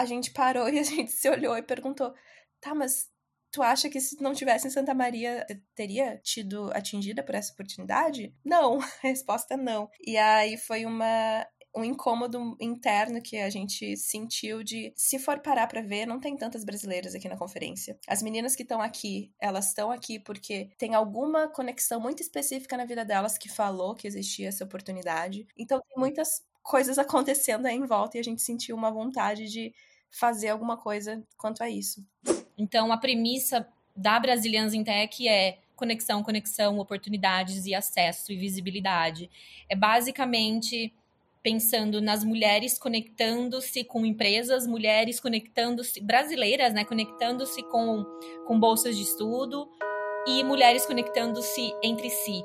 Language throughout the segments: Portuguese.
a gente parou e a gente se olhou e perguntou: tá, mas tu acha que se não tivesse em Santa Maria, teria tido atingida por essa oportunidade? Não, a resposta é não. E aí foi uma um incômodo interno que a gente sentiu de se for parar para ver, não tem tantas brasileiras aqui na conferência. As meninas que estão aqui, elas estão aqui porque tem alguma conexão muito específica na vida delas que falou que existia essa oportunidade. Então tem muitas coisas acontecendo aí em volta e a gente sentiu uma vontade de fazer alguma coisa quanto a isso. Então, a premissa da Brasilians in Tech é conexão, conexão, oportunidades e acesso e visibilidade. É basicamente pensando nas mulheres conectando-se com empresas, mulheres conectando-se, brasileiras, né, conectando-se com, com bolsas de estudo e mulheres conectando-se entre si.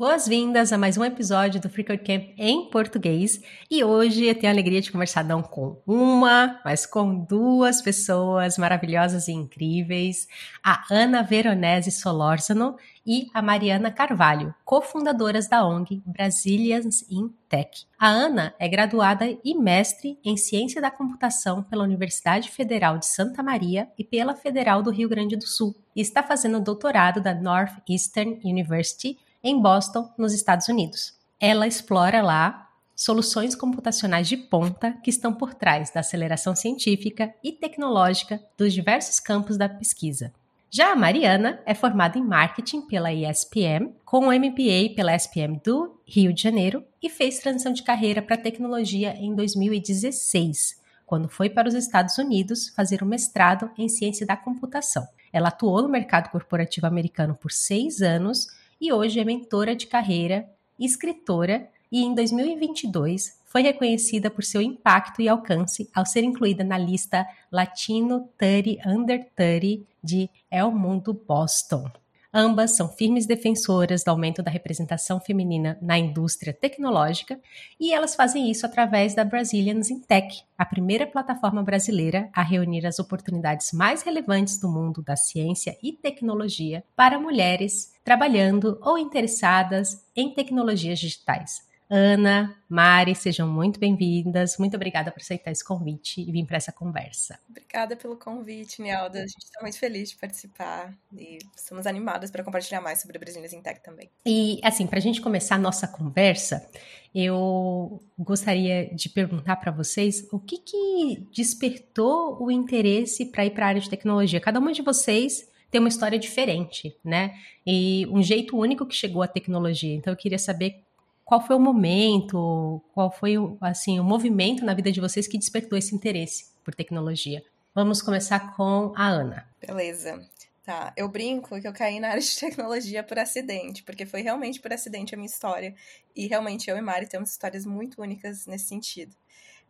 Boas-vindas a mais um episódio do Freecode Camp em português. E hoje eu tenho a alegria de conversar não com uma, mas com duas pessoas maravilhosas e incríveis: a Ana Veronese Solórzano e a Mariana Carvalho, cofundadoras da ONG Brazilians in Tech. A Ana é graduada e mestre em Ciência da Computação pela Universidade Federal de Santa Maria e pela Federal do Rio Grande do Sul e está fazendo doutorado da Northeastern University em Boston, nos Estados Unidos. Ela explora lá soluções computacionais de ponta que estão por trás da aceleração científica e tecnológica dos diversos campos da pesquisa. Já a Mariana é formada em marketing pela ESPM, com um MBA pela SPM do Rio de Janeiro e fez transição de carreira para tecnologia em 2016, quando foi para os Estados Unidos fazer um mestrado em ciência da computação. Ela atuou no mercado corporativo americano por seis anos e hoje é mentora de carreira, escritora e em 2022 foi reconhecida por seu impacto e alcance ao ser incluída na lista Latino 30 Under 30 de El Mundo Boston. Ambas são firmes defensoras do aumento da representação feminina na indústria tecnológica e elas fazem isso através da Brazilians in Tech, a primeira plataforma brasileira a reunir as oportunidades mais relevantes do mundo da ciência e tecnologia para mulheres trabalhando ou interessadas em tecnologias digitais. Ana, Mari, sejam muito bem-vindas. Muito obrigada por aceitar esse convite e vir para essa conversa. Obrigada pelo convite, Nialda. A gente está muito feliz de participar e estamos animadas para compartilhar mais sobre Brasília em Tech também. E, assim, para a gente começar a nossa conversa, eu gostaria de perguntar para vocês o que, que despertou o interesse para ir para a área de tecnologia. Cada uma de vocês tem uma história diferente, né? E um jeito único que chegou à tecnologia. Então eu queria saber qual foi o momento, qual foi assim o movimento na vida de vocês que despertou esse interesse por tecnologia. Vamos começar com a Ana. Beleza. Tá, eu brinco que eu caí na área de tecnologia por acidente, porque foi realmente por acidente a minha história. E realmente eu e Mari temos histórias muito únicas nesse sentido.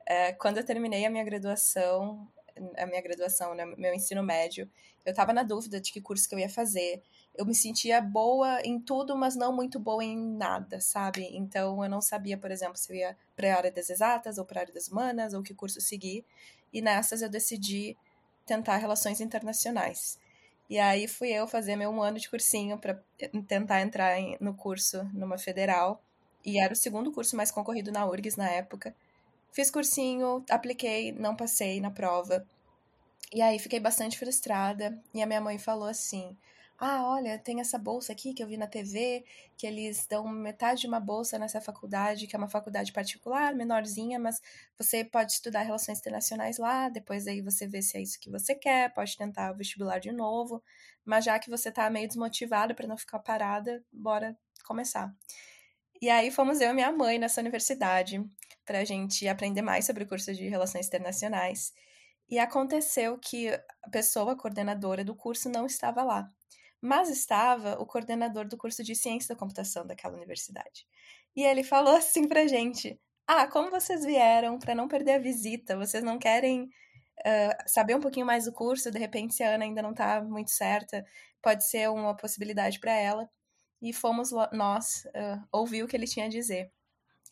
É, quando eu terminei a minha graduação, a minha graduação, né, meu ensino médio, eu estava na dúvida de que curso que eu ia fazer eu me sentia boa em tudo, mas não muito boa em nada, sabe? Então eu não sabia, por exemplo, se eu ia para a área das exatas ou para a área das humanas ou que curso seguir. E nessas eu decidi tentar relações internacionais. E aí fui eu fazer meu um ano de cursinho para tentar entrar em, no curso numa federal. E era o segundo curso mais concorrido na URGS na época. Fiz cursinho, apliquei, não passei na prova. E aí fiquei bastante frustrada. E a minha mãe falou assim: ah, olha, tem essa bolsa aqui que eu vi na TV, que eles dão metade de uma bolsa nessa faculdade, que é uma faculdade particular, menorzinha, mas você pode estudar relações internacionais lá, depois aí você vê se é isso que você quer, pode tentar vestibular de novo, mas já que você tá meio desmotivada para não ficar parada, bora começar. E aí fomos eu e minha mãe nessa universidade para a gente aprender mais sobre o curso de relações internacionais. E aconteceu que a pessoa coordenadora do curso não estava lá mas estava o coordenador do curso de ciência da computação daquela universidade. E ele falou assim pra gente: Ah, como vocês vieram para não perder a visita? Vocês não querem uh, saber um pouquinho mais do curso? De repente, se a Ana ainda não tá muito certa, pode ser uma possibilidade para ela. E fomos nós uh, ouvir o que ele tinha a dizer.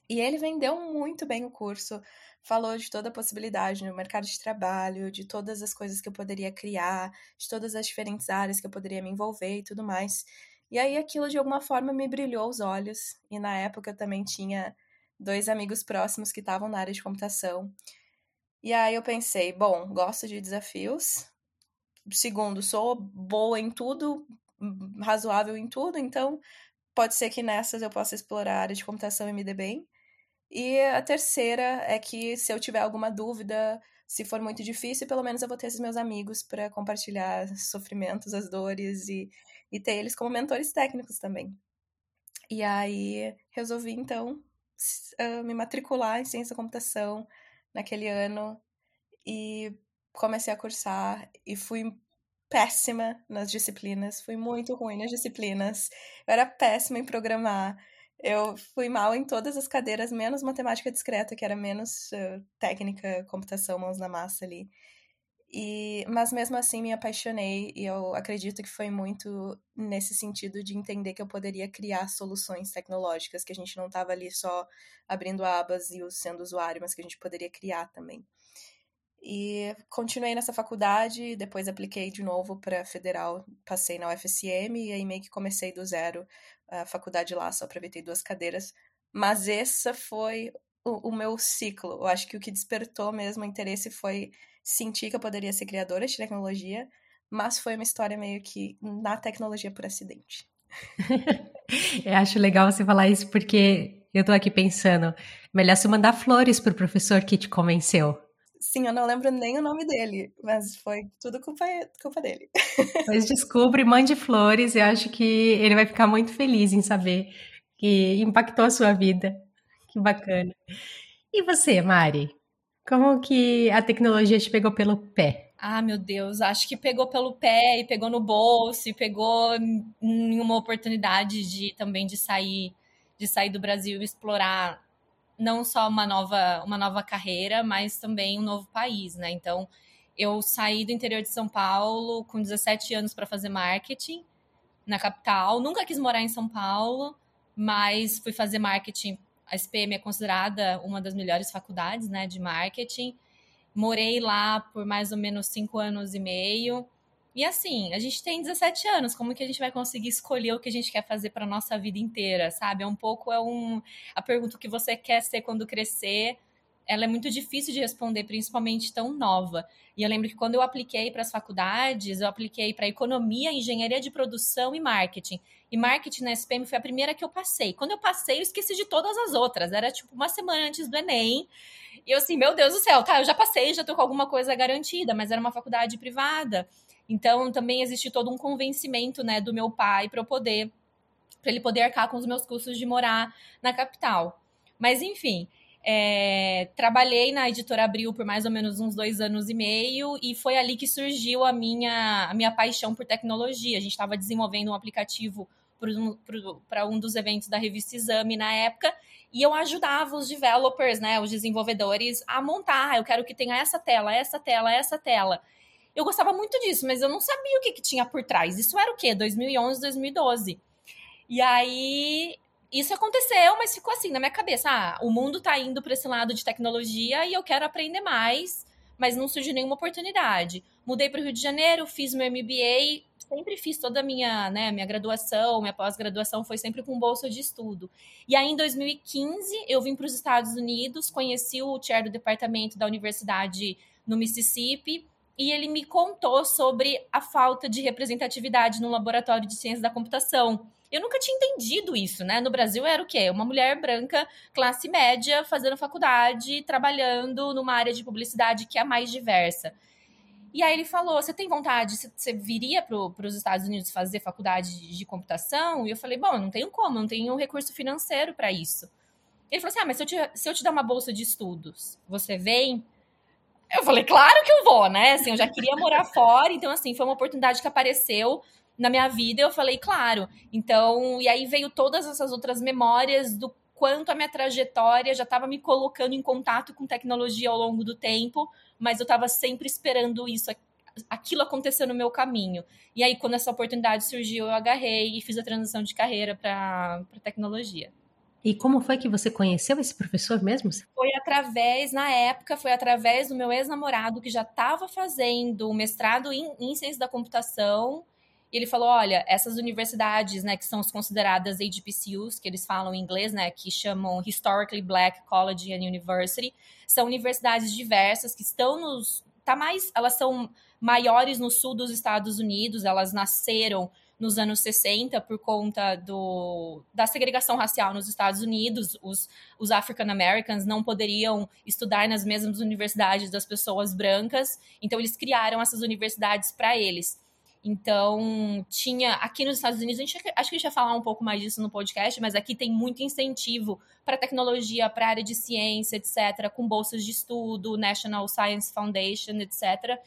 E ele vendeu muito bem o curso, falou de toda a possibilidade no mercado de trabalho, de todas as coisas que eu poderia criar, de todas as diferentes áreas que eu poderia me envolver e tudo mais. E aí aquilo de alguma forma me brilhou os olhos. E na época eu também tinha dois amigos próximos que estavam na área de computação. E aí eu pensei, bom, gosto de desafios. Segundo, sou boa em tudo, razoável em tudo, então pode ser que nessas eu possa explorar a área de computação e me dê bem. E a terceira é que se eu tiver alguma dúvida, se for muito difícil, pelo menos eu vou ter esses meus amigos para compartilhar os sofrimentos, as dores e, e ter eles como mentores técnicos também. E aí resolvi então me matricular em ciência da computação naquele ano e comecei a cursar e fui péssima nas disciplinas, fui muito ruim nas disciplinas. Eu era péssima em programar. Eu fui mal em todas as cadeiras, menos matemática discreta, que era menos uh, técnica, computação, mãos na massa ali. E, mas mesmo assim me apaixonei e eu acredito que foi muito nesse sentido de entender que eu poderia criar soluções tecnológicas, que a gente não estava ali só abrindo abas e sendo usuário, mas que a gente poderia criar também. E continuei nessa faculdade, depois apliquei de novo para federal, passei na UFSM e aí meio que comecei do zero a faculdade lá, só aproveitei duas cadeiras. Mas esse foi o, o meu ciclo. Eu acho que o que despertou mesmo o interesse foi sentir que eu poderia ser criadora de tecnologia, mas foi uma história meio que na tecnologia por acidente. eu acho legal você falar isso porque eu tô aqui pensando, melhor se mandar flores pro professor que te convenceu. Sim, eu não lembro nem o nome dele, mas foi tudo culpa, culpa dele. Pois descubra e mande flores, eu acho que ele vai ficar muito feliz em saber que impactou a sua vida. Que bacana. E você, Mari? Como que a tecnologia te pegou pelo pé? Ah, meu Deus, acho que pegou pelo pé e pegou no bolso e pegou em uma oportunidade de também de sair de sair do Brasil e explorar não só uma nova, uma nova carreira, mas também um novo país, né? Então, eu saí do interior de São Paulo com 17 anos para fazer marketing na capital. Nunca quis morar em São Paulo, mas fui fazer marketing. A SPM é considerada uma das melhores faculdades, né, de marketing. Morei lá por mais ou menos cinco anos e meio. E assim, a gente tem 17 anos, como que a gente vai conseguir escolher o que a gente quer fazer para nossa vida inteira, sabe? É um pouco é um a pergunta que você quer ser quando crescer, ela é muito difícil de responder, principalmente tão nova. E eu lembro que quando eu apliquei para as faculdades, eu apliquei para economia, engenharia de produção e marketing. E marketing na SPM foi a primeira que eu passei. Quando eu passei, eu esqueci de todas as outras. Era tipo uma semana antes do Enem. E eu assim, meu Deus do céu, tá, eu já passei, já tô com alguma coisa garantida, mas era uma faculdade privada. Então, também existe todo um convencimento, né, do meu pai para poder para ele poder arcar com os meus custos de morar na capital. Mas, enfim, é, trabalhei na editora Abril por mais ou menos uns dois anos e meio e foi ali que surgiu a minha, a minha paixão por tecnologia. A gente estava desenvolvendo um aplicativo para um dos eventos da revista Exame na época e eu ajudava os developers, né, os desenvolvedores, a montar. Eu quero que tenha essa tela, essa tela, essa tela. Eu gostava muito disso, mas eu não sabia o que, que tinha por trás. Isso era o quê? 2011, 2012. E aí isso aconteceu, mas ficou assim na minha cabeça. Ah, o mundo tá indo para esse lado de tecnologia e eu quero aprender mais, mas não surgiu nenhuma oportunidade. Mudei para o Rio de Janeiro, fiz meu MBA, sempre fiz toda a minha, né, minha graduação, minha pós-graduação foi sempre com bolsa de estudo. E aí em 2015 eu vim para os Estados Unidos, conheci o chair do departamento da universidade no Mississippi e ele me contou sobre a falta de representatividade no laboratório de ciência da computação. Eu nunca tinha entendido isso, né? No Brasil era o quê? Uma mulher branca, classe média, fazendo faculdade, trabalhando numa área de publicidade que é a mais diversa. E aí ele falou: Você tem vontade? Você viria para os Estados Unidos fazer faculdade de, de computação? E eu falei: Bom, não tenho como, não tenho recurso financeiro para isso. Ele falou assim: Ah, mas se eu, te, se eu te dar uma bolsa de estudos, você vem? Eu falei, claro que eu vou, né? Assim, eu já queria morar fora, então, assim, foi uma oportunidade que apareceu na minha vida. Eu falei, claro. Então, e aí veio todas essas outras memórias do quanto a minha trajetória já estava me colocando em contato com tecnologia ao longo do tempo, mas eu estava sempre esperando isso, aquilo acontecer no meu caminho. E aí, quando essa oportunidade surgiu, eu agarrei e fiz a transição de carreira para tecnologia. E como foi que você conheceu esse professor mesmo? Foi através, na época, foi através do meu ex-namorado que já estava fazendo mestrado em, em ciência da computação. E ele falou: olha, essas universidades, né, que são consideradas HBCUs, que eles falam em inglês, né, que chamam Historically Black College and University, são universidades diversas que estão nos. Tá mais. Elas são maiores no sul dos Estados Unidos, elas nasceram nos anos 60 por conta do, da segregação racial nos Estados Unidos. Os, os African Americans não poderiam estudar nas mesmas universidades das pessoas brancas, então eles criaram essas universidades para eles. Então, tinha aqui nos Estados Unidos, a gente, acho que a gente vai falar um pouco mais disso no podcast, mas aqui tem muito incentivo para tecnologia, para área de ciência, etc., com bolsas de estudo, National Science Foundation, etc.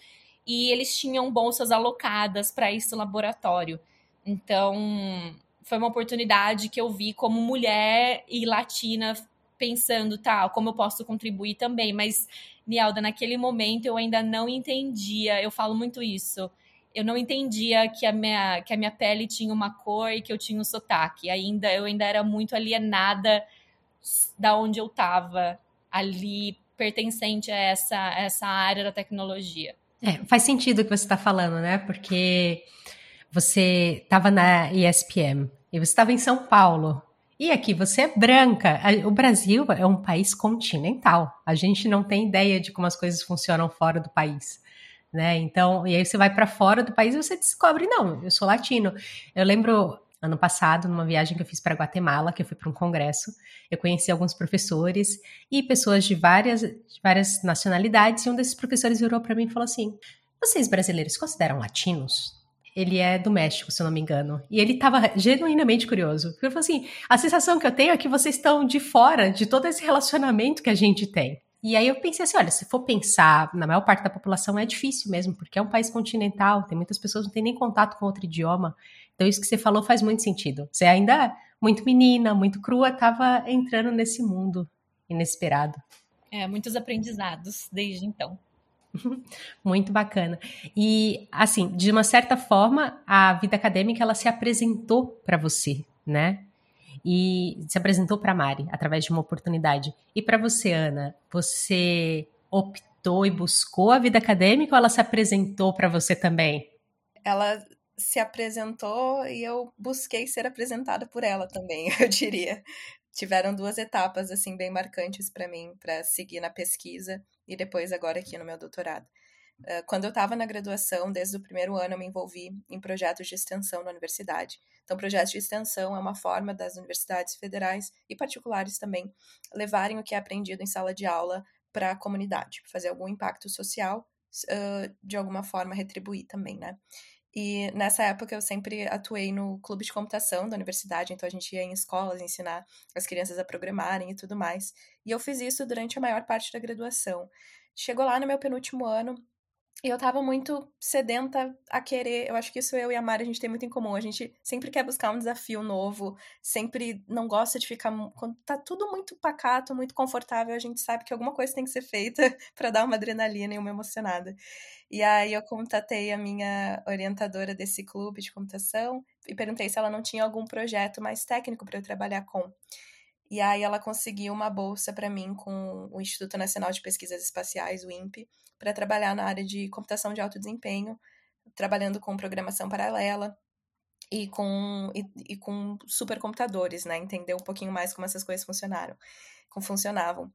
E eles tinham bolsas alocadas para esse laboratório. Então, foi uma oportunidade que eu vi como mulher e latina pensando, tá, como eu posso contribuir também. Mas, Nialda, naquele momento eu ainda não entendia, eu falo muito isso. Eu não entendia que a minha, que a minha pele tinha uma cor e que eu tinha um sotaque. Ainda eu ainda era muito alienada da onde eu estava ali pertencente a essa, essa área da tecnologia. É, faz sentido o que você está falando, né? Porque você estava na ESPM e você estava em São Paulo. E aqui você é branca. O Brasil é um país continental. A gente não tem ideia de como as coisas funcionam fora do país. Né? Então, e aí você vai para fora do país e você descobre, não, eu sou latino. Eu lembro ano passado, numa viagem que eu fiz para Guatemala, que eu fui para um congresso, eu conheci alguns professores e pessoas de várias, de várias nacionalidades, e um desses professores virou para mim e falou assim: Vocês brasileiros consideram latinos? Ele é do México, se eu não me engano. E ele estava genuinamente curioso. Ele falou assim: a sensação que eu tenho é que vocês estão de fora de todo esse relacionamento que a gente tem. E aí eu pensei assim, olha, se for pensar, na maior parte da população é difícil mesmo, porque é um país continental, tem muitas pessoas que não têm nem contato com outro idioma. Então isso que você falou faz muito sentido. Você ainda muito menina, muito crua, estava entrando nesse mundo inesperado. É, muitos aprendizados desde então. Muito bacana. E, assim, de uma certa forma, a vida acadêmica ela se apresentou para você, né? E se apresentou para Mari através de uma oportunidade. E para você, Ana, você optou e buscou a vida acadêmica ou ela se apresentou para você também? Ela se apresentou e eu busquei ser apresentada por ela também, eu diria. Tiveram duas etapas assim bem marcantes para mim para seguir na pesquisa e depois agora aqui no meu doutorado. Uh, quando eu estava na graduação, desde o primeiro ano, eu me envolvi em projetos de extensão na universidade. Então, projetos de extensão é uma forma das universidades federais e particulares também levarem o que é aprendido em sala de aula para a comunidade, fazer algum impacto social, uh, de alguma forma retribuir também, né? E nessa época eu sempre atuei no clube de computação da universidade, então a gente ia em escolas ensinar as crianças a programarem e tudo mais. E eu fiz isso durante a maior parte da graduação. Chegou lá no meu penúltimo ano, e eu tava muito sedenta a querer. Eu acho que isso eu e a Mari a gente tem muito em comum. A gente sempre quer buscar um desafio novo, sempre não gosta de ficar. Quando tá tudo muito pacato, muito confortável, a gente sabe que alguma coisa tem que ser feita para dar uma adrenalina e uma emocionada. E aí eu contatei a minha orientadora desse clube de computação e perguntei se ela não tinha algum projeto mais técnico para eu trabalhar com. E aí ela conseguiu uma bolsa para mim com o Instituto Nacional de Pesquisas Espaciais, o INPE, para trabalhar na área de computação de alto desempenho, trabalhando com programação paralela e com, e, e com supercomputadores, né? Entender um pouquinho mais como essas coisas funcionaram, como funcionavam.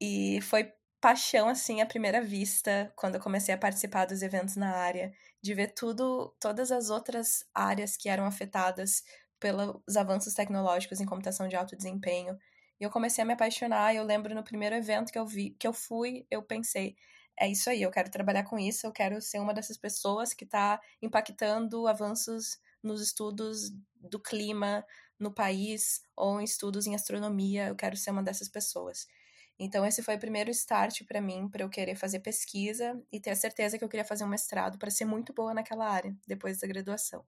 E foi paixão, assim, à primeira vista, quando eu comecei a participar dos eventos na área, de ver tudo, todas as outras áreas que eram afetadas pelos avanços tecnológicos em computação de alto desempenho. E eu comecei a me apaixonar. Eu lembro no primeiro evento que eu vi, que eu fui, eu pensei, é isso aí, eu quero trabalhar com isso, eu quero ser uma dessas pessoas que está impactando avanços nos estudos do clima no país ou em estudos em astronomia, eu quero ser uma dessas pessoas. Então esse foi o primeiro start para mim, para eu querer fazer pesquisa e ter a certeza que eu queria fazer um mestrado para ser muito boa naquela área depois da graduação.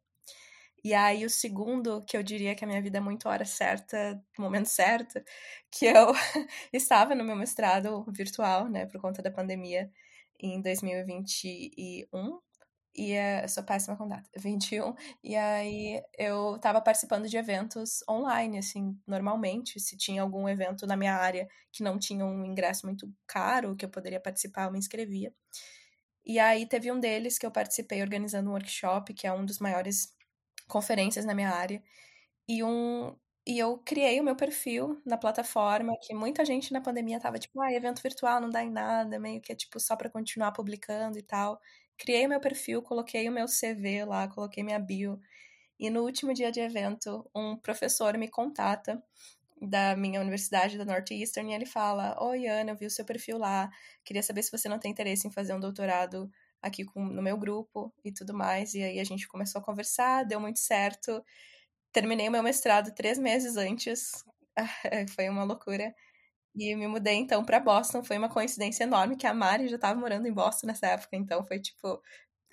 E aí, o segundo, que eu diria que a minha vida é muito hora certa, momento certo, que eu estava no meu mestrado virtual, né, por conta da pandemia, em 2021. E eu sou péssima com data, 21. E aí eu estava participando de eventos online, assim, normalmente. Se tinha algum evento na minha área que não tinha um ingresso muito caro, que eu poderia participar, eu me inscrevia. E aí teve um deles que eu participei organizando um workshop, que é um dos maiores conferências na minha área. E um e eu criei o meu perfil na plataforma, que muita gente na pandemia tava tipo, ah, evento virtual não dá em nada, meio que é tipo só para continuar publicando e tal. Criei o meu perfil, coloquei o meu CV lá, coloquei minha bio. E no último dia de evento, um professor me contata da minha universidade, da Northeastern, e ele fala: Oi, Ana, eu vi o seu perfil lá, queria saber se você não tem interesse em fazer um doutorado aqui com, no meu grupo e tudo mais. E aí a gente começou a conversar, deu muito certo. Terminei o meu mestrado três meses antes, foi uma loucura. E me mudei então para Boston. Foi uma coincidência enorme que a Mari já estava morando em Boston nessa época, então foi tipo,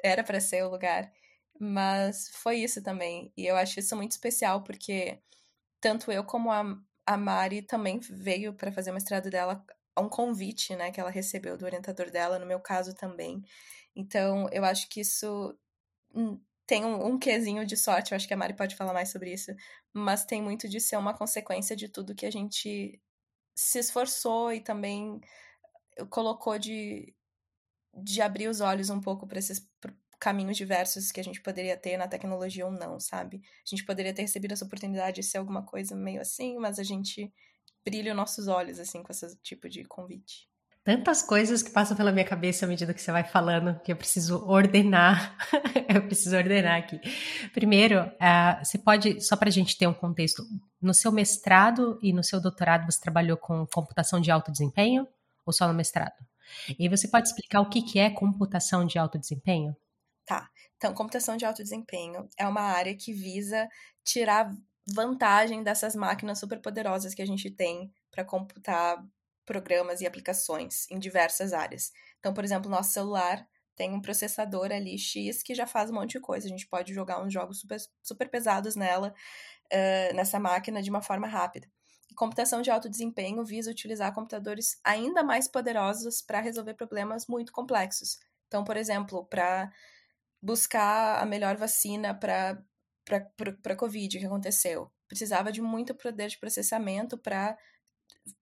era para ser o lugar. Mas foi isso também. E eu acho isso muito especial porque tanto eu como a, a Mari também veio para fazer o mestrado dela a um convite, né, que ela recebeu do orientador dela, no meu caso também. Então, eu acho que isso hum, tem um, um quesinho de sorte, eu acho que a Mari pode falar mais sobre isso, mas tem muito de ser uma consequência de tudo que a gente se esforçou e também colocou de, de abrir os olhos um pouco para esses caminhos diversos que a gente poderia ter na tecnologia ou não, sabe? A gente poderia ter recebido essa oportunidade de ser alguma coisa meio assim, mas a gente brilha os nossos olhos, assim, com esse tipo de convite. Tantas coisas que passam pela minha cabeça à medida que você vai falando, que eu preciso ordenar. eu preciso ordenar aqui. Primeiro, uh, você pode, só para a gente ter um contexto, no seu mestrado e no seu doutorado você trabalhou com computação de alto desempenho ou só no mestrado? E você pode explicar o que, que é computação de alto desempenho? Tá. Então, computação de alto desempenho é uma área que visa tirar vantagem dessas máquinas superpoderosas que a gente tem para computar programas e aplicações em diversas áreas. Então, por exemplo, nosso celular tem um processador ali X que já faz um monte de coisa. A gente pode jogar uns jogos super, super pesados nela, uh, nessa máquina, de uma forma rápida. Computação de alto desempenho visa utilizar computadores ainda mais poderosos para resolver problemas muito complexos. Então, por exemplo, para buscar a melhor vacina para a Covid que aconteceu. Precisava de muito poder de processamento para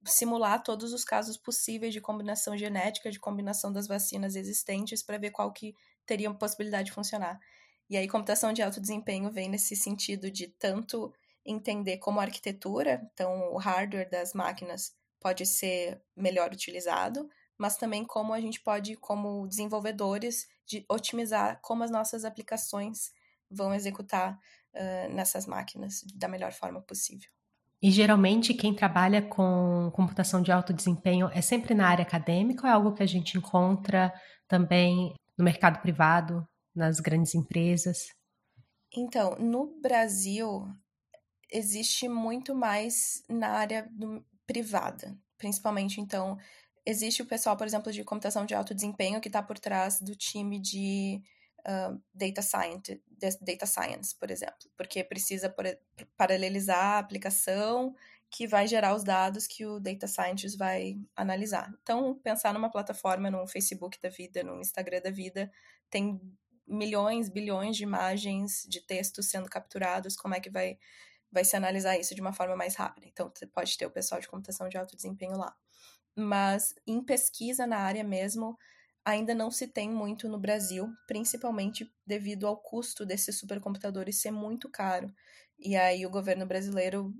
simular todos os casos possíveis de combinação genética, de combinação das vacinas existentes, para ver qual que teria possibilidade de funcionar. E aí, computação de alto desempenho vem nesse sentido de tanto entender como a arquitetura, então o hardware das máquinas pode ser melhor utilizado, mas também como a gente pode, como desenvolvedores, de otimizar como as nossas aplicações vão executar uh, nessas máquinas da melhor forma possível. E geralmente quem trabalha com computação de alto desempenho é sempre na área acadêmica ou é algo que a gente encontra também no mercado privado, nas grandes empresas? Então, no Brasil existe muito mais na área do, privada, principalmente então existe o pessoal, por exemplo, de computação de alto desempenho que está por trás do time de uh, data, science, data science, por exemplo, porque precisa paralelizar a aplicação que vai gerar os dados que o data scientist vai analisar. Então, pensar numa plataforma, no Facebook da vida, no Instagram da vida, tem milhões, bilhões de imagens, de textos sendo capturados, como é que vai, vai se analisar isso de uma forma mais rápida. Então, você pode ter o pessoal de computação de alto desempenho lá. Mas em pesquisa na área mesmo, ainda não se tem muito no Brasil, principalmente devido ao custo desses supercomputadores ser muito caro. E aí o governo brasileiro,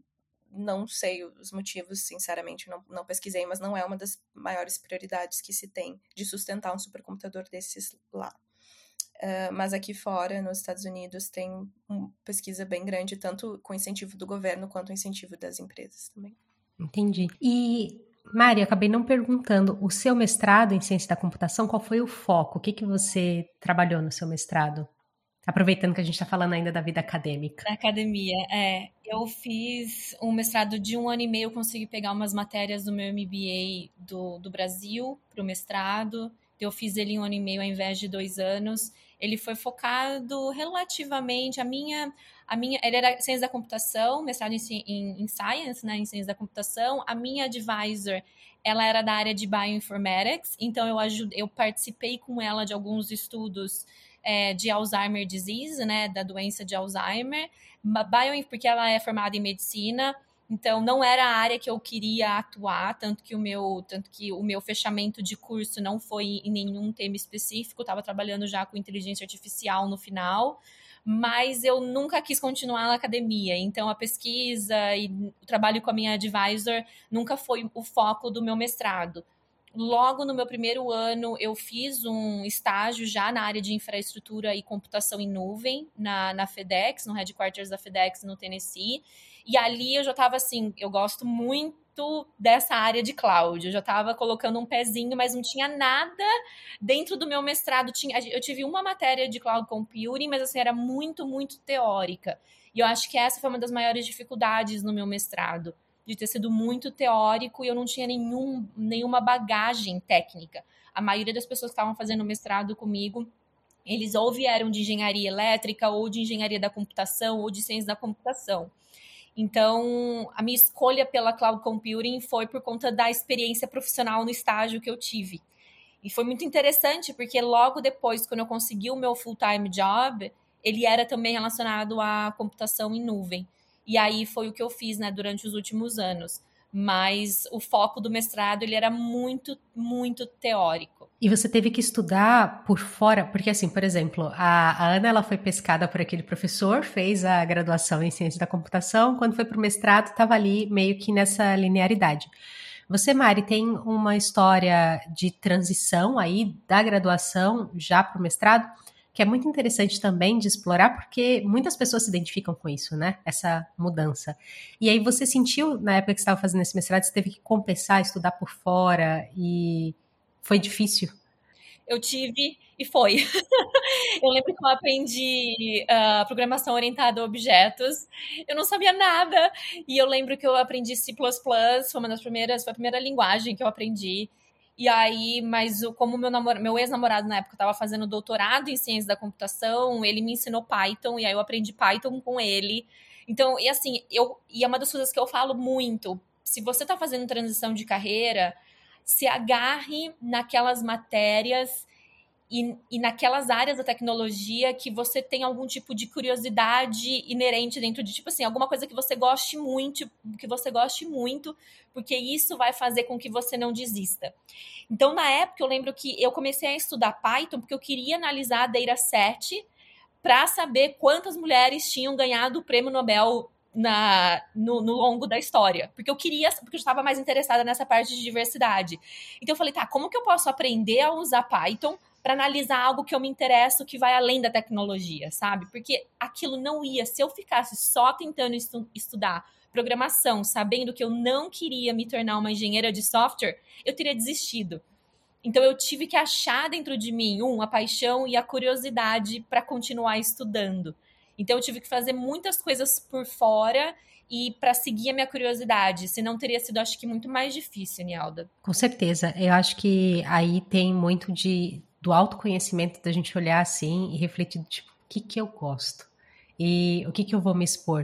não sei os motivos, sinceramente, não, não pesquisei, mas não é uma das maiores prioridades que se tem de sustentar um supercomputador desses lá. Uh, mas aqui fora, nos Estados Unidos, tem uma pesquisa bem grande, tanto com incentivo do governo quanto incentivo das empresas também. Entendi. E Mari, acabei não perguntando, o seu mestrado em ciência da computação, qual foi o foco? O que, que você trabalhou no seu mestrado? Aproveitando que a gente está falando ainda da vida acadêmica. Na academia, é. Eu fiz um mestrado de um ano e meio, consegui pegar umas matérias do meu MBA do, do Brasil para o mestrado. Eu fiz ele em um ano e meio ao invés de dois anos. Ele foi focado relativamente a minha a minha ele era ciência da computação mestrado em, em, em science né em ciência da computação. A minha advisor ela era da área de bioinformatics então eu ajudei, eu participei com ela de alguns estudos é, de Alzheimer disease né da doença de Alzheimer. Bio porque ela é formada em medicina então não era a área que eu queria atuar, tanto que o meu, tanto que o meu fechamento de curso não foi em nenhum tema específico, estava trabalhando já com inteligência artificial no final, mas eu nunca quis continuar na academia. Então a pesquisa e o trabalho com a minha advisor nunca foi o foco do meu mestrado. Logo no meu primeiro ano, eu fiz um estágio já na área de infraestrutura e computação em nuvem, na, na FedEx, no headquarters da FedEx no Tennessee. E ali eu já estava assim, eu gosto muito dessa área de cloud. Eu já estava colocando um pezinho, mas não tinha nada dentro do meu mestrado. Tinha, eu tive uma matéria de cloud computing, mas assim, era muito, muito teórica. E eu acho que essa foi uma das maiores dificuldades no meu mestrado, de ter sido muito teórico e eu não tinha nenhum, nenhuma bagagem técnica. A maioria das pessoas que estavam fazendo mestrado comigo eles ou vieram de engenharia elétrica, ou de engenharia da computação, ou de ciência da computação. Então, a minha escolha pela cloud computing foi por conta da experiência profissional no estágio que eu tive. E foi muito interessante, porque logo depois, quando eu consegui o meu full-time job, ele era também relacionado à computação em nuvem. E aí foi o que eu fiz né, durante os últimos anos mas o foco do mestrado ele era muito, muito teórico. E você teve que estudar por fora, porque assim, por exemplo, a, a Ana ela foi pescada por aquele professor, fez a graduação em ciência da computação, quando foi para o mestrado estava ali meio que nessa linearidade. Você, Mari, tem uma história de transição aí da graduação já para o mestrado? Que é muito interessante também de explorar, porque muitas pessoas se identificam com isso, né? Essa mudança. E aí você sentiu, na época que você estava fazendo esse mestrado, você teve que compensar, estudar por fora, e foi difícil? Eu tive e foi. eu lembro que eu aprendi uh, programação orientada a objetos. Eu não sabia nada. E eu lembro que eu aprendi C++, foi uma das primeiras, foi a primeira linguagem que eu aprendi. E aí, mas como meu, namor, meu ex-namorado na época estava fazendo doutorado em ciência da computação, ele me ensinou Python e aí eu aprendi Python com ele. Então, e assim, eu e é uma das coisas que eu falo muito. Se você está fazendo transição de carreira, se agarre naquelas matérias e, e, naquelas áreas da tecnologia que você tem algum tipo de curiosidade inerente dentro de, tipo assim, alguma coisa que você goste muito, que você goste muito, porque isso vai fazer com que você não desista. Então, na época, eu lembro que eu comecei a estudar Python porque eu queria analisar a dataset para saber quantas mulheres tinham ganhado o prêmio Nobel na, no, no, longo da história. Porque eu queria, porque eu estava mais interessada nessa parte de diversidade. Então eu falei, tá, como que eu posso aprender a usar Python para analisar algo que eu me interesso que vai além da tecnologia, sabe? Porque aquilo não ia, se eu ficasse só tentando estu estudar programação, sabendo que eu não queria me tornar uma engenheira de software, eu teria desistido. Então eu tive que achar dentro de mim, um, a paixão e a curiosidade para continuar estudando. Então eu tive que fazer muitas coisas por fora e para seguir a minha curiosidade, senão teria sido acho que muito mais difícil, Nialda. Com certeza. Eu acho que aí tem muito de do autoconhecimento da gente olhar assim e refletir, tipo, o que que eu gosto? E o que que eu vou me expor?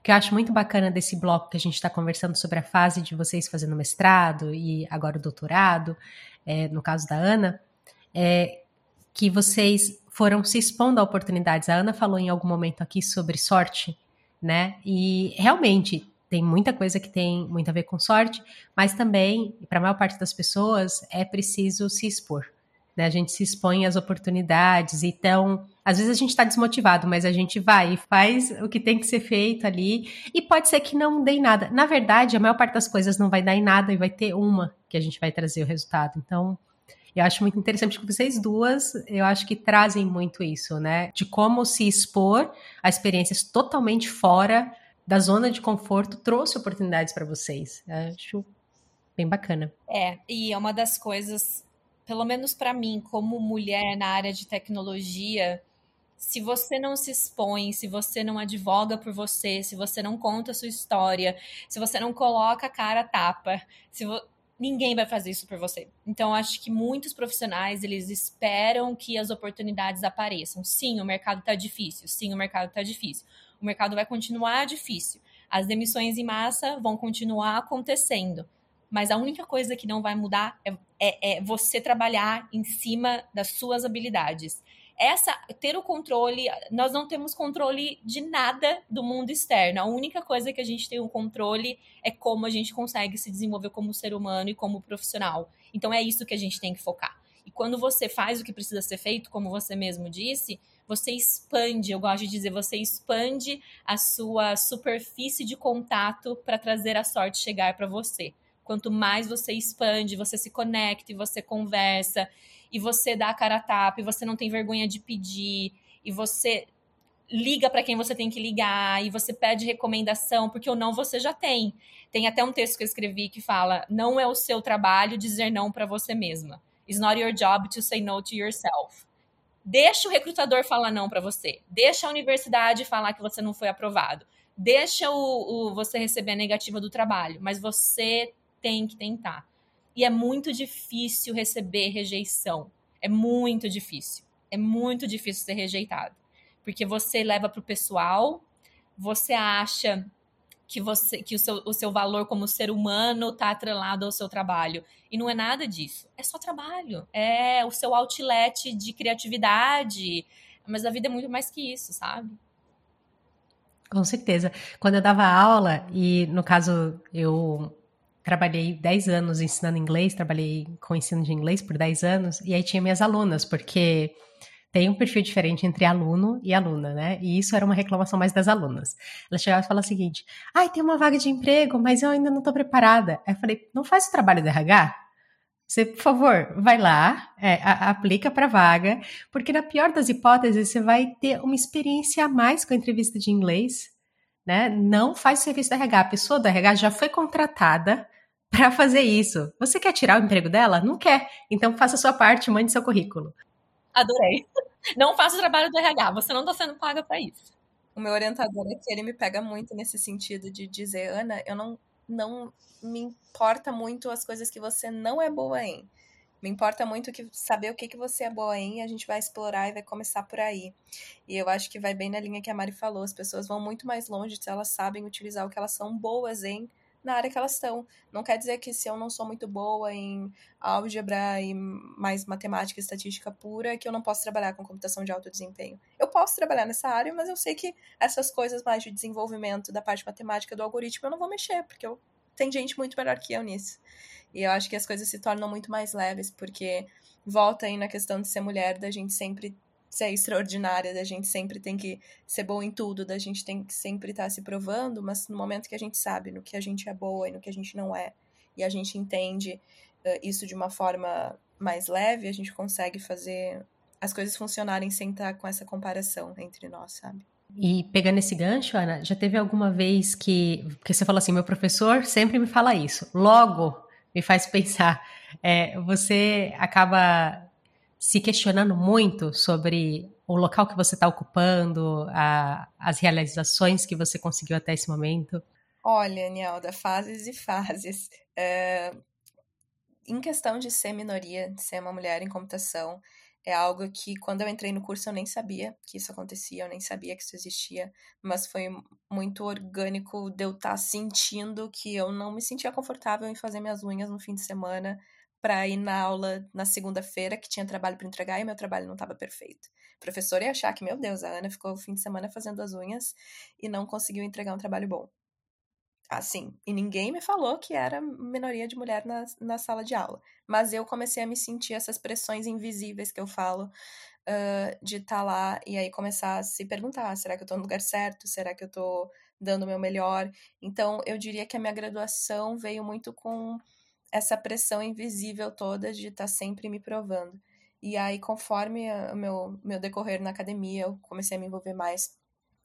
O que eu acho muito bacana desse bloco que a gente está conversando sobre a fase de vocês fazendo mestrado e agora o doutorado, é, no caso da Ana, é que vocês foram se expondo a oportunidades. A Ana falou em algum momento aqui sobre sorte, né? E realmente tem muita coisa que tem muito a ver com sorte, mas também, para a maior parte das pessoas, é preciso se expor né? A gente se expõe às oportunidades, então às vezes a gente está desmotivado, mas a gente vai e faz o que tem que ser feito ali, e pode ser que não dê em nada. Na verdade, a maior parte das coisas não vai dar em nada e vai ter uma que a gente vai trazer o resultado. Então, eu acho muito interessante que vocês duas, eu acho que trazem muito isso, né? De como se expor a experiências totalmente fora da zona de conforto trouxe oportunidades para vocês. Eu acho bem bacana. É, e é uma das coisas pelo menos para mim, como mulher na área de tecnologia, se você não se expõe, se você não advoga por você, se você não conta a sua história, se você não coloca a cara a tapa, vo... ninguém vai fazer isso por você. Então, acho que muitos profissionais, eles esperam que as oportunidades apareçam. Sim, o mercado está difícil. Sim, o mercado está difícil. O mercado vai continuar difícil. As demissões em massa vão continuar acontecendo. Mas a única coisa que não vai mudar é, é, é você trabalhar em cima das suas habilidades essa ter o controle, nós não temos controle de nada do mundo externo. A única coisa que a gente tem o controle é como a gente consegue se desenvolver como ser humano e como profissional. Então é isso que a gente tem que focar. E quando você faz o que precisa ser feito, como você mesmo disse, você expande, eu gosto de dizer, você expande a sua superfície de contato para trazer a sorte chegar para você. Quanto mais você expande, você se conecta e você conversa e você dá a cara a tapa, e você não tem vergonha de pedir, e você liga para quem você tem que ligar, e você pede recomendação, porque o não você já tem. Tem até um texto que eu escrevi que fala: não é o seu trabalho dizer não para você mesma. It's not your job to say no to yourself. Deixa o recrutador falar não para você. Deixa a universidade falar que você não foi aprovado. Deixa o, o, você receber a negativa do trabalho, mas você tem que tentar. E é muito difícil receber rejeição. É muito difícil. É muito difícil ser rejeitado. Porque você leva para o pessoal, você acha que você que o seu, o seu valor como ser humano está atrelado ao seu trabalho. E não é nada disso. É só trabalho. É o seu outlet de criatividade. Mas a vida é muito mais que isso, sabe? Com certeza. Quando eu dava aula, e no caso eu trabalhei 10 anos ensinando inglês, trabalhei com ensino de inglês por 10 anos, e aí tinha minhas alunas, porque tem um perfil diferente entre aluno e aluna, né? E isso era uma reclamação mais das alunas. Elas chegavam e falavam o seguinte: ai, tem uma vaga de emprego, mas eu ainda não estou preparada. Aí eu falei: não faz o trabalho do RH? Você, por favor, vai lá, é, a, aplica para vaga, porque na pior das hipóteses, você vai ter uma experiência a mais com a entrevista de inglês, né? Não faz o serviço do RH. A pessoa do RH já foi contratada para fazer isso. Você quer tirar o emprego dela? Não quer. Então faça a sua parte, mande seu currículo. Adorei. Não faça o trabalho do RH, você não está sendo paga para isso. O meu orientador aqui, ele me pega muito nesse sentido de dizer, Ana, eu não, não me importa muito as coisas que você não é boa em. Me importa muito que saber o que, que você é boa em, a gente vai explorar e vai começar por aí. E eu acho que vai bem na linha que a Mari falou, as pessoas vão muito mais longe se elas sabem utilizar o que elas são boas em na área que elas estão. Não quer dizer que se eu não sou muito boa em álgebra e mais matemática e estatística pura, que eu não posso trabalhar com computação de alto desempenho. Eu posso trabalhar nessa área, mas eu sei que essas coisas mais de desenvolvimento da parte matemática do algoritmo eu não vou mexer, porque eu, tem gente muito melhor que eu nisso. E eu acho que as coisas se tornam muito mais leves, porque volta aí na questão de ser mulher, da gente sempre ser extraordinária, da gente sempre tem que ser boa em tudo, da gente tem que sempre estar tá se provando, mas no momento que a gente sabe no que a gente é boa e no que a gente não é, e a gente entende uh, isso de uma forma mais leve, a gente consegue fazer as coisas funcionarem sem estar com essa comparação entre nós, sabe? E pegando esse gancho, Ana, já teve alguma vez que. Porque você falou assim, meu professor sempre me fala isso. Logo me faz pensar. É, você acaba se questionando muito sobre o local que você está ocupando, a, as realizações que você conseguiu até esse momento? Olha, Nielda, fases e fases. É, em questão de ser minoria, de ser uma mulher em computação, é algo que quando eu entrei no curso eu nem sabia que isso acontecia, eu nem sabia que isso existia, mas foi muito orgânico de eu estar tá sentindo que eu não me sentia confortável em fazer minhas unhas no fim de semana, para ir na aula na segunda-feira, que tinha trabalho para entregar e meu trabalho não estava perfeito. O professor ia achar que, meu Deus, a Ana ficou o fim de semana fazendo as unhas e não conseguiu entregar um trabalho bom. Assim, e ninguém me falou que era minoria de mulher na, na sala de aula. Mas eu comecei a me sentir essas pressões invisíveis que eu falo uh, de estar tá lá e aí começar a se perguntar: será que eu estou no lugar certo? Será que eu estou dando o meu melhor? Então, eu diria que a minha graduação veio muito com essa pressão invisível toda de estar tá sempre me provando. E aí, conforme o meu, meu decorrer na academia, eu comecei a me envolver mais,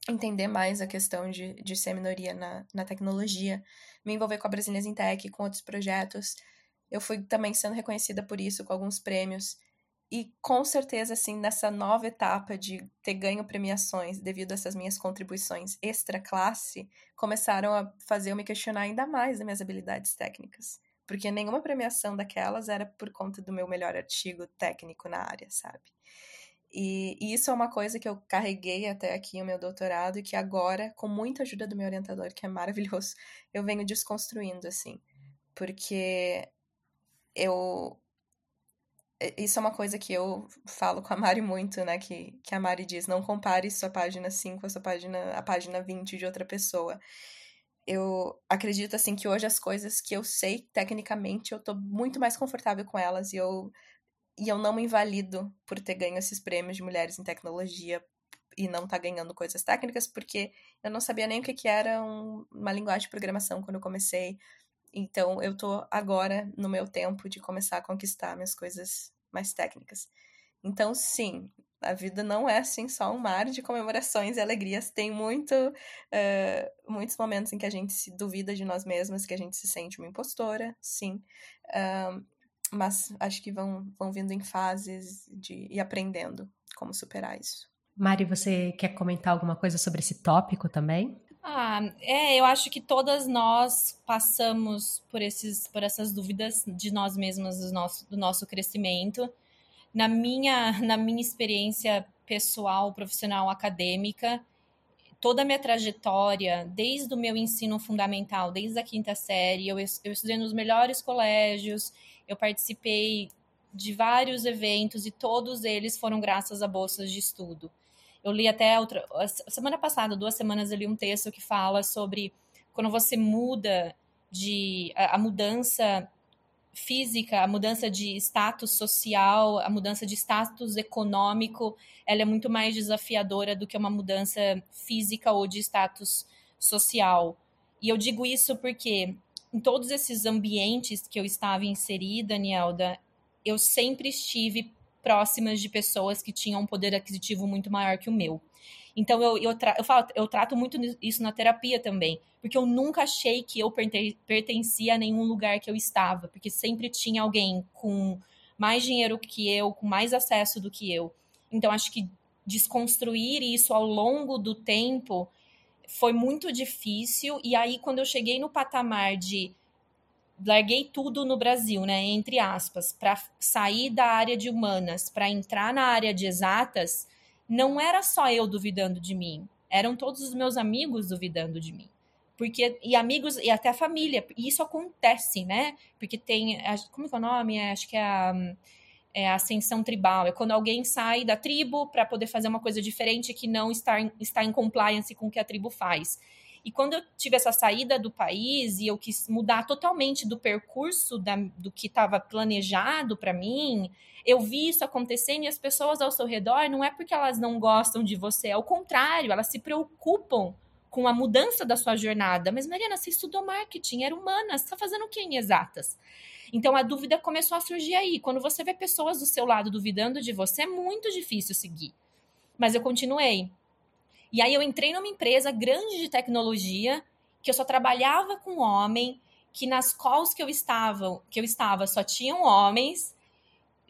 entender mais a questão de, de ser minoria na, na tecnologia, me envolver com a Brasília em Tech, com outros projetos. Eu fui também sendo reconhecida por isso, com alguns prêmios. E com certeza, assim, nessa nova etapa de ter ganho premiações devido a essas minhas contribuições extra classe, começaram a fazer eu me questionar ainda mais das minhas habilidades técnicas porque nenhuma premiação daquelas era por conta do meu melhor artigo técnico na área, sabe? E, e, isso é uma coisa que eu carreguei até aqui o meu doutorado e que agora, com muita ajuda do meu orientador, que é maravilhoso, eu venho desconstruindo, assim. Porque eu. Isso é uma coisa que eu falo com a Mari muito, né? Que, que a Mari diz: não compare sua página 5 com a sua página, a página 20 de outra pessoa. Eu acredito, assim, que hoje as coisas que eu sei tecnicamente, eu tô muito mais confortável com elas e eu e eu não me invalido por ter ganho esses prêmios de mulheres em tecnologia e não tá ganhando coisas técnicas, porque eu não sabia nem o que, que era um, uma linguagem de programação quando eu comecei. Então, eu tô agora no meu tempo de começar a conquistar minhas coisas mais técnicas. Então, sim, a vida não é assim só um mar de comemorações e alegrias. Tem muito, uh, muitos momentos em que a gente se duvida de nós mesmas, que a gente se sente uma impostora, sim. Uh, mas acho que vão, vão vindo em fases de ir aprendendo como superar isso. Mari, você quer comentar alguma coisa sobre esse tópico também? Ah, é, eu acho que todas nós passamos por, esses, por essas dúvidas de nós mesmas, do nosso, do nosso crescimento. Na minha, na minha experiência pessoal, profissional, acadêmica, toda a minha trajetória, desde o meu ensino fundamental, desde a quinta série, eu, eu estudei nos melhores colégios, eu participei de vários eventos e todos eles foram graças a bolsas de estudo. Eu li até outra semana passada, duas semanas eu li um texto que fala sobre quando você muda de a, a mudança física, a mudança de status social, a mudança de status econômico, ela é muito mais desafiadora do que uma mudança física ou de status social. E eu digo isso porque em todos esses ambientes que eu estava inserida, Nielda, eu sempre estive próximas de pessoas que tinham um poder aquisitivo muito maior que o meu. Então eu, eu, tra eu, falo, eu trato muito isso na terapia também, porque eu nunca achei que eu pertencia a nenhum lugar que eu estava, porque sempre tinha alguém com mais dinheiro que eu, com mais acesso do que eu. Então acho que desconstruir isso ao longo do tempo foi muito difícil. E aí, quando eu cheguei no patamar de larguei tudo no Brasil, né, entre aspas, para sair da área de humanas, para entrar na área de exatas, não era só eu duvidando de mim, eram todos os meus amigos duvidando de mim. Porque e amigos e até a família, e isso acontece, né? Porque tem, como é, é o nome? É, acho que é a é a ascensão tribal. É quando alguém sai da tribo para poder fazer uma coisa diferente que não está está em compliance com o que a tribo faz. E quando eu tive essa saída do país e eu quis mudar totalmente do percurso da, do que estava planejado para mim, eu vi isso acontecendo e as pessoas ao seu redor não é porque elas não gostam de você, é o contrário, elas se preocupam com a mudança da sua jornada. Mas, Mariana, você estudou marketing, era humana, você está fazendo o que em exatas? Então a dúvida começou a surgir aí. Quando você vê pessoas do seu lado duvidando de você, é muito difícil seguir. Mas eu continuei. E aí eu entrei numa empresa grande de tecnologia, que eu só trabalhava com homem, que nas calls que eu estava, que eu estava só tinham homens.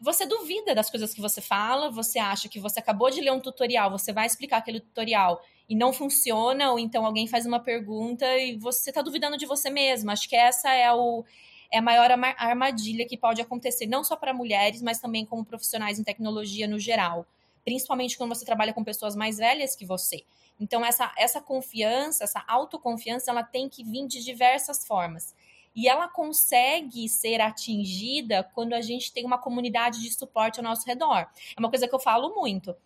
Você duvida das coisas que você fala, você acha que você acabou de ler um tutorial, você vai explicar aquele tutorial e não funciona, ou então alguém faz uma pergunta e você está duvidando de você mesmo. Acho que essa é o é a maior armadilha que pode acontecer, não só para mulheres, mas também como profissionais em tecnologia no geral. Principalmente quando você trabalha com pessoas mais velhas que você. Então, essa, essa confiança, essa autoconfiança, ela tem que vir de diversas formas. E ela consegue ser atingida quando a gente tem uma comunidade de suporte ao nosso redor. É uma coisa que eu falo muito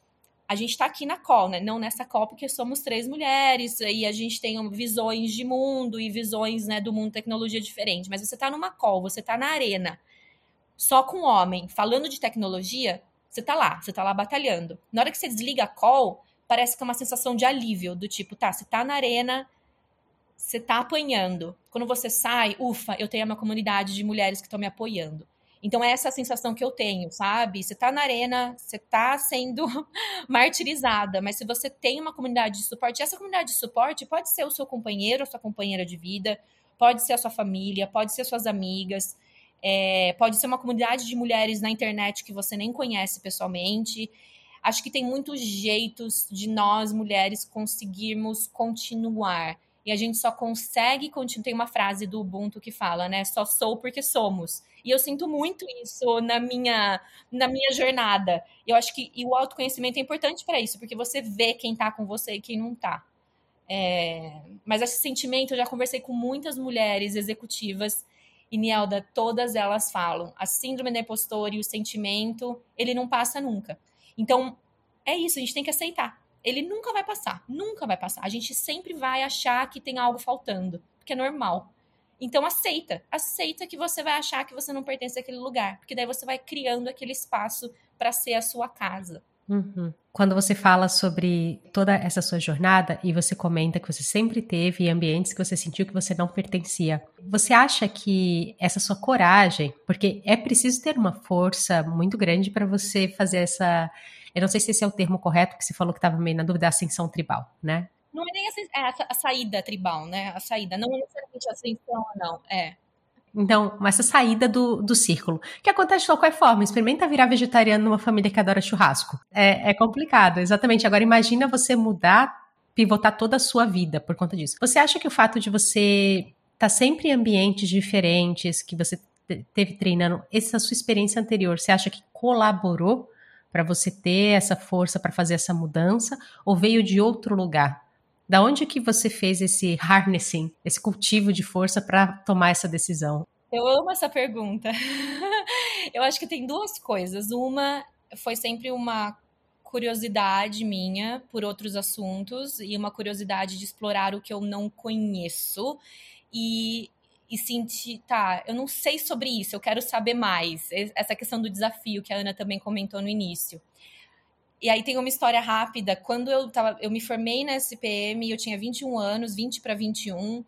a gente está aqui na call, né? Não nessa call porque somos três mulheres e a gente tem visões de mundo e visões né, do mundo tecnologia diferente. Mas você está numa call, você está na arena, só com homem, falando de tecnologia, você está lá, você está lá batalhando. Na hora que você desliga a call, parece que é uma sensação de alívio, do tipo, tá, você está na arena, você está apanhando. Quando você sai, ufa, eu tenho uma comunidade de mulheres que estão me apoiando. Então, é essa a sensação que eu tenho, sabe? Você tá na arena, você tá sendo martirizada, mas se você tem uma comunidade de suporte, essa comunidade de suporte pode ser o seu companheiro, a sua companheira de vida, pode ser a sua família, pode ser suas amigas, é, pode ser uma comunidade de mulheres na internet que você nem conhece pessoalmente. Acho que tem muitos jeitos de nós, mulheres, conseguirmos continuar. E a gente só consegue continuar. Tem uma frase do Ubuntu que fala, né? Só sou porque somos. E eu sinto muito isso na minha, na minha jornada. Eu acho que e o autoconhecimento é importante para isso, porque você vê quem tá com você e quem não tá. É, mas esse sentimento, eu já conversei com muitas mulheres executivas e Nielda, todas elas falam, a síndrome da impostora e o sentimento, ele não passa nunca. Então, é isso, a gente tem que aceitar. Ele nunca vai passar, nunca vai passar. A gente sempre vai achar que tem algo faltando, porque é normal. Então aceita, aceita que você vai achar que você não pertence àquele lugar, porque daí você vai criando aquele espaço para ser a sua casa. Uhum. Quando você fala sobre toda essa sua jornada e você comenta que você sempre teve ambientes que você sentiu que você não pertencia, você acha que essa sua coragem, porque é preciso ter uma força muito grande para você fazer essa. Eu não sei se esse é o termo correto, que você falou que estava meio na dúvida, ascensão tribal, né? Não é nem a, é a, saída tribal, né? A saída, não necessariamente a ascensão, não. É. Então, essa saída do, do círculo. Que acontece de qualquer forma. Experimenta virar vegetariano numa família que adora churrasco. É, é complicado, exatamente. Agora, imagina você mudar, pivotar toda a sua vida por conta disso. Você acha que o fato de você estar tá sempre em ambientes diferentes, que você teve treinando, essa sua experiência anterior, você acha que colaborou para você ter essa força para fazer essa mudança? Ou veio de outro lugar? Da onde que você fez esse harnessing, esse cultivo de força para tomar essa decisão? Eu amo essa pergunta. eu acho que tem duas coisas. Uma foi sempre uma curiosidade minha por outros assuntos e uma curiosidade de explorar o que eu não conheço e, e sentir, tá, eu não sei sobre isso, eu quero saber mais. Essa questão do desafio que a Ana também comentou no início. E aí tem uma história rápida. Quando eu tava, eu me formei na SPM, eu tinha 21 anos, 20 para 21,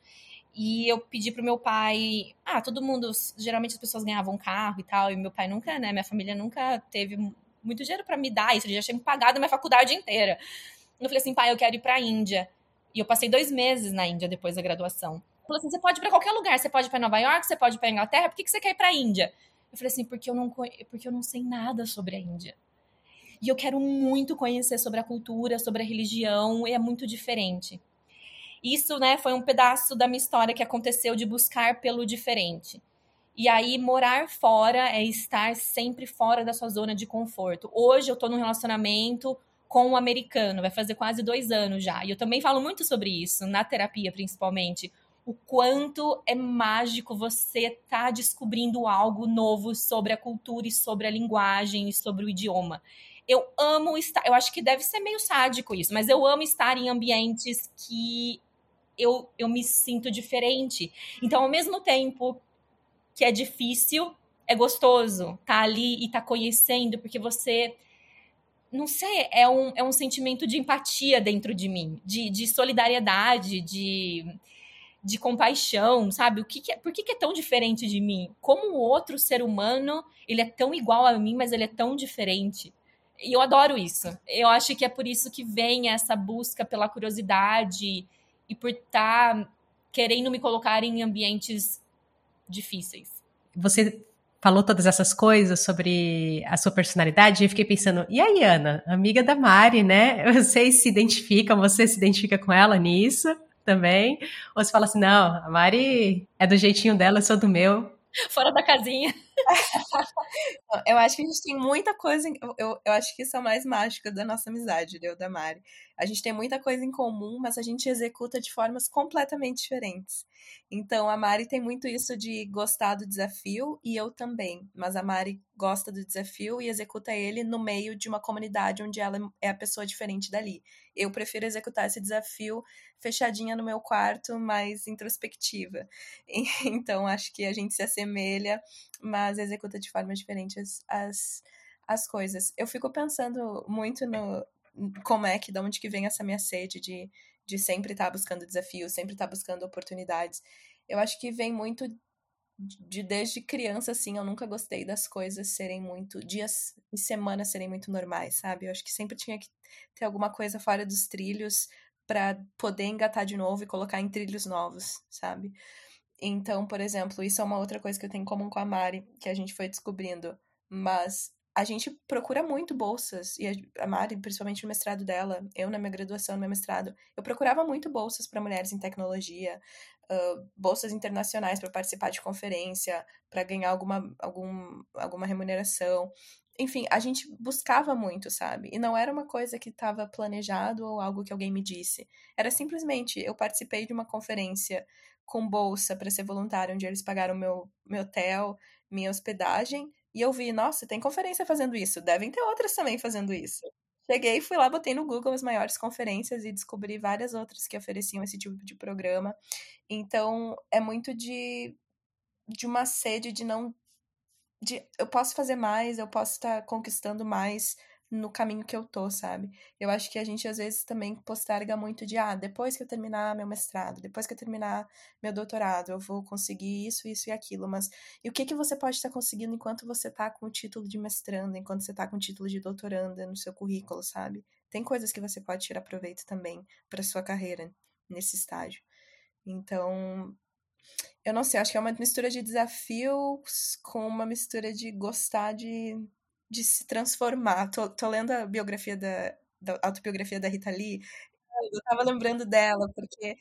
e eu pedi pro meu pai, ah, todo mundo, geralmente as pessoas ganhavam carro e tal, e meu pai nunca, né, minha família nunca teve muito dinheiro para me dar isso, ele já tinha me pagado a minha faculdade inteira. Eu falei assim, pai, eu quero ir pra Índia. E eu passei dois meses na Índia depois da graduação. Ele falou assim, você pode ir pra qualquer lugar, você pode ir pra Nova York, você pode ir pra Inglaterra, por que, que você quer ir pra Índia? Eu falei assim, porque eu não, porque eu não sei nada sobre a Índia. E eu quero muito conhecer sobre a cultura, sobre a religião, e é muito diferente. Isso, né, foi um pedaço da minha história que aconteceu de buscar pelo diferente. E aí, morar fora é estar sempre fora da sua zona de conforto. Hoje eu tô num relacionamento com um americano, vai fazer quase dois anos já. E eu também falo muito sobre isso, na terapia principalmente. O quanto é mágico você estar tá descobrindo algo novo sobre a cultura e sobre a linguagem e sobre o idioma eu amo estar. Eu acho que deve ser meio sádico isso, mas eu amo estar em ambientes que eu, eu me sinto diferente. Então, ao mesmo tempo que é difícil, é gostoso estar tá ali e estar tá conhecendo, porque você. Não sei, é um, é um sentimento de empatia dentro de mim, de, de solidariedade, de, de compaixão, sabe? O que, que é, por que, que, é tão diferente de mim? Como o outro ser humano, ele é tão igual a mim, mas ele é tão diferente. E eu adoro isso. Eu acho que é por isso que vem essa busca pela curiosidade e por estar tá querendo me colocar em ambientes difíceis. Você falou todas essas coisas sobre a sua personalidade, e eu fiquei pensando, e aí, Ana, amiga da Mari, né? Vocês se identificam, você se identifica com ela nisso também? Ou você fala assim, não, a Mari é do jeitinho dela, eu sou do meu. Fora da casinha. eu acho que a gente tem muita coisa. Eu, eu, eu, acho que isso é o mais mágico da nossa amizade, eu da Mari. A gente tem muita coisa em comum, mas a gente executa de formas completamente diferentes. Então a Mari tem muito isso de gostar do desafio e eu também. Mas a Mari gosta do desafio e executa ele no meio de uma comunidade onde ela é a pessoa diferente dali. Eu prefiro executar esse desafio fechadinha no meu quarto, mais introspectiva. Então acho que a gente se assemelha, mas executa de forma diferente as, as, as coisas. Eu fico pensando muito no como é que, de onde que vem essa minha sede de, de sempre estar tá buscando desafios, sempre estar tá buscando oportunidades. Eu acho que vem muito de desde criança, assim, eu nunca gostei das coisas serem muito. dias e semanas serem muito normais, sabe? Eu acho que sempre tinha que ter alguma coisa fora dos trilhos para poder engatar de novo e colocar em trilhos novos, sabe? Então, por exemplo, isso é uma outra coisa que eu tenho em comum com a Mari, que a gente foi descobrindo. Mas a gente procura muito bolsas, e a Mari, principalmente no mestrado dela, eu na minha graduação, no meu mestrado, eu procurava muito bolsas para mulheres em tecnologia, uh, bolsas internacionais para participar de conferência, para ganhar alguma, algum, alguma remuneração. Enfim, a gente buscava muito, sabe? E não era uma coisa que estava planejado ou algo que alguém me disse. Era simplesmente, eu participei de uma conferência com bolsa para ser voluntário, onde eles pagaram meu, meu hotel, minha hospedagem, e eu vi, nossa, tem conferência fazendo isso, devem ter outras também fazendo isso. Cheguei, fui lá, botei no Google as maiores conferências e descobri várias outras que ofereciam esse tipo de programa. Então, é muito de, de uma sede de não. De, eu posso fazer mais, eu posso estar conquistando mais no caminho que eu tô, sabe? Eu acho que a gente às vezes também posterga muito de, ah, depois que eu terminar meu mestrado, depois que eu terminar meu doutorado, eu vou conseguir isso, isso e aquilo, mas e o que que você pode estar conseguindo enquanto você tá com o título de mestrando, enquanto você tá com o título de doutoranda no seu currículo, sabe? Tem coisas que você pode tirar proveito também para sua carreira nesse estágio. Então, eu não sei, acho que é uma mistura de desafios com uma mistura de gostar de de se transformar. Tô, tô lendo a biografia da, da autobiografia da Rita Lee. Eu tava lembrando dela, porque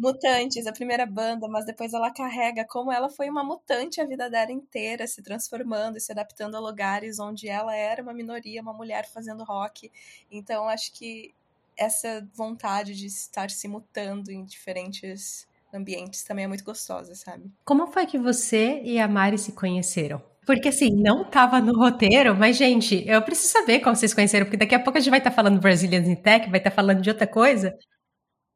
Mutantes, a primeira banda, mas depois ela carrega como ela foi uma mutante a vida dela inteira, se transformando e se adaptando a lugares onde ela era uma minoria, uma mulher fazendo rock. Então acho que essa vontade de estar se mutando em diferentes ambientes também é muito gostosa, sabe? Como foi que você e a Mari se conheceram? Porque assim, não tava no roteiro, mas, gente, eu preciso saber como vocês conheceram, porque daqui a pouco a gente vai estar tá falando Brazilians in Tech, vai estar tá falando de outra coisa.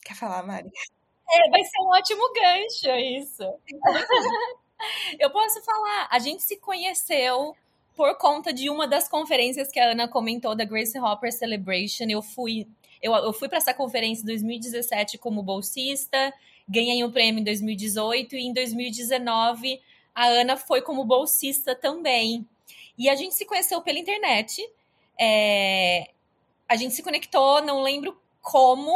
Quer falar, Mari? É, vai ser um ótimo gancho isso. eu posso falar, a gente se conheceu por conta de uma das conferências que a Ana comentou da Grace Hopper Celebration. Eu fui, eu, eu fui para essa conferência em 2017 como bolsista, ganhei um prêmio em 2018 e em 2019 a Ana foi como bolsista também. E a gente se conheceu pela internet. É, a gente se conectou, não lembro como.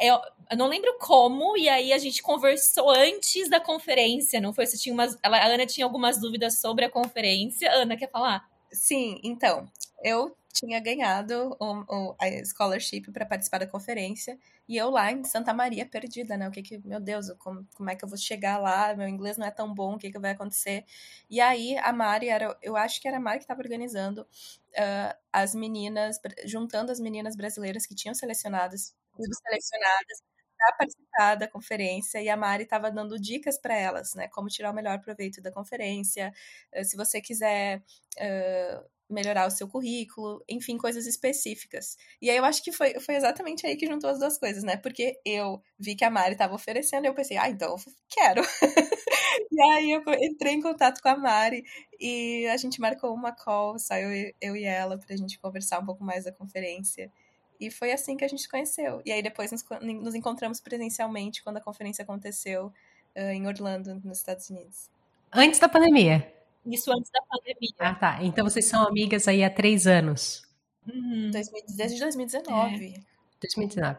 Eu, eu, não lembro como, e aí a gente conversou antes da conferência, não foi? Você tinha umas, a Ana tinha algumas dúvidas sobre a conferência. Ana, quer falar? Sim, então, eu tinha ganhado o, o, a scholarship para participar da conferência e eu lá em Santa Maria perdida, né? O que que, meu Deus, como, como é que eu vou chegar lá? Meu inglês não é tão bom, o que que vai acontecer? E aí a Mari era, eu acho que era a Mari que estava organizando uh, as meninas, juntando as meninas brasileiras que tinham selecionadas, selecionadas para participar da conferência e a Mari estava dando dicas para elas, né? Como tirar o melhor proveito da conferência. Uh, se você quiser uh, melhorar o seu currículo, enfim, coisas específicas. E aí eu acho que foi, foi exatamente aí que juntou as duas coisas, né? Porque eu vi que a Mari estava oferecendo eu pensei, ah, então eu quero. e aí eu entrei em contato com a Mari e a gente marcou uma call, só eu, eu e ela, pra gente conversar um pouco mais da conferência. E foi assim que a gente conheceu. E aí depois nos, nos encontramos presencialmente quando a conferência aconteceu uh, em Orlando, nos Estados Unidos. Antes da pandemia? Isso antes da pandemia. Ah, tá. Então vocês são amigas aí há três anos. Uhum. Desde 2019. É. 2019.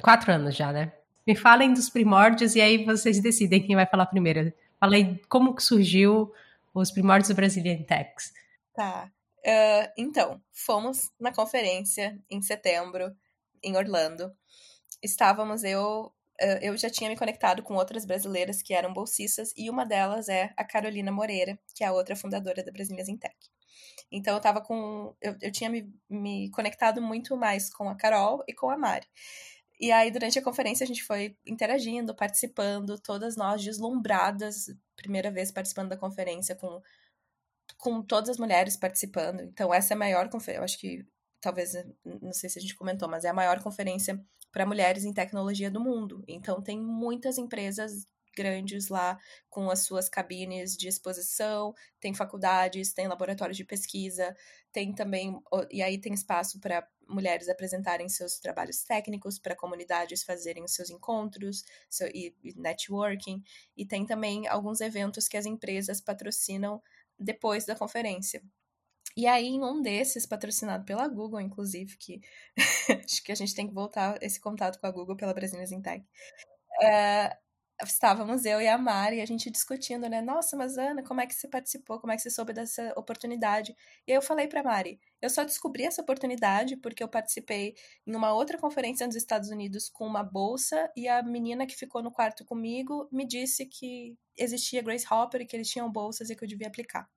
Quatro anos já, né? Me falem dos primórdios e aí vocês decidem quem vai falar primeiro. Fala aí como que surgiu os primórdios do Brazilian Techs. Tá. Uh, então, fomos na conferência em setembro, em Orlando. Estávamos eu, eu já tinha me conectado com outras brasileiras que eram bolsistas, e uma delas é a Carolina Moreira, que é a outra fundadora da Brasília Zintec. Então eu tava com. Eu, eu tinha me, me conectado muito mais com a Carol e com a Mari. E aí, durante a conferência, a gente foi interagindo, participando, todas nós deslumbradas, primeira vez participando da conferência, com, com todas as mulheres participando. Então, essa é a maior conferência, eu acho que, talvez, não sei se a gente comentou, mas é a maior conferência para mulheres em tecnologia do mundo. Então, tem muitas empresas grandes lá com as suas cabines de exposição, tem faculdades, tem laboratórios de pesquisa, tem também e aí tem espaço para mulheres apresentarem seus trabalhos técnicos, para comunidades fazerem os seus encontros seu, e, e networking, e tem também alguns eventos que as empresas patrocinam depois da conferência. E aí, em um desses, patrocinado pela Google, inclusive, que acho que a gente tem que voltar esse contato com a Google pela Brasília Zintec, é, estávamos eu e a Mari, a gente discutindo, né? Nossa, mas Ana, como é que você participou? Como é que você soube dessa oportunidade? E aí eu falei para Mari, eu só descobri essa oportunidade porque eu participei em uma outra conferência nos Estados Unidos com uma bolsa e a menina que ficou no quarto comigo me disse que existia Grace Hopper e que eles tinham bolsas e que eu devia aplicar.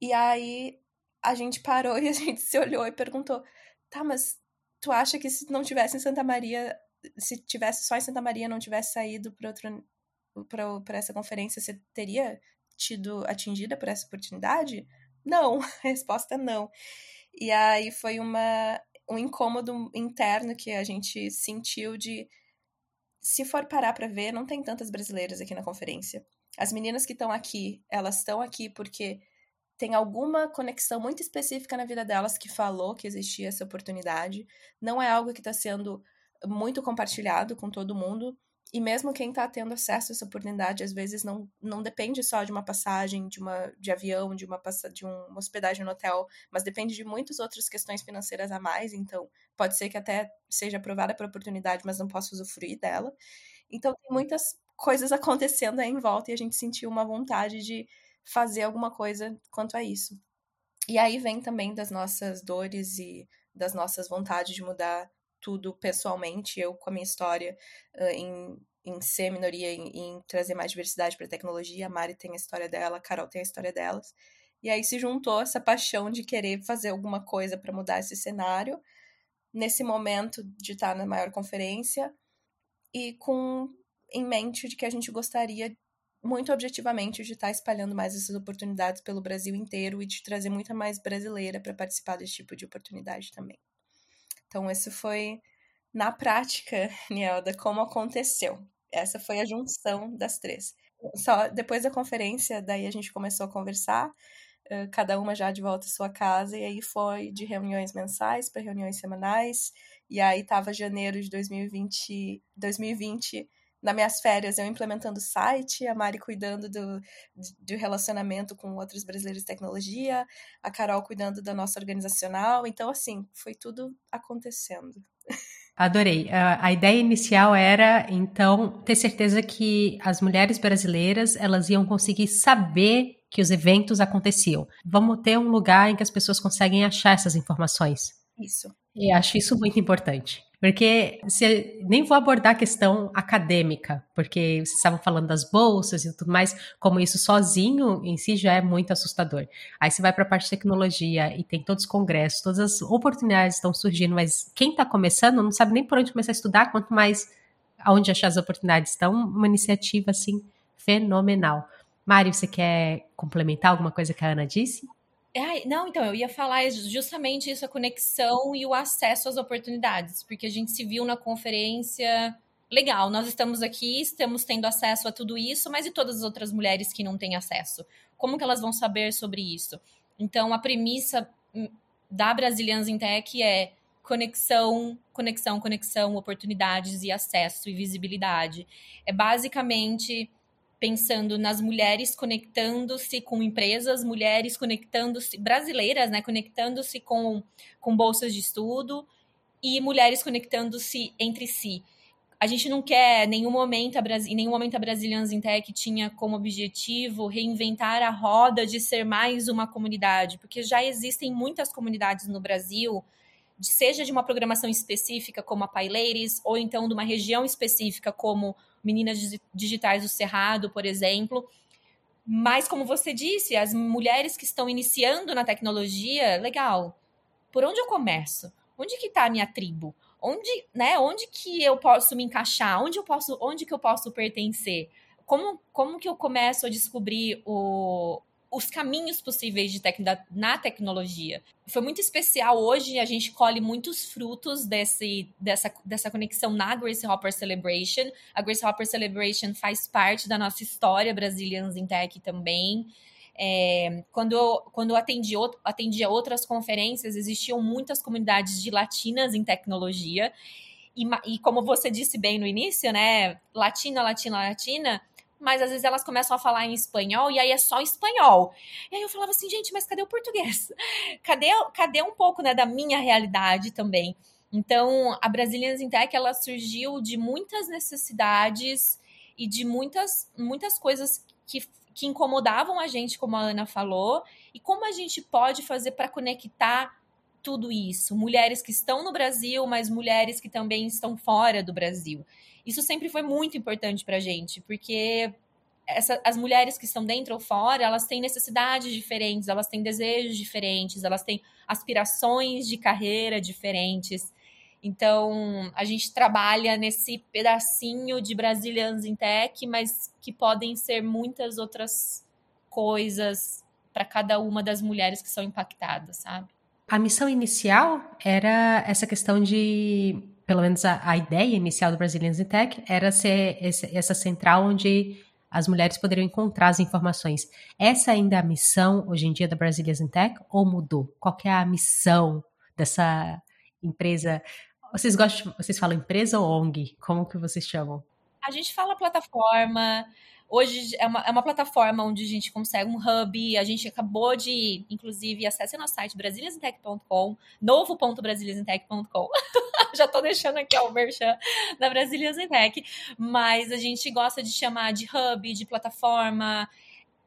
E aí a gente parou e a gente se olhou e perguntou: "Tá, mas tu acha que se não tivesse em Santa Maria se tivesse só em Santa Maria, não tivesse saído para outro para essa conferência, você teria tido atingida por essa oportunidade? Não, a resposta é não. E aí foi uma um incômodo interno que a gente sentiu de se for parar para ver, não tem tantas brasileiras aqui na conferência. As meninas que estão aqui, elas estão aqui porque tem alguma conexão muito específica na vida delas que falou que existia essa oportunidade. Não é algo que está sendo muito compartilhado com todo mundo. E mesmo quem está tendo acesso a essa oportunidade, às vezes não, não depende só de uma passagem, de uma de avião, de uma de uma hospedagem no hotel, mas depende de muitas outras questões financeiras a mais. Então, pode ser que até seja aprovada para oportunidade, mas não possa usufruir dela. Então, tem muitas coisas acontecendo aí em volta e a gente sentiu uma vontade de fazer alguma coisa quanto a isso. E aí vem também das nossas dores e das nossas vontades de mudar tudo pessoalmente, eu com a minha história uh, em, em ser minoria, em, em trazer mais diversidade para a tecnologia. A Mari tem a história dela, a Carol tem a história delas. E aí se juntou essa paixão de querer fazer alguma coisa para mudar esse cenário, nesse momento de estar na maior conferência, e com em mente de que a gente gostaria muito objetivamente de estar espalhando mais essas oportunidades pelo Brasil inteiro e de trazer muita mais brasileira para participar desse tipo de oportunidade também. Então, isso foi na prática, Nielda, como aconteceu. Essa foi a junção das três. Só depois da conferência, daí a gente começou a conversar, cada uma já de volta à sua casa, e aí foi de reuniões mensais para reuniões semanais, e aí estava janeiro de 2020, 2020 nas minhas férias, eu implementando o site, a Mari cuidando do, do relacionamento com outros brasileiros de tecnologia, a Carol cuidando da nossa organizacional. Então, assim, foi tudo acontecendo. Adorei. A ideia inicial era, então, ter certeza que as mulheres brasileiras elas iam conseguir saber que os eventos aconteciam. Vamos ter um lugar em que as pessoas conseguem achar essas informações. Isso. E acho isso muito importante. Porque se, nem vou abordar a questão acadêmica, porque vocês estavam falando das bolsas e tudo mais, como isso sozinho em si já é muito assustador. Aí você vai para a parte de tecnologia e tem todos os congressos, todas as oportunidades estão surgindo, mas quem está começando não sabe nem por onde começar a estudar, quanto mais aonde achar as oportunidades. Então, uma iniciativa assim fenomenal. Mari, você quer complementar alguma coisa que a Ana disse? Ai, não, então, eu ia falar justamente isso, a conexão e o acesso às oportunidades, porque a gente se viu na conferência. Legal, nós estamos aqui, estamos tendo acesso a tudo isso, mas e todas as outras mulheres que não têm acesso? Como que elas vão saber sobre isso? Então, a premissa hum, da Brasilians in Tech é conexão, conexão, conexão, oportunidades e acesso e visibilidade. É basicamente pensando nas mulheres conectando-se com empresas, mulheres conectando-se, brasileiras, né, conectando-se com, com bolsas de estudo e mulheres conectando-se entre si. A gente não quer, nenhum momento, a em nenhum momento a Brazilians in Tech tinha como objetivo reinventar a roda de ser mais uma comunidade, porque já existem muitas comunidades no Brasil, seja de uma programação específica como a PyLadies, ou então de uma região específica como Meninas Digitais do Cerrado, por exemplo. Mas, como você disse, as mulheres que estão iniciando na tecnologia, legal. Por onde eu começo? Onde que está a minha tribo? Onde, né, onde que eu posso me encaixar? Onde eu posso, onde que eu posso pertencer? Como, como que eu começo a descobrir o, os caminhos possíveis de tec na tecnologia. Foi muito especial hoje, a gente colhe muitos frutos desse, dessa, dessa conexão na Grace Hopper Celebration. A Grace Hopper Celebration faz parte da nossa história Brazilians in Tech também. É, quando, eu, quando eu atendi, atendia outras conferências, existiam muitas comunidades de latinas em tecnologia. E, e como você disse bem no início, né? Latina, latina, latina mas às vezes elas começam a falar em espanhol e aí é só espanhol. E aí eu falava assim, gente, mas cadê o português? Cadê, cadê um pouco né, da minha realidade também? Então, a Brazilians in Tech, ela surgiu de muitas necessidades e de muitas, muitas coisas que, que incomodavam a gente, como a Ana falou, e como a gente pode fazer para conectar tudo isso. Mulheres que estão no Brasil, mas mulheres que também estão fora do Brasil. Isso sempre foi muito importante para a gente, porque essa, as mulheres que estão dentro ou fora, elas têm necessidades diferentes, elas têm desejos diferentes, elas têm aspirações de carreira diferentes. Então, a gente trabalha nesse pedacinho de Brazilians in Tech, mas que podem ser muitas outras coisas para cada uma das mulheres que são impactadas, sabe? A missão inicial era essa questão de, pelo menos a, a ideia inicial do Brazilians in Tech era ser esse, essa central onde as mulheres poderiam encontrar as informações. Essa ainda é a missão hoje em dia da Brazilians in Tech ou mudou? Qual é a missão dessa empresa? Vocês gostam, vocês falam empresa ou ONG? Como que vocês chamam? A gente fala plataforma, Hoje é uma, é uma plataforma onde a gente consegue um hub. A gente acabou de, inclusive, acesse nosso site brasiliasintech.com, novo.brasiliasintech.com. Já estou deixando aqui ó, o merchan da Brasilias Tech. Mas a gente gosta de chamar de hub, de plataforma.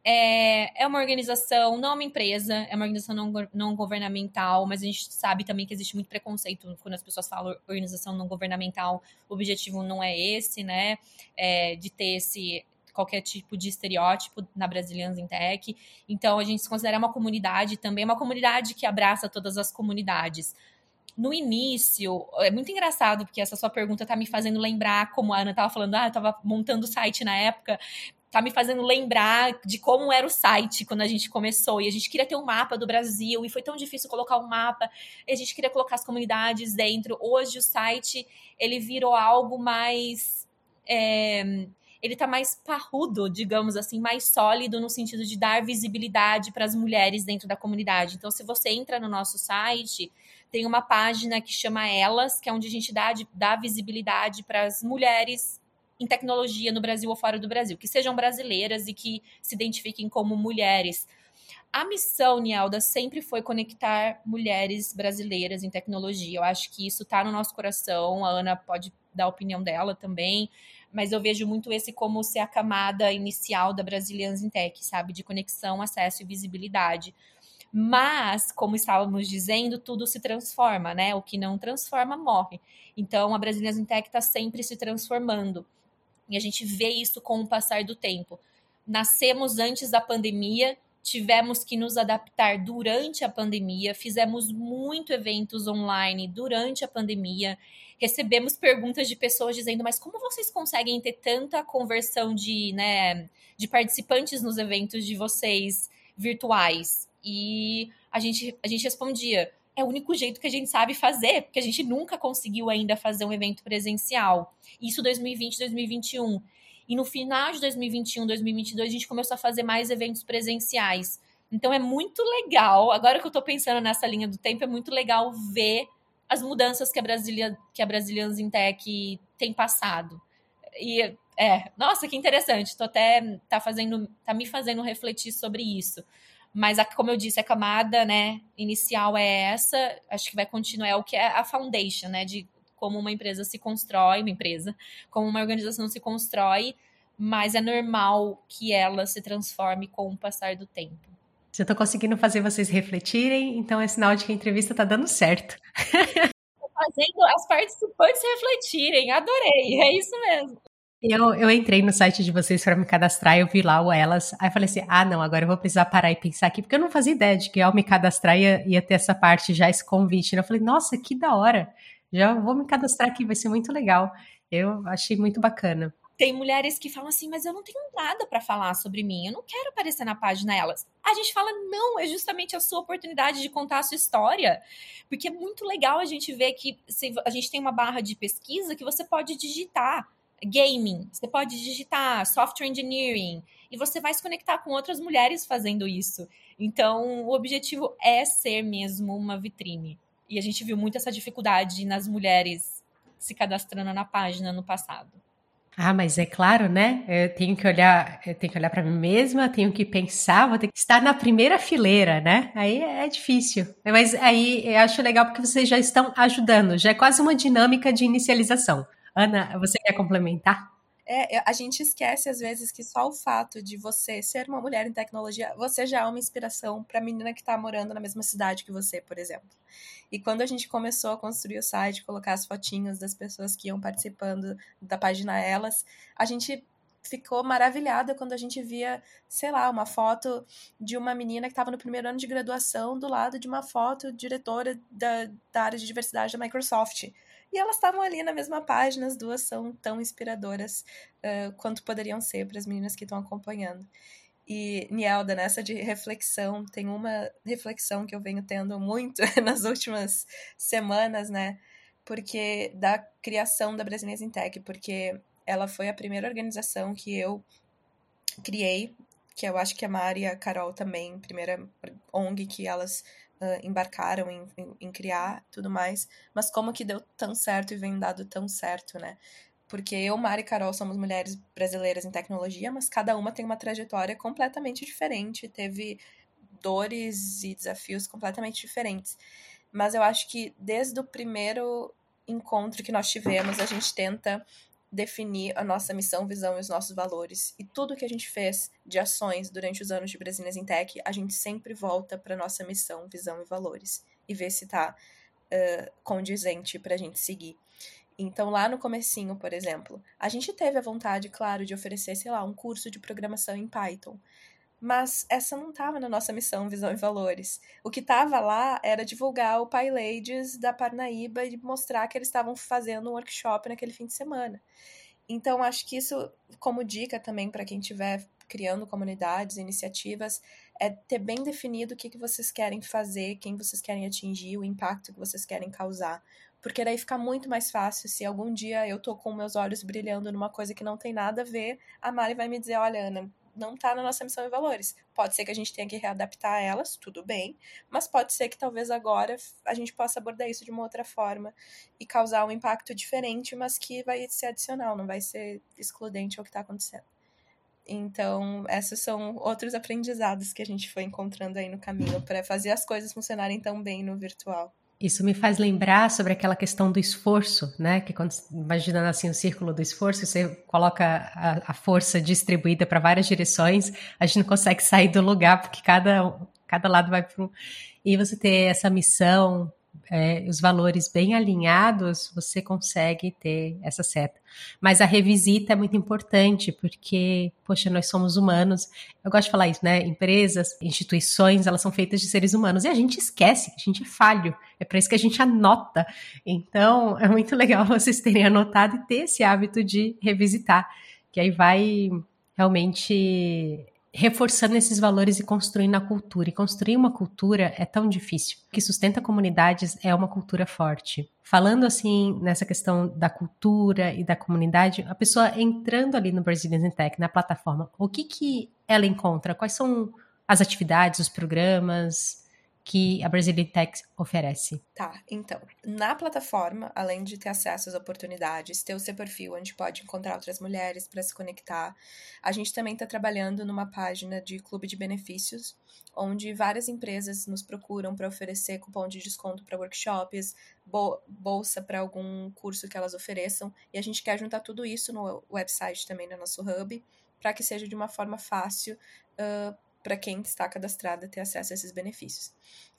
É, é uma organização, não é uma empresa, é uma organização não, não governamental, mas a gente sabe também que existe muito preconceito quando as pessoas falam organização não governamental. O objetivo não é esse, né? É, de ter esse, qualquer tipo de estereótipo na Brazilians in Tech. Então, a gente se considera uma comunidade também, uma comunidade que abraça todas as comunidades. No início, é muito engraçado, porque essa sua pergunta tá me fazendo lembrar, como a Ana tava falando, ah, eu tava montando o site na época, tá me fazendo lembrar de como era o site quando a gente começou. E a gente queria ter um mapa do Brasil, e foi tão difícil colocar um mapa, e a gente queria colocar as comunidades dentro. Hoje o site, ele virou algo mais... É, ele tá mais parrudo, digamos assim, mais sólido no sentido de dar visibilidade para as mulheres dentro da comunidade. Então, se você entra no nosso site, tem uma página que chama Elas, que é onde a gente dá, dá visibilidade para as mulheres em tecnologia no Brasil ou fora do Brasil, que sejam brasileiras e que se identifiquem como mulheres. A missão, Nialda, sempre foi conectar mulheres brasileiras em tecnologia. Eu acho que isso está no nosso coração. A Ana pode dar a opinião dela também mas eu vejo muito esse como ser a camada inicial da Brazilians in Tech, sabe? De conexão, acesso e visibilidade. Mas, como estávamos dizendo, tudo se transforma, né? O que não transforma morre. Então, a Brazilians in Tech está sempre se transformando. E a gente vê isso com o passar do tempo. Nascemos antes da pandemia, tivemos que nos adaptar durante a pandemia, fizemos muito eventos online durante a pandemia recebemos perguntas de pessoas dizendo, mas como vocês conseguem ter tanta conversão de, né, de participantes nos eventos de vocês virtuais? E a gente, a gente respondia, é o único jeito que a gente sabe fazer, porque a gente nunca conseguiu ainda fazer um evento presencial. Isso 2020, 2021. E no final de 2021, 2022, a gente começou a fazer mais eventos presenciais. Então é muito legal, agora que eu tô pensando nessa linha do tempo, é muito legal ver as mudanças que a Brasília, que a Brazilians in Tech tem passado. E é, nossa, que interessante. Tô até tá fazendo, tá me fazendo refletir sobre isso. Mas a, como eu disse, a camada, né, inicial é essa, acho que vai continuar é o que é a foundation, né, de como uma empresa se constrói, uma empresa, como uma organização se constrói, mas é normal que ela se transforme com o passar do tempo. Já estou conseguindo fazer vocês refletirem, então é sinal de que a entrevista está dando certo. Fazendo as participantes refletirem, adorei, é isso mesmo. Eu, eu entrei no site de vocês para me cadastrar, eu vi lá o Elas, aí eu falei assim, ah não, agora eu vou precisar parar e pensar aqui, porque eu não fazia ideia de que ao me cadastrar ia, ia ter essa parte, já esse convite, né? Eu falei, nossa, que da hora, já vou me cadastrar aqui, vai ser muito legal. Eu achei muito bacana tem mulheres que falam assim, mas eu não tenho nada para falar sobre mim, eu não quero aparecer na página elas. A gente fala, não, é justamente a sua oportunidade de contar a sua história, porque é muito legal a gente ver que a gente tem uma barra de pesquisa que você pode digitar gaming, você pode digitar software engineering, e você vai se conectar com outras mulheres fazendo isso. Então, o objetivo é ser mesmo uma vitrine. E a gente viu muito essa dificuldade nas mulheres se cadastrando na página no passado. Ah, mas é claro, né? Eu tenho que olhar, eu tenho que olhar para mim mesma, tenho que pensar, vou ter que estar na primeira fileira, né? Aí é difícil. Mas aí eu acho legal porque vocês já estão ajudando, já é quase uma dinâmica de inicialização. Ana, você quer complementar? É, a gente esquece às vezes que só o fato de você ser uma mulher em tecnologia, você já é uma inspiração para a menina que está morando na mesma cidade que você, por exemplo. E quando a gente começou a construir o site, colocar as fotinhas das pessoas que iam participando da página Elas, a gente ficou maravilhada quando a gente via, sei lá, uma foto de uma menina que estava no primeiro ano de graduação do lado de uma foto diretora da, da área de diversidade da Microsoft. E elas estavam ali na mesma página, as duas são tão inspiradoras uh, quanto poderiam ser para as meninas que estão acompanhando. E, Nielda, nessa de reflexão, tem uma reflexão que eu venho tendo muito nas últimas semanas, né? Porque da criação da Brasileiras em Tech, porque ela foi a primeira organização que eu criei, que eu acho que a Mari e a Carol também, primeira ONG que elas uh, embarcaram em, em, em, criar tudo mais, mas como que deu tão certo e vem dado tão certo, né? Porque eu, Mari e Carol somos mulheres brasileiras em tecnologia, mas cada uma tem uma trajetória completamente diferente, teve dores e desafios completamente diferentes. Mas eu acho que desde o primeiro encontro que nós tivemos, a gente tenta definir a nossa missão, visão e os nossos valores. E tudo que a gente fez de ações durante os anos de Brasileiras em Tech, a gente sempre volta para nossa missão, visão e valores e vê se está uh, condizente para a gente seguir. Então, lá no comecinho, por exemplo, a gente teve a vontade, claro, de oferecer, sei lá, um curso de programação em Python. Mas essa não estava na nossa missão, visão e valores. O que estava lá era divulgar o PyLadies da Parnaíba e mostrar que eles estavam fazendo um workshop naquele fim de semana. Então, acho que isso, como dica também para quem estiver criando comunidades, iniciativas, é ter bem definido o que, que vocês querem fazer, quem vocês querem atingir, o impacto que vocês querem causar. Porque daí fica muito mais fácil se algum dia eu tô com meus olhos brilhando numa coisa que não tem nada a ver, a Mari vai me dizer, olha, Ana, não está na nossa missão e valores. Pode ser que a gente tenha que readaptar elas, tudo bem, mas pode ser que talvez agora a gente possa abordar isso de uma outra forma e causar um impacto diferente, mas que vai ser adicional, não vai ser excludente ao que está acontecendo. Então, esses são outros aprendizados que a gente foi encontrando aí no caminho para fazer as coisas funcionarem tão bem no virtual. Isso me faz lembrar sobre aquela questão do esforço, né? Que quando imaginando assim o círculo do esforço, você coloca a, a força distribuída para várias direções, a gente não consegue sair do lugar porque cada cada lado vai para um e você ter essa missão é, os valores bem alinhados, você consegue ter essa seta. Mas a revisita é muito importante, porque, poxa, nós somos humanos. Eu gosto de falar isso, né? Empresas, instituições, elas são feitas de seres humanos. E a gente esquece, a gente é falho. É para isso que a gente anota. Então, é muito legal vocês terem anotado e ter esse hábito de revisitar. Que aí vai realmente reforçando esses valores e construindo a cultura. E construir uma cultura é tão difícil. O que sustenta comunidades é uma cultura forte. Falando assim nessa questão da cultura e da comunidade, a pessoa entrando ali no Brazilian Tech, na plataforma, o que que ela encontra? Quais são as atividades, os programas? Que a Brazilian Tech oferece? Tá, então, na plataforma, além de ter acesso às oportunidades, ter o seu perfil onde pode encontrar outras mulheres para se conectar, a gente também está trabalhando numa página de clube de benefícios, onde várias empresas nos procuram para oferecer cupom de desconto para workshops, bolsa para algum curso que elas ofereçam, e a gente quer juntar tudo isso no website também, no nosso hub, para que seja de uma forma fácil uh, para quem está cadastrado ter acesso a esses benefícios.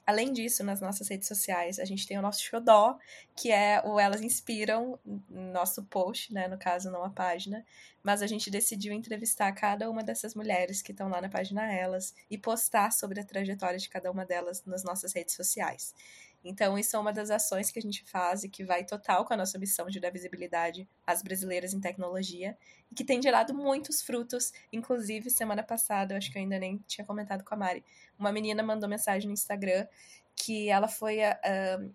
Além disso, nas nossas redes sociais, a gente tem o nosso xodó, que é o Elas Inspiram, nosso post, né, no caso, não a página, mas a gente decidiu entrevistar cada uma dessas mulheres que estão lá na página Elas e postar sobre a trajetória de cada uma delas nas nossas redes sociais. Então, isso é uma das ações que a gente faz e que vai total com a nossa missão de dar visibilidade às brasileiras em tecnologia e que tem gerado muitos frutos. Inclusive, semana passada, eu acho que eu ainda nem tinha comentado com a Mari, uma menina mandou mensagem no Instagram que ela foi, uh,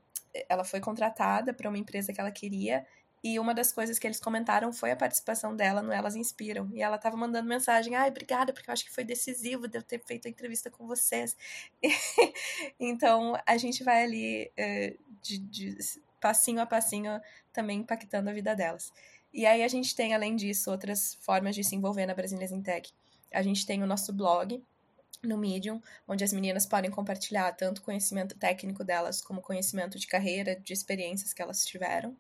ela foi contratada para uma empresa que ela queria e uma das coisas que eles comentaram foi a participação dela no Elas Inspiram. E ela tava mandando mensagem: ai, obrigada, porque eu acho que foi decisivo de eu ter feito a entrevista com vocês. então, a gente vai ali é, de, de passinho a passinho também impactando a vida delas. E aí a gente tem, além disso, outras formas de se envolver na Brasília in Tech. A gente tem o nosso blog, no Medium, onde as meninas podem compartilhar tanto conhecimento técnico delas como conhecimento de carreira, de experiências que elas tiveram.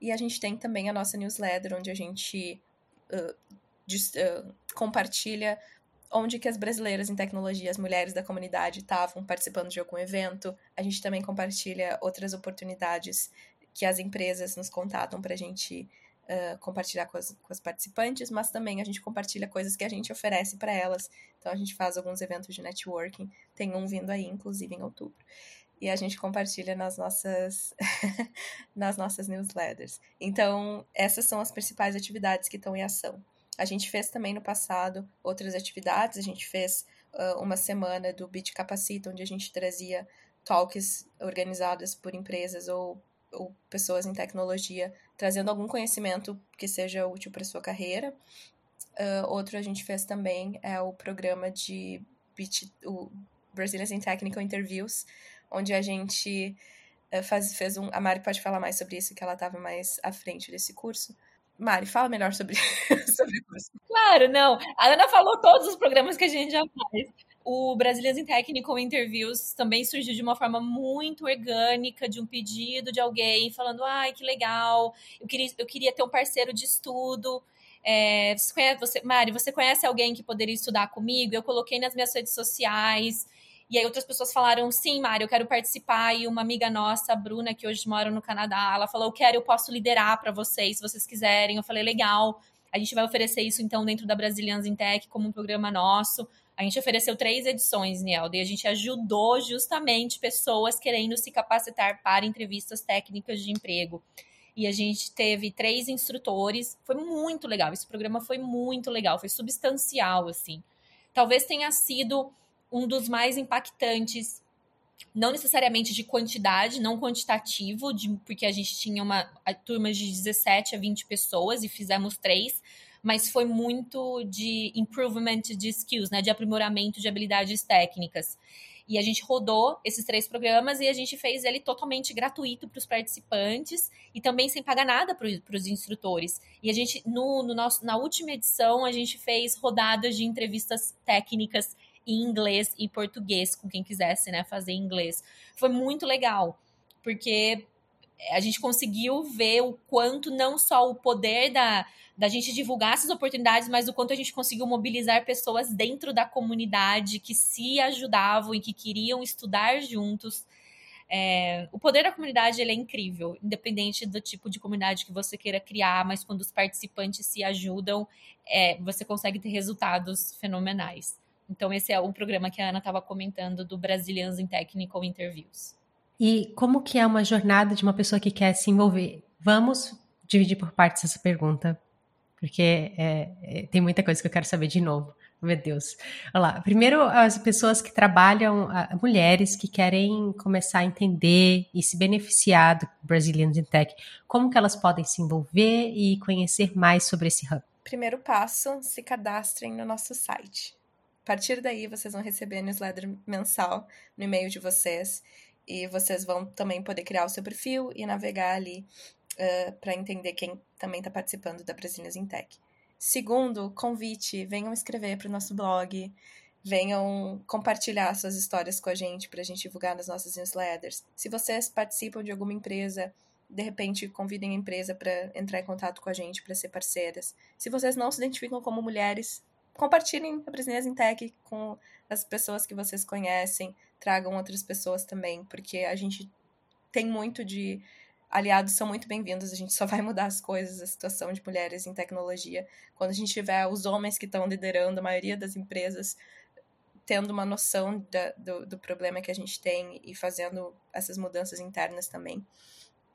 E a gente tem também a nossa newsletter, onde a gente uh, uh, compartilha onde que as brasileiras em tecnologia, as mulheres da comunidade estavam participando de algum evento. A gente também compartilha outras oportunidades que as empresas nos contatam para a gente uh, compartilhar com as, com as, participantes, mas também a gente compartilha coisas que a gente oferece para elas. Então a gente faz alguns eventos de networking, tem um vindo aí, inclusive em outubro. E a gente compartilha nas nossas nas nossas newsletters. Então, essas são as principais atividades que estão em ação. A gente fez também no passado outras atividades, a gente fez uh, uma semana do Bit Capacita, onde a gente trazia talks organizadas por empresas ou, ou pessoas em tecnologia, trazendo algum conhecimento que seja útil para sua carreira. Uh, outro a gente fez também é o programa de Bit, o Brazilians in Technical Interviews, onde a gente uh, faz, fez um. A Mari pode falar mais sobre isso, que ela estava mais à frente desse curso Mari, fala melhor sobre, sobre curso. Claro, não. A Ana falou todos os programas que a gente já faz. O Brasilians in Technical Interviews também surgiu de uma forma muito orgânica, de um pedido de alguém falando: ai, que legal, eu queria, eu queria ter um parceiro de estudo. É, você conhece, você, Mari, você conhece alguém que poderia estudar comigo? Eu coloquei nas minhas redes sociais. E aí outras pessoas falaram, sim, Mário, eu quero participar. E uma amiga nossa, a Bruna, que hoje mora no Canadá, ela falou, eu quero, eu posso liderar para vocês, se vocês quiserem. Eu falei, legal. A gente vai oferecer isso, então, dentro da Brazilians in Tech, como um programa nosso. A gente ofereceu três edições, Nielda, e a gente ajudou justamente pessoas querendo se capacitar para entrevistas técnicas de emprego. E a gente teve três instrutores. Foi muito legal. Esse programa foi muito legal, foi substancial, assim. Talvez tenha sido um dos mais impactantes, não necessariamente de quantidade, não quantitativo, de, porque a gente tinha uma turma de 17 a 20 pessoas e fizemos três, mas foi muito de improvement de skills, né, de aprimoramento de habilidades técnicas. E a gente rodou esses três programas e a gente fez ele totalmente gratuito para os participantes e também sem pagar nada para os instrutores. E a gente, no, no, nosso, na última edição, a gente fez rodadas de entrevistas técnicas em inglês e português, com quem quisesse, né, fazer inglês. Foi muito legal, porque a gente conseguiu ver o quanto não só o poder da, da gente divulgar essas oportunidades, mas o quanto a gente conseguiu mobilizar pessoas dentro da comunidade que se ajudavam e que queriam estudar juntos. É, o poder da comunidade ele é incrível, independente do tipo de comunidade que você queira criar, mas quando os participantes se ajudam, é, você consegue ter resultados fenomenais. Então, esse é o programa que a Ana estava comentando do Brazilians in Technical Interviews. E como que é uma jornada de uma pessoa que quer se envolver? Vamos dividir por partes essa pergunta, porque é, é, tem muita coisa que eu quero saber de novo. Meu Deus. Olha lá. Primeiro, as pessoas que trabalham, mulheres que querem começar a entender e se beneficiar do Brazilians in Tech, como que elas podem se envolver e conhecer mais sobre esse hub? Primeiro passo, se cadastrem no nosso site partir daí, vocês vão receber a newsletter mensal no e-mail de vocês. E vocês vão também poder criar o seu perfil e navegar ali uh, para entender quem também está participando da Brasília in Tech. Segundo, convite, venham escrever para o nosso blog, venham compartilhar suas histórias com a gente para a gente divulgar nas nossas newsletters. Se vocês participam de alguma empresa, de repente convidem a empresa para entrar em contato com a gente para ser parceiras. Se vocês não se identificam como mulheres, compartilhem a Brasileiras em Tech com as pessoas que vocês conhecem, tragam outras pessoas também, porque a gente tem muito de aliados são muito bem-vindos, a gente só vai mudar as coisas, a situação de mulheres em tecnologia, quando a gente tiver os homens que estão liderando a maioria das empresas tendo uma noção da, do, do problema que a gente tem e fazendo essas mudanças internas também.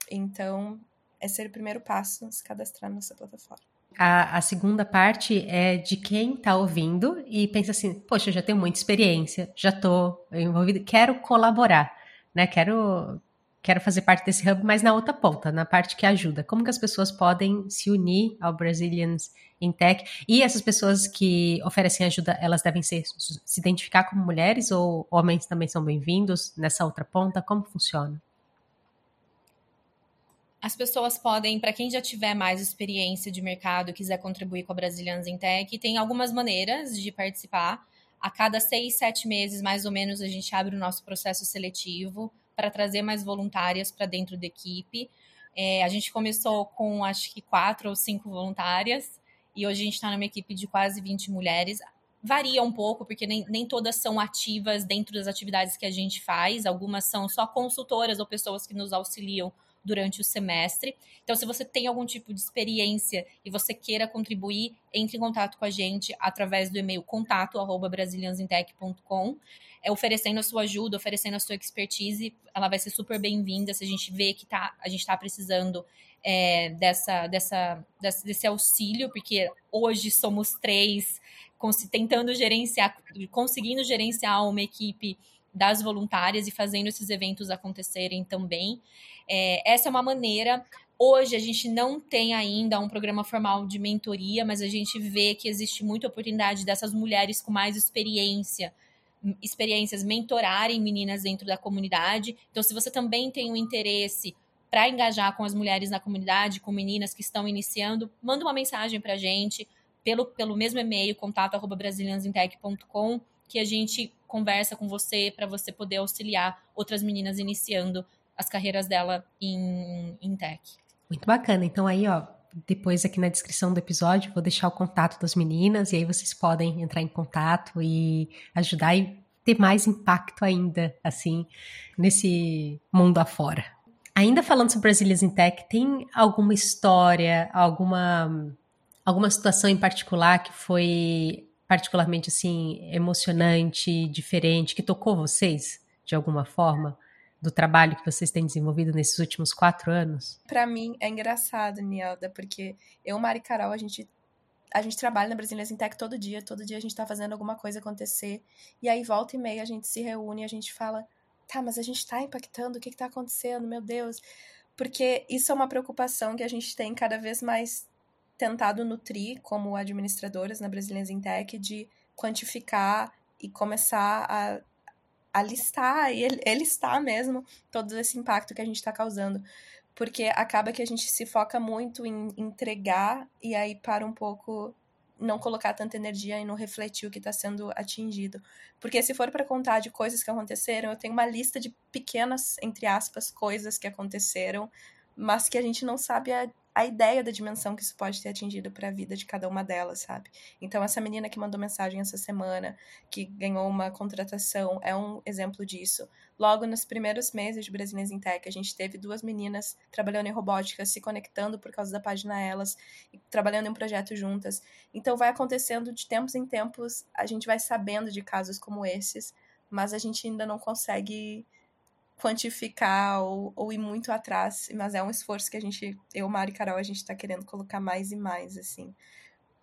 Então, esse é o primeiro passo, se cadastrar na nossa plataforma. A, a, segunda parte é de quem está ouvindo e pensa assim: poxa, eu já tenho muita experiência, já estou envolvido, quero colaborar, né? Quero, quero fazer parte desse hub, mas na outra ponta, na parte que ajuda. Como que as pessoas podem se unir ao Brazilians in Tech? E essas pessoas que oferecem ajuda, elas devem ser, se identificar como mulheres ou homens também são bem-vindos nessa outra ponta? Como funciona? As pessoas podem, para quem já tiver mais experiência de mercado e quiser contribuir com a Brazilians in Tech, tem algumas maneiras de participar. A cada seis, sete meses, mais ou menos, a gente abre o nosso processo seletivo para trazer mais voluntárias para dentro da equipe. É, a gente começou com acho que quatro ou cinco voluntárias e hoje a gente está numa equipe de quase 20 mulheres. Varia um pouco, porque nem, nem todas são ativas dentro das atividades que a gente faz, algumas são só consultoras ou pessoas que nos auxiliam durante o semestre. Então, se você tem algum tipo de experiência e você queira contribuir, entre em contato com a gente através do e-mail contato brasiliansintech.com, é, oferecendo a sua ajuda, oferecendo a sua expertise, ela vai ser super bem-vinda se a gente vê que tá, a gente está precisando é, dessa, dessa, desse auxílio, porque hoje somos três tentando gerenciar, conseguindo gerenciar uma equipe das voluntárias e fazendo esses eventos acontecerem também. É, essa é uma maneira. Hoje a gente não tem ainda um programa formal de mentoria, mas a gente vê que existe muita oportunidade dessas mulheres com mais experiência, experiências mentorarem meninas dentro da comunidade. Então, se você também tem um interesse para engajar com as mulheres na comunidade, com meninas que estão iniciando, manda uma mensagem para a gente pelo, pelo mesmo e-mail, contato.brasiliansintech.com, que a gente conversa com você para você poder auxiliar outras meninas iniciando as carreiras dela em, em tech. Muito bacana. Então aí, ó, depois aqui na descrição do episódio vou deixar o contato das meninas e aí vocês podem entrar em contato e ajudar e ter mais impacto ainda, assim, nesse mundo afora. Ainda falando sobre Brasílias em Tech, tem alguma história, alguma alguma situação em particular que foi particularmente assim emocionante, diferente, que tocou vocês de alguma forma? Do trabalho que vocês têm desenvolvido nesses últimos quatro anos? Para mim é engraçado, Nielda, porque eu, Mari e Carol, a gente a gente trabalha na Brasília Tech todo dia, todo dia a gente tá fazendo alguma coisa acontecer. E aí, volta e meia, a gente se reúne e a gente fala: tá, mas a gente tá impactando, o que que tá acontecendo, meu Deus? Porque isso é uma preocupação que a gente tem cada vez mais tentado nutrir como administradoras na Brasília Tech de quantificar e começar a a listar e ele está mesmo todo esse impacto que a gente está causando. Porque acaba que a gente se foca muito em entregar e aí para um pouco não colocar tanta energia e não refletir o que está sendo atingido. Porque se for para contar de coisas que aconteceram, eu tenho uma lista de pequenas, entre aspas, coisas que aconteceram, mas que a gente não sabe a a ideia da dimensão que isso pode ter atingido para a vida de cada uma delas, sabe? Então, essa menina que mandou mensagem essa semana, que ganhou uma contratação, é um exemplo disso. Logo nos primeiros meses de Brasilians in Tech, a gente teve duas meninas trabalhando em robótica, se conectando por causa da página Elas, trabalhando em um projeto juntas. Então, vai acontecendo de tempos em tempos, a gente vai sabendo de casos como esses, mas a gente ainda não consegue quantificar ou, ou ir muito atrás, mas é um esforço que a gente, eu, Mari e Carol, a gente está querendo colocar mais e mais, assim,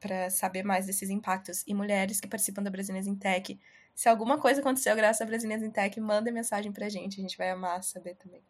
para saber mais desses impactos. E mulheres que participam da Brasilias em Tech, se alguma coisa aconteceu graças a Brasilias em Tech, manda mensagem pra gente, a gente vai amar saber também.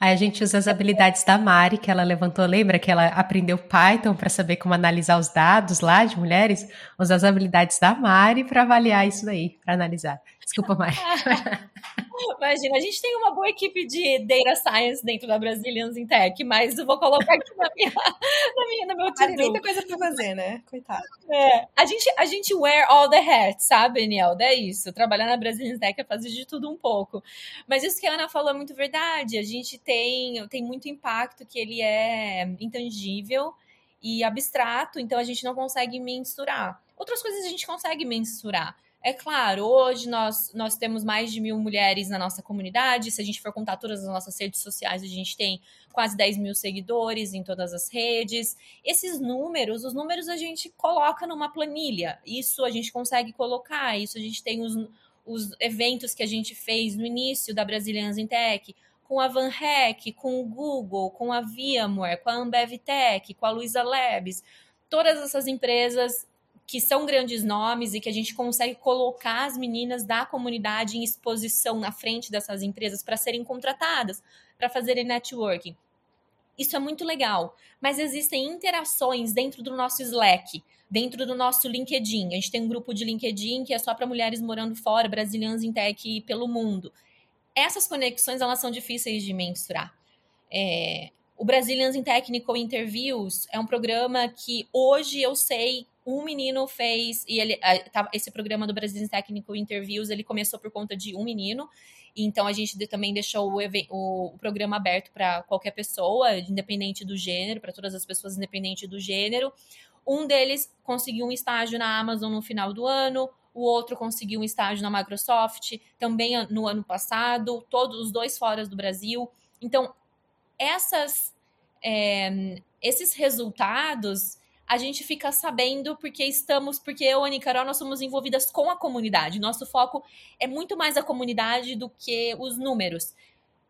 Aí a gente usa as habilidades da Mari, que ela levantou, lembra que ela aprendeu Python para saber como analisar os dados lá de mulheres? Usa as habilidades da Mari para avaliar isso daí, para analisar. Desculpa, Mari. Imagina, a gente tem uma boa equipe de data science dentro da Brazilians in Tech, mas eu vou colocar aqui na minha, na minha, no meu título. Tem muita coisa pra fazer, né? Coitado. É, a gente, a gente wear all the hats, sabe, Niel? É isso. Trabalhar na Brazilians Tech é fazer de tudo um pouco. Mas isso que a Ana falou é muito verdade. A gente tem, tem muito impacto que ele é intangível e abstrato, então a gente não consegue mensurar. Outras coisas a gente consegue mensurar. É claro, hoje nós, nós temos mais de mil mulheres na nossa comunidade. Se a gente for contar todas as nossas redes sociais, a gente tem quase 10 mil seguidores em todas as redes. Esses números, os números a gente coloca numa planilha. Isso a gente consegue colocar. Isso a gente tem os, os eventos que a gente fez no início da Brazilians in Tech, com a Van com o Google, com a VMware, com a Ambev Tech, com a Luiza Labs. Todas essas empresas que são grandes nomes e que a gente consegue colocar as meninas da comunidade em exposição na frente dessas empresas para serem contratadas, para fazerem networking. Isso é muito legal, mas existem interações dentro do nosso Slack, dentro do nosso LinkedIn. A gente tem um grupo de LinkedIn que é só para mulheres morando fora, brasileiras em tech pelo mundo. Essas conexões elas são difíceis de mensurar. É, o Brazilians in Technical Interviews é um programa que hoje eu sei um menino fez e ele esse programa do Brazilian Technical Interviews ele começou por conta de um menino então a gente também deixou o, o, o programa aberto para qualquer pessoa independente do gênero para todas as pessoas independente do gênero Um deles conseguiu um estágio na Amazon no final do ano, o outro conseguiu um estágio na Microsoft também no ano passado, todos os dois fora do Brasil. Então, essas, é, esses resultados a gente fica sabendo porque estamos, porque eu, Ana e Carol, nós somos envolvidas com a comunidade. Nosso foco é muito mais a comunidade do que os números.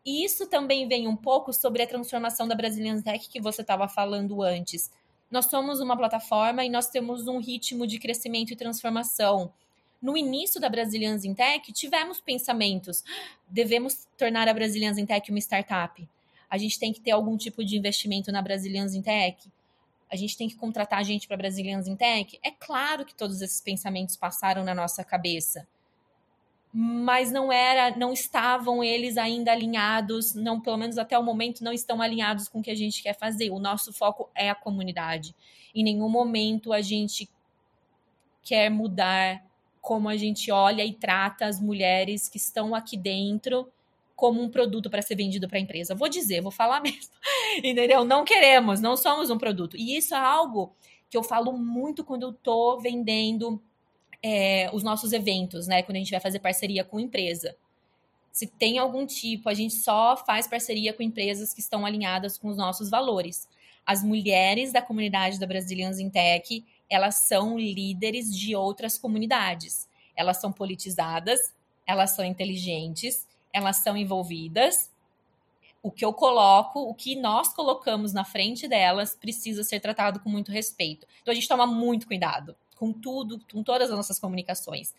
E isso também vem um pouco sobre a transformação da Brazilian Tech que você estava falando antes. Nós somos uma plataforma e nós temos um ritmo de crescimento e transformação. No início da Brazilian Tech, tivemos pensamentos: devemos tornar a Brazilian Tech uma startup. A gente tem que ter algum tipo de investimento na Brazilian Tech. A gente tem que contratar gente para Brazilian Tech. É claro que todos esses pensamentos passaram na nossa cabeça mas não era, não estavam eles ainda alinhados, não, pelo menos até o momento não estão alinhados com o que a gente quer fazer. O nosso foco é a comunidade. Em nenhum momento a gente quer mudar como a gente olha e trata as mulheres que estão aqui dentro como um produto para ser vendido para a empresa. Vou dizer, vou falar mesmo. Entendeu? Não queremos, não somos um produto. E isso é algo que eu falo muito quando eu estou vendendo é, os nossos eventos, né? Quando a gente vai fazer parceria com empresa. Se tem algum tipo, a gente só faz parceria com empresas que estão alinhadas com os nossos valores. As mulheres da comunidade da Brazilians in Tech, elas são líderes de outras comunidades. Elas são politizadas, elas são inteligentes, elas são envolvidas. O que eu coloco, o que nós colocamos na frente delas, precisa ser tratado com muito respeito. Então a gente toma muito cuidado com tudo, com todas as nossas comunicações.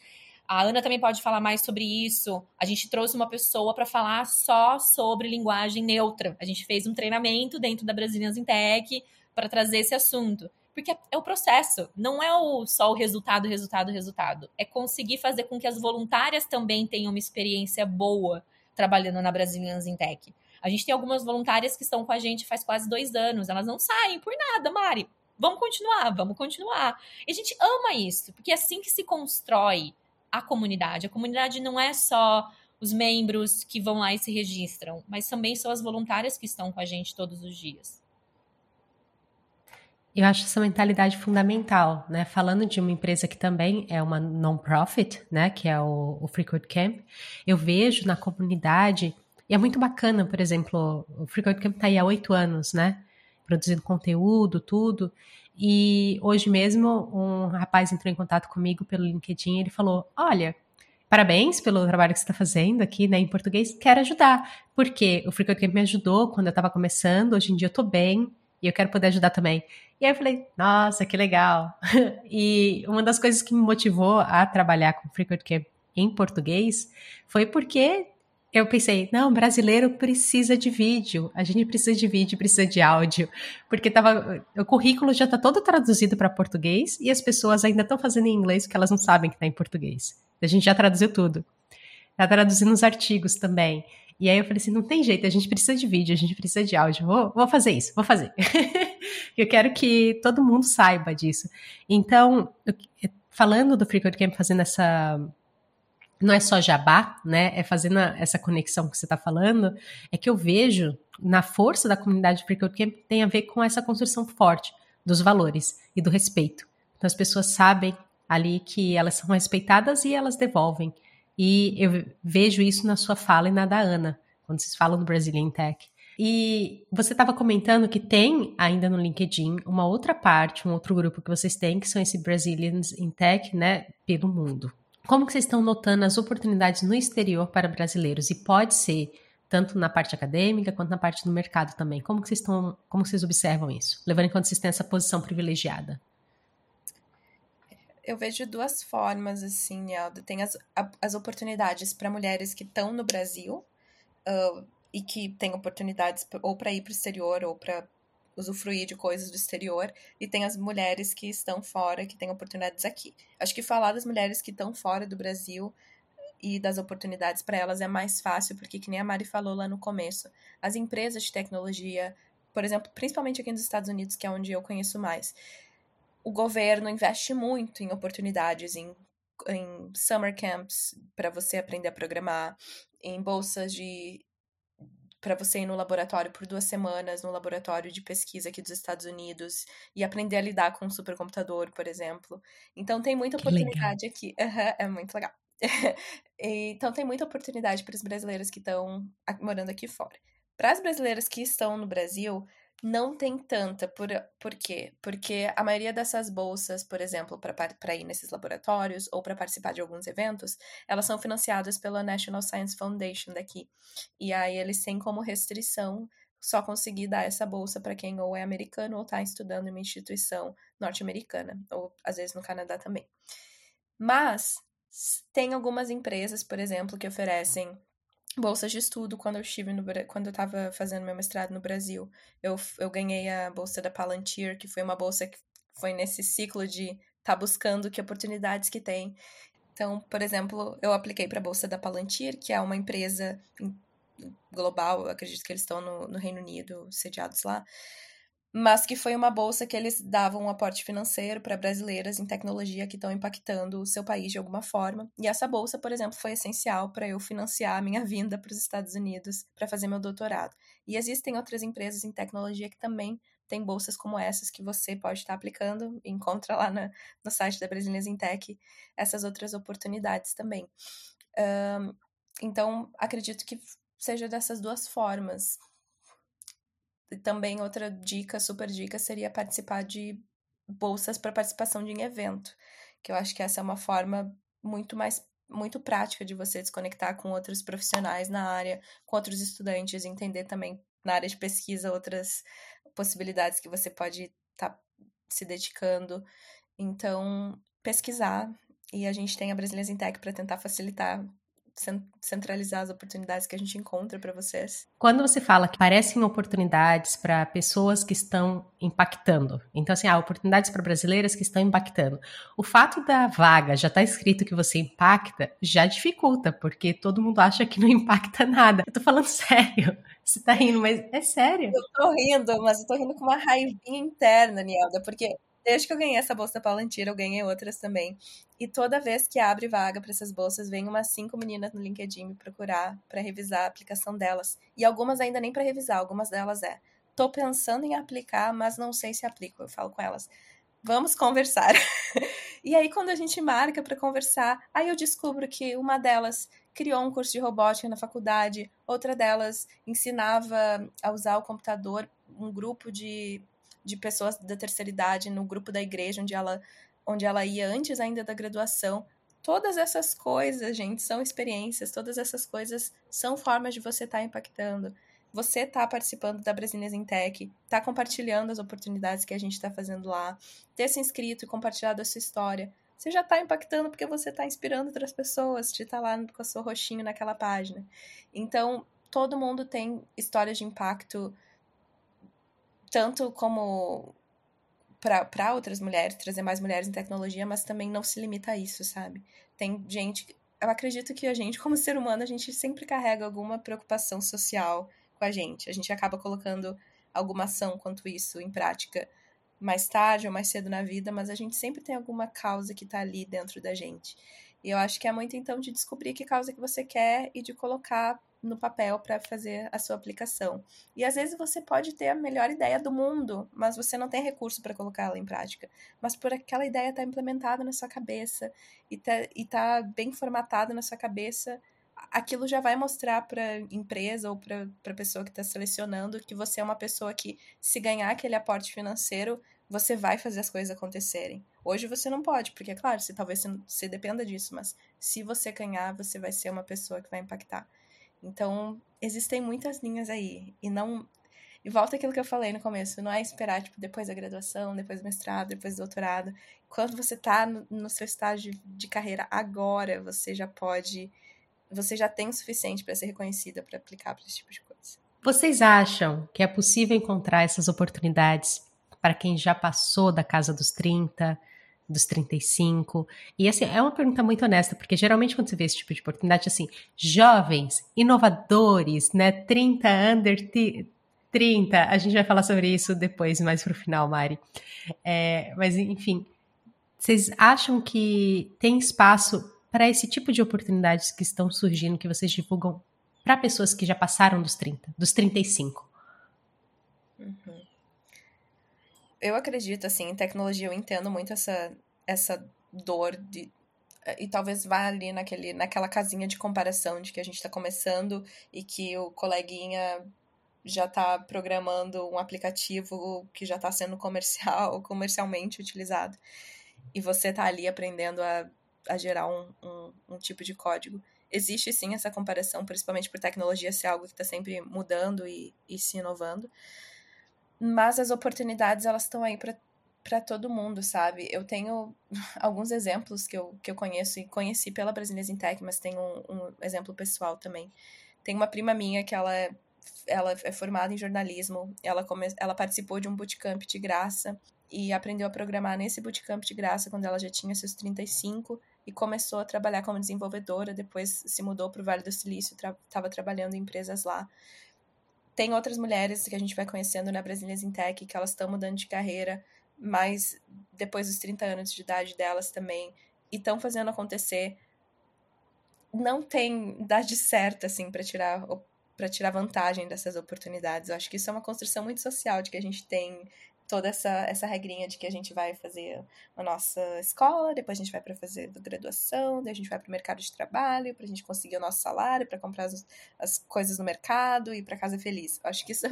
A Ana também pode falar mais sobre isso. A gente trouxe uma pessoa para falar só sobre linguagem neutra. A gente fez um treinamento dentro da Brazilians in Tech para trazer esse assunto. Porque é o processo, não é o, só o resultado, resultado, resultado. É conseguir fazer com que as voluntárias também tenham uma experiência boa trabalhando na Brazilians in Tech. A gente tem algumas voluntárias que estão com a gente faz quase dois anos. Elas não saem por nada, Mari. Vamos continuar, vamos continuar. E a gente ama isso, porque é assim que se constrói a comunidade. A comunidade não é só os membros que vão lá e se registram, mas também são as voluntárias que estão com a gente todos os dias. Eu acho essa mentalidade fundamental, né? Falando de uma empresa que também é uma non-profit, né? Que é o, o Camp, eu vejo na comunidade, e é muito bacana, por exemplo, o Code Camp está aí há oito anos, né? produzindo conteúdo, tudo. E hoje mesmo um rapaz entrou em contato comigo pelo LinkedIn e ele falou: Olha, parabéns pelo trabalho que você está fazendo aqui né, em português, quero ajudar. Porque o Free Camp me ajudou quando eu estava começando, hoje em dia eu estou bem e eu quero poder ajudar também. E aí eu falei, nossa, que legal. e uma das coisas que me motivou a trabalhar com Free Camp em português foi porque eu pensei, não, brasileiro precisa de vídeo, a gente precisa de vídeo, precisa de áudio, porque tava, o currículo já está todo traduzido para português e as pessoas ainda estão fazendo em inglês porque elas não sabem que está em português. A gente já traduziu tudo. Está traduzindo os artigos também. E aí eu falei assim, não tem jeito, a gente precisa de vídeo, a gente precisa de áudio. Vou, vou fazer isso, vou fazer. eu quero que todo mundo saiba disso. Então, falando do Code Camp, fazendo essa não é só jabá, né? É fazendo essa conexão que você está falando, é que eu vejo na força da comunidade Code Camp tem a ver com essa construção forte dos valores e do respeito. Então as pessoas sabem ali que elas são respeitadas e elas devolvem. E eu vejo isso na sua fala e na da Ana, quando vocês falam do Brazilian Tech. E você estava comentando que tem ainda no LinkedIn uma outra parte, um outro grupo que vocês têm, que são esse Brazilians in Tech, né, pelo mundo. Como que vocês estão notando as oportunidades no exterior para brasileiros? E pode ser tanto na parte acadêmica quanto na parte do mercado também. Como que vocês estão, como vocês observam isso? Levando em conta que vocês têm essa posição privilegiada. Eu vejo duas formas, assim, Alda. Tem as, as oportunidades para mulheres que estão no Brasil uh, e que têm oportunidades ou para ir para o exterior ou para usufruir de coisas do exterior e tem as mulheres que estão fora, que têm oportunidades aqui. Acho que falar das mulheres que estão fora do Brasil e das oportunidades para elas é mais fácil, porque que nem a Mari falou lá no começo, as empresas de tecnologia, por exemplo, principalmente aqui nos Estados Unidos, que é onde eu conheço mais, o governo investe muito em oportunidades, em, em summer camps para você aprender a programar, em bolsas de para você ir no laboratório por duas semanas, no laboratório de pesquisa aqui dos Estados Unidos, e aprender a lidar com um supercomputador, por exemplo. Então tem muita que oportunidade legal. aqui. Uhum, é muito legal. então tem muita oportunidade para os brasileiros que estão morando aqui fora. Para as brasileiras que estão no Brasil, não tem tanta. Por, por quê? Porque a maioria dessas bolsas, por exemplo, para ir nesses laboratórios ou para participar de alguns eventos, elas são financiadas pela National Science Foundation daqui. E aí eles têm como restrição só conseguir dar essa bolsa para quem ou é americano ou está estudando em uma instituição norte-americana, ou às vezes no Canadá também. Mas tem algumas empresas, por exemplo, que oferecem bolsas de estudo quando eu estive no quando eu estava fazendo meu mestrado no Brasil. Eu, eu ganhei a bolsa da Palantir, que foi uma bolsa que foi nesse ciclo de estar tá buscando que oportunidades que tem. Então, por exemplo, eu apliquei para a bolsa da Palantir, que é uma empresa global, acredito que eles estão no, no Reino Unido, sediados lá mas que foi uma bolsa que eles davam um aporte financeiro para brasileiras em tecnologia que estão impactando o seu país de alguma forma. E essa bolsa, por exemplo, foi essencial para eu financiar a minha vinda para os Estados Unidos para fazer meu doutorado. E existem outras empresas em tecnologia que também têm bolsas como essas que você pode estar aplicando. Encontra lá na, no site da Brasilias em Tech essas outras oportunidades também. Um, então, acredito que seja dessas duas formas também outra dica, super dica, seria participar de bolsas para participação de em evento, que eu acho que essa é uma forma muito mais muito prática de você desconectar com outros profissionais na área, com outros estudantes, entender também na área de pesquisa outras possibilidades que você pode estar tá se dedicando. Então, pesquisar e a gente tem a Brasilians in Tech para tentar facilitar centralizar as oportunidades que a gente encontra para vocês. Quando você fala que parecem oportunidades para pessoas que estão impactando, então assim, há oportunidades para brasileiras que estão impactando. O fato da vaga já está escrito que você impacta já dificulta, porque todo mundo acha que não impacta nada. Eu tô falando sério. Você tá rindo, mas é sério. Eu tô rindo, mas eu tô rindo com uma raivinha interna, Nielda, porque Desde que eu ganhei essa bolsa da Palantir, eu ganhei outras também. E toda vez que abre vaga para essas bolsas, vem umas cinco meninas no LinkedIn me procurar para revisar a aplicação delas. E algumas ainda nem para revisar, algumas delas é. Tô pensando em aplicar, mas não sei se aplico. Eu falo com elas. Vamos conversar. e aí, quando a gente marca para conversar, aí eu descubro que uma delas criou um curso de robótica na faculdade, outra delas ensinava a usar o computador, um grupo de de pessoas da terceira idade no grupo da igreja onde ela, onde ela ia antes ainda da graduação. Todas essas coisas, gente, são experiências, todas essas coisas são formas de você estar tá impactando. Você está participando da Brasilias em Tech, está compartilhando as oportunidades que a gente está fazendo lá, ter se inscrito e compartilhado a sua história. Você já está impactando porque você está inspirando outras pessoas, de estar tá lá com o seu roxinho naquela página. Então, todo mundo tem histórias de impacto tanto como para outras mulheres, trazer mais mulheres em tecnologia, mas também não se limita a isso, sabe? Tem gente. Eu acredito que a gente, como ser humano, a gente sempre carrega alguma preocupação social com a gente. A gente acaba colocando alguma ação quanto isso em prática mais tarde ou mais cedo na vida, mas a gente sempre tem alguma causa que está ali dentro da gente. E eu acho que é muito então de descobrir que causa que você quer e de colocar no papel para fazer a sua aplicação. E às vezes você pode ter a melhor ideia do mundo, mas você não tem recurso para colocá-la em prática. Mas por aquela ideia estar tá implementada na sua cabeça e tá, e tá bem formatada na sua cabeça, aquilo já vai mostrar para empresa ou para a pessoa que está selecionando que você é uma pessoa que, se ganhar aquele aporte financeiro, você vai fazer as coisas acontecerem. Hoje você não pode, porque, é claro, se talvez você, você dependa disso, mas se você ganhar, você vai ser uma pessoa que vai impactar. Então, existem muitas linhas aí. E não. E volta aquilo que eu falei no começo, não é esperar, tipo, depois da graduação, depois do mestrado, depois do doutorado. Quando você tá no, no seu estágio de carreira agora, você já pode. Você já tem o suficiente para ser reconhecida para aplicar para esse tipo de coisa. Vocês acham que é possível encontrar essas oportunidades para quem já passou da casa dos 30, dos 35. E assim, é uma pergunta muito honesta, porque geralmente quando você vê esse tipo de oportunidade, assim, jovens, inovadores, né, 30 under 30, a gente vai falar sobre isso depois, mais pro final, Mari. É, mas enfim, vocês acham que tem espaço para esse tipo de oportunidades que estão surgindo, que vocês divulgam para pessoas que já passaram dos 30, dos 35? Uhum. Eu acredito, assim, em tecnologia, eu entendo muito essa, essa dor de. E talvez vá ali naquele, naquela casinha de comparação de que a gente está começando e que o coleguinha já está programando um aplicativo que já está sendo comercial, comercialmente utilizado. E você está ali aprendendo a, a gerar um, um, um tipo de código existe sim essa comparação, principalmente por tecnologia ser algo que está sempre mudando e, e, se inovando. Mas as oportunidades, elas estão aí para todo mundo, sabe? Eu tenho alguns exemplos que eu, que eu conheço e conheci pela Brasília in Tech, mas tenho um, um, exemplo pessoal também. Tem uma prima minha que ela é, ela é formada em jornalismo, ela, come, ela participou de um bootcamp de graça e aprendeu a programar nesse bootcamp de graça quando ela já tinha seus 35 e começou a trabalhar como desenvolvedora, depois se mudou para o Vale do Silício, estava tra trabalhando em empresas lá. Tem outras mulheres que a gente vai conhecendo na Brasília Tech que elas estão mudando de carreira, mas depois dos 30 anos de idade delas também, e estão fazendo acontecer. Não tem idade certa, assim, para tirar para tirar vantagem dessas oportunidades. Eu acho que isso é uma construção muito social de que a gente tem toda essa, essa regrinha de que a gente vai fazer a nossa escola, depois a gente vai para fazer graduação, daí a gente vai para o mercado de trabalho, para a gente conseguir o nosso salário, para comprar as, as coisas no mercado e para casa feliz. Acho que isso é,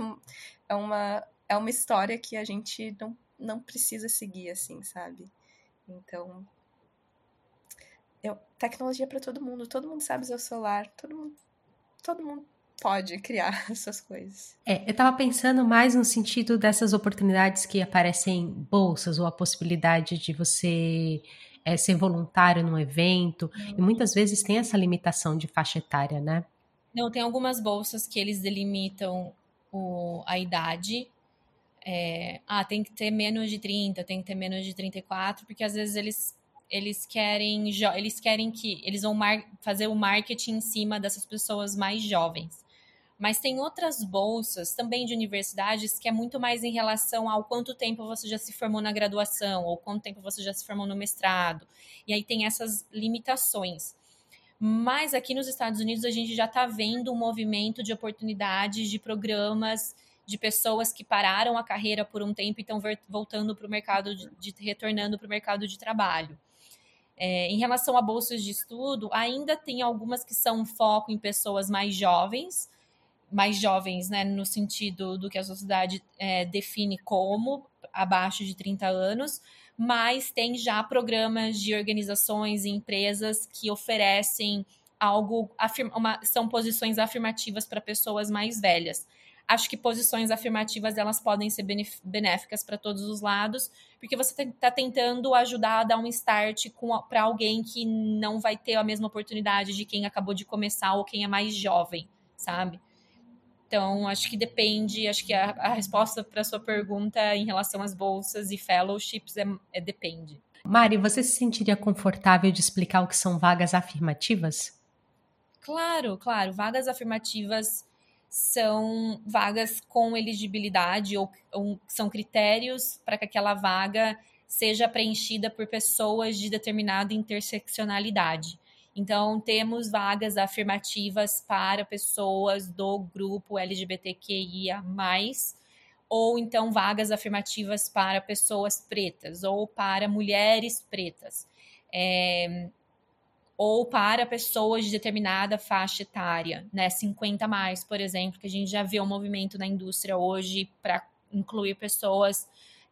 é uma, é uma história que a gente não, não precisa seguir assim, sabe? Então, eu, tecnologia para todo mundo, todo mundo sabe usar o celular, todo mundo, todo mundo pode criar essas coisas. É, eu estava pensando mais no sentido dessas oportunidades que aparecem em bolsas ou a possibilidade de você é, ser voluntário num evento. Hum. E muitas vezes tem essa limitação de faixa etária, né? Não, tem algumas bolsas que eles delimitam o, a idade. É, ah, tem que ter menos de 30, tem que ter menos de 34, porque às vezes eles eles querem eles querem que eles vão fazer o marketing em cima dessas pessoas mais jovens. Mas tem outras bolsas também de universidades que é muito mais em relação ao quanto tempo você já se formou na graduação ou quanto tempo você já se formou no mestrado. E aí tem essas limitações. Mas aqui nos Estados Unidos a gente já está vendo um movimento de oportunidades de programas de pessoas que pararam a carreira por um tempo e estão voltando para o mercado, de, de, retornando para o mercado de trabalho. É, em relação a bolsas de estudo, ainda tem algumas que são foco em pessoas mais jovens, mais jovens, né, no sentido do que a sociedade é, define como abaixo de 30 anos, mas tem já programas de organizações e empresas que oferecem algo, uma, são posições afirmativas para pessoas mais velhas. Acho que posições afirmativas elas podem ser benéficas para todos os lados, porque você está tentando ajudar a dar um start para alguém que não vai ter a mesma oportunidade de quem acabou de começar ou quem é mais jovem, sabe? Então, acho que depende, acho que a, a resposta para a sua pergunta em relação às bolsas e fellowships é, é depende. Mari, você se sentiria confortável de explicar o que são vagas afirmativas? Claro, claro. Vagas afirmativas são vagas com elegibilidade ou, ou são critérios para que aquela vaga seja preenchida por pessoas de determinada interseccionalidade. Então, temos vagas afirmativas para pessoas do grupo LGBTQIA, ou então vagas afirmativas para pessoas pretas, ou para mulheres pretas, é, ou para pessoas de determinada faixa etária, né? 50 mais, por exemplo, que a gente já vê um movimento na indústria hoje para incluir pessoas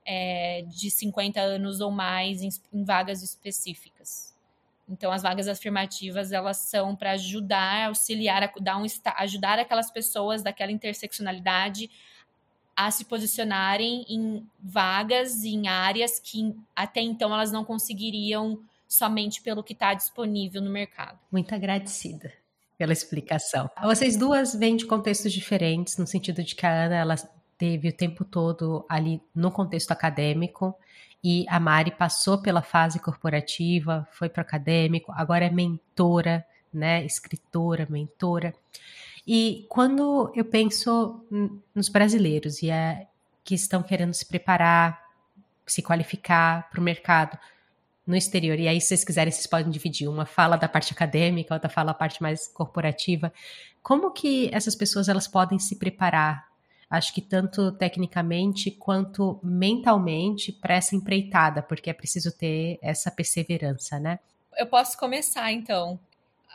é, de 50 anos ou mais em, em vagas específicas. Então, as vagas afirmativas, elas são para ajudar, auxiliar, dar um, ajudar aquelas pessoas daquela interseccionalidade a se posicionarem em vagas, em áreas que até então elas não conseguiriam somente pelo que está disponível no mercado. Muito agradecida pela explicação. Vocês duas vêm de contextos diferentes, no sentido de que a Ana ela teve o tempo todo ali no contexto acadêmico e a Mari passou pela fase corporativa, foi para o acadêmico, agora é mentora, né? Escritora, mentora. E quando eu penso nos brasileiros e é, que estão querendo se preparar, se qualificar para o mercado, no exterior. E aí, se vocês quiserem, vocês podem dividir. Uma fala da parte acadêmica, outra fala a parte mais corporativa. Como que essas pessoas elas podem se preparar? Acho que tanto tecnicamente quanto mentalmente para essa empreitada, porque é preciso ter essa perseverança, né? Eu posso começar então.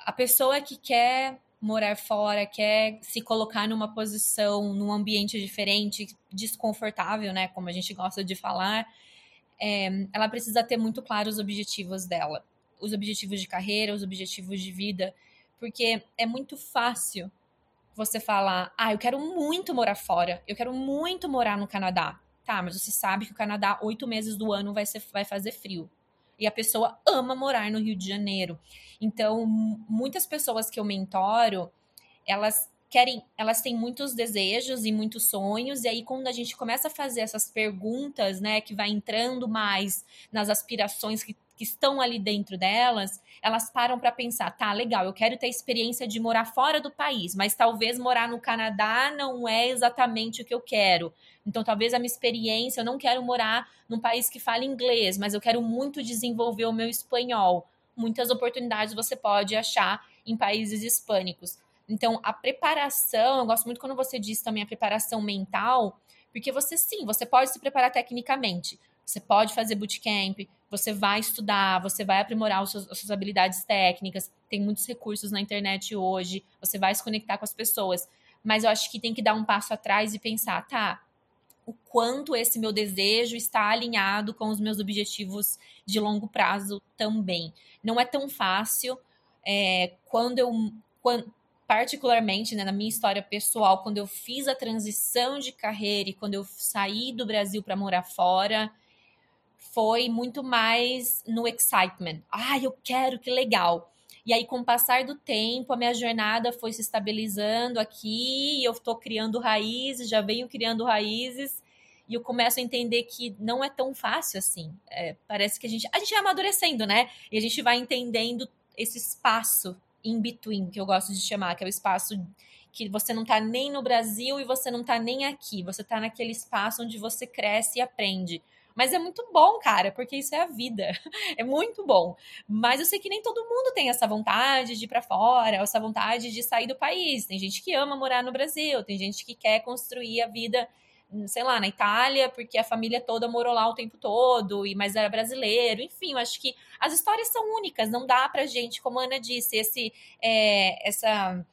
A pessoa que quer morar fora, quer se colocar numa posição, num ambiente diferente, desconfortável, né? Como a gente gosta de falar, é, ela precisa ter muito claro os objetivos dela, os objetivos de carreira, os objetivos de vida, porque é muito fácil você falar, ah, eu quero muito morar fora, eu quero muito morar no Canadá. Tá, mas você sabe que o Canadá, oito meses do ano, vai, ser, vai fazer frio. E a pessoa ama morar no Rio de Janeiro. Então, muitas pessoas que eu mentoro, elas querem, elas têm muitos desejos e muitos sonhos, e aí quando a gente começa a fazer essas perguntas, né, que vai entrando mais nas aspirações que, que estão ali dentro delas, elas param para pensar, tá, legal, eu quero ter a experiência de morar fora do país, mas talvez morar no Canadá não é exatamente o que eu quero. Então, talvez a minha experiência, eu não quero morar num país que fala inglês, mas eu quero muito desenvolver o meu espanhol. Muitas oportunidades você pode achar em países hispânicos. Então, a preparação, eu gosto muito quando você diz também a preparação mental, porque você sim, você pode se preparar tecnicamente. Você pode fazer bootcamp, você vai estudar, você vai aprimorar seus, as suas habilidades técnicas. Tem muitos recursos na internet hoje, você vai se conectar com as pessoas. Mas eu acho que tem que dar um passo atrás e pensar, tá, o quanto esse meu desejo está alinhado com os meus objetivos de longo prazo também. Não é tão fácil. É, quando eu. Quando, particularmente né, na minha história pessoal, quando eu fiz a transição de carreira e quando eu saí do Brasil para morar fora, foi muito mais no excitement. Ah, eu quero, que legal. E aí, com o passar do tempo, a minha jornada foi se estabilizando aqui, eu estou criando raízes, já venho criando raízes, e eu começo a entender que não é tão fácil assim. É, parece que a gente, a gente vai amadurecendo, né? E a gente vai entendendo esse espaço in between, que eu gosto de chamar, que é o espaço que você não tá nem no Brasil e você não tá nem aqui. Você tá naquele espaço onde você cresce e aprende. Mas é muito bom, cara, porque isso é a vida. É muito bom. Mas eu sei que nem todo mundo tem essa vontade de ir para fora, essa vontade de sair do país. Tem gente que ama morar no Brasil, tem gente que quer construir a vida sei lá, na Itália, porque a família toda morou lá o tempo todo, e mas era brasileiro, enfim, eu acho que as histórias são únicas, não dá pra gente, como a Ana disse, esse, é, essa,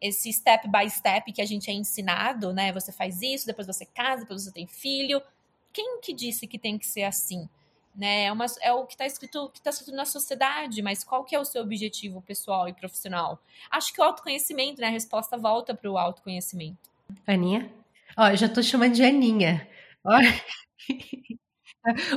esse step by step que a gente é ensinado, né? Você faz isso, depois você casa, depois você tem filho. Quem que disse que tem que ser assim? Né? É, uma, é o que está escrito, que está escrito na sociedade, mas qual que é o seu objetivo pessoal e profissional? Acho que o autoconhecimento, né? A resposta volta para o autoconhecimento. Aninha? Ó, eu já tô chamando de Aninha. Ó.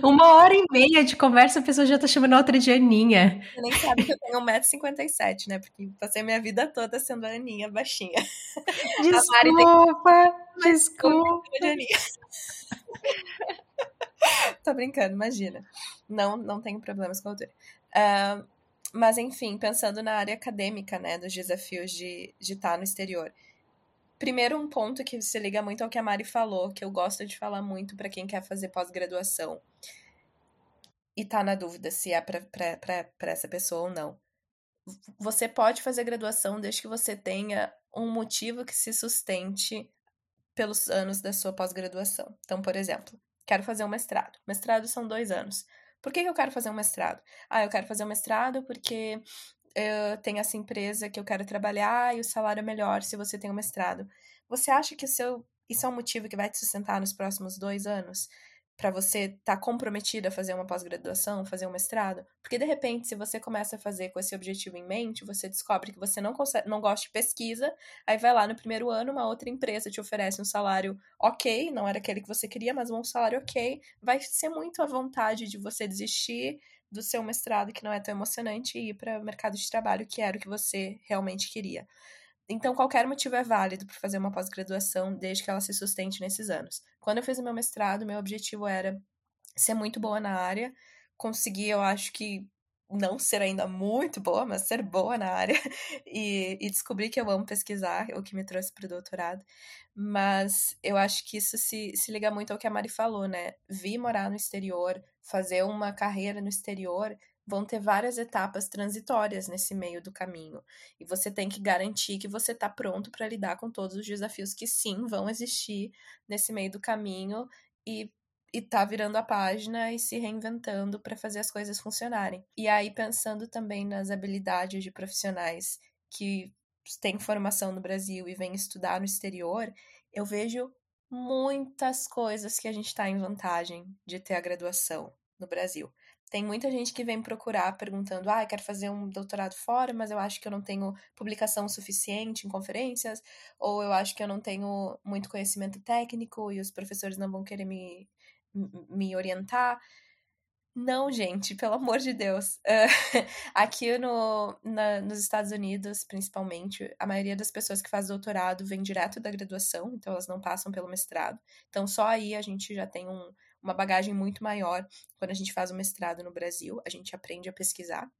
Uma hora e meia de conversa, a pessoa já tá chamando a outra de Aninha. Você nem sabe que eu tenho 1,57m, né? Porque passei minha vida toda sendo a Aninha baixinha. Desculpa, tem... desculpa. De Aninha. Tô brincando, imagina. Não, não tenho problemas com a altura. Uh, mas, enfim, pensando na área acadêmica, né, dos desafios de, de estar no exterior. Primeiro, um ponto que se liga muito ao que a Mari falou, que eu gosto de falar muito para quem quer fazer pós-graduação e tá na dúvida se é para essa pessoa ou não. Você pode fazer graduação desde que você tenha um motivo que se sustente pelos anos da sua pós-graduação. Então, por exemplo, quero fazer um mestrado. Mestrado são dois anos. Por que, eu quero fazer um mestrado? Ah, eu quero fazer um mestrado porque eu tenho essa empresa que eu quero trabalhar e o salário é melhor se você tem um mestrado. Você acha que seu, isso é um motivo que vai te sustentar nos próximos dois anos? Para você estar tá comprometido a fazer uma pós-graduação, fazer um mestrado? Porque de repente, se você começa a fazer com esse objetivo em mente, você descobre que você não, consegue, não gosta de pesquisa, aí vai lá no primeiro ano, uma outra empresa te oferece um salário ok, não era aquele que você queria, mas um salário ok, vai ser muito à vontade de você desistir do seu mestrado, que não é tão emocionante, e ir para o mercado de trabalho, que era o que você realmente queria. Então, qualquer motivo é válido para fazer uma pós-graduação, desde que ela se sustente nesses anos. Quando eu fiz o meu mestrado, meu objetivo era ser muito boa na área, conseguir, eu acho que não ser ainda muito boa, mas ser boa na área e, e descobrir que eu amo pesquisar, o que me trouxe para o doutorado. Mas eu acho que isso se, se liga muito ao que a Mari falou, né? Vir morar no exterior, fazer uma carreira no exterior, vão ter várias etapas transitórias nesse meio do caminho. E você tem que garantir que você está pronto para lidar com todos os desafios que sim vão existir nesse meio do caminho e e tá virando a página e se reinventando para fazer as coisas funcionarem. E aí pensando também nas habilidades de profissionais que têm formação no Brasil e vêm estudar no exterior, eu vejo muitas coisas que a gente está em vantagem de ter a graduação no Brasil. Tem muita gente que vem procurar perguntando: ah, quero fazer um doutorado fora, mas eu acho que eu não tenho publicação suficiente em conferências, ou eu acho que eu não tenho muito conhecimento técnico e os professores não vão querer me me orientar. Não, gente, pelo amor de Deus. Uh, aqui no, na, nos Estados Unidos, principalmente, a maioria das pessoas que faz doutorado vem direto da graduação, então elas não passam pelo mestrado. Então, só aí a gente já tem um, uma bagagem muito maior quando a gente faz o mestrado no Brasil, a gente aprende a pesquisar.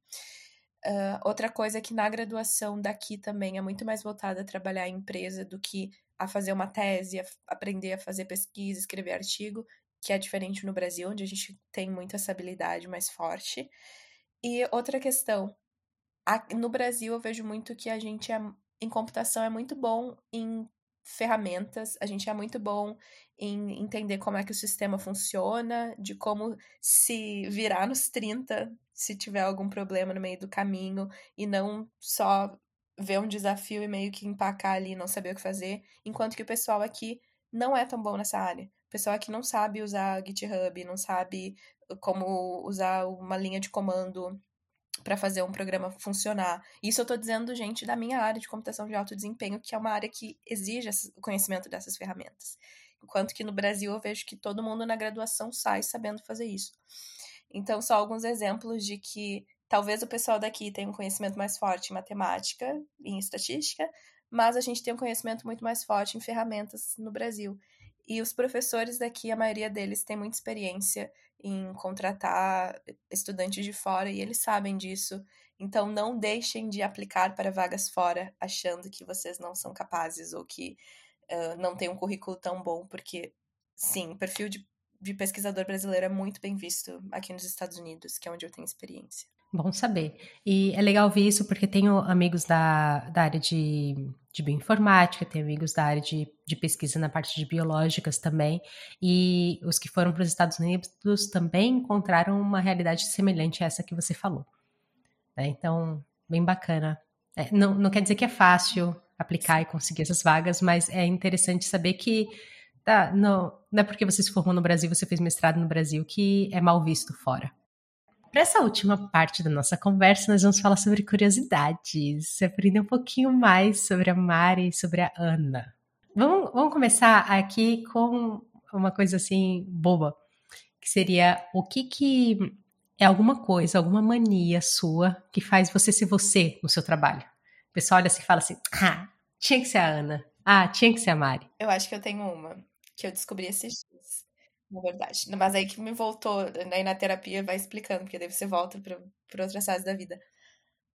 Uh, outra coisa é que na graduação daqui também é muito mais voltada a trabalhar em empresa do que a fazer uma tese, a aprender a fazer pesquisa, escrever artigo que é diferente no Brasil, onde a gente tem muita essa habilidade mais forte. E outra questão, no Brasil eu vejo muito que a gente é, em computação é muito bom em ferramentas, a gente é muito bom em entender como é que o sistema funciona, de como se virar nos 30 se tiver algum problema no meio do caminho e não só ver um desafio e meio que empacar ali e não saber o que fazer, enquanto que o pessoal aqui não é tão bom nessa área. Pessoa que não sabe usar GitHub, não sabe como usar uma linha de comando para fazer um programa funcionar. Isso eu estou dizendo, gente, da minha área de computação de alto desempenho, que é uma área que exige o conhecimento dessas ferramentas. Enquanto que no Brasil eu vejo que todo mundo na graduação sai sabendo fazer isso. Então, só alguns exemplos de que talvez o pessoal daqui tenha um conhecimento mais forte em matemática, em estatística, mas a gente tem um conhecimento muito mais forte em ferramentas no Brasil. E os professores daqui, a maioria deles tem muita experiência em contratar estudantes de fora e eles sabem disso. Então, não deixem de aplicar para vagas fora achando que vocês não são capazes ou que uh, não têm um currículo tão bom, porque, sim, o perfil de, de pesquisador brasileiro é muito bem visto aqui nos Estados Unidos, que é onde eu tenho experiência. Bom saber. E é legal ver isso porque tenho amigos da, da área de, de bioinformática, tenho amigos da área de, de pesquisa na parte de biológicas também, e os que foram para os Estados Unidos também encontraram uma realidade semelhante a essa que você falou. Né? Então, bem bacana. É, não, não quer dizer que é fácil aplicar e conseguir essas vagas, mas é interessante saber que tá, não, não é porque você se formou no Brasil, você fez mestrado no Brasil, que é mal visto fora. Para essa última parte da nossa conversa, nós vamos falar sobre curiosidades, aprender um pouquinho mais sobre a Mari e sobre a Ana. Vamos, vamos começar aqui com uma coisa assim boba, que seria o que que é alguma coisa, alguma mania sua que faz você ser você no seu trabalho. O pessoal olha assim e fala assim: ah, tinha que ser a Ana. Ah, tinha que ser a Mari. Eu acho que eu tenho uma que eu descobri esses dias na verdade. Mas aí que me voltou, né, na terapia vai explicando, porque daí você volta para outras fases da vida.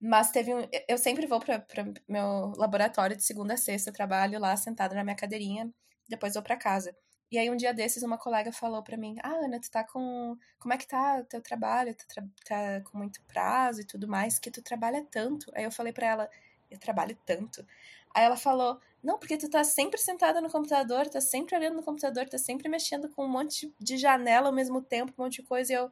Mas teve um. Eu sempre vou para meu laboratório de segunda a sexta, trabalho lá sentado na minha cadeirinha, depois vou para casa. E aí um dia desses uma colega falou para mim: "Ah, Ana, tu tá com como é que tá o teu trabalho? Tu tra... tá com muito prazo e tudo mais, que tu trabalha tanto". Aí eu falei para ela: "Eu trabalho tanto". Aí ela falou: Não, porque tu tá sempre sentada no computador, tá sempre olhando no computador, tá sempre mexendo com um monte de janela ao mesmo tempo, um monte de coisa. E eu,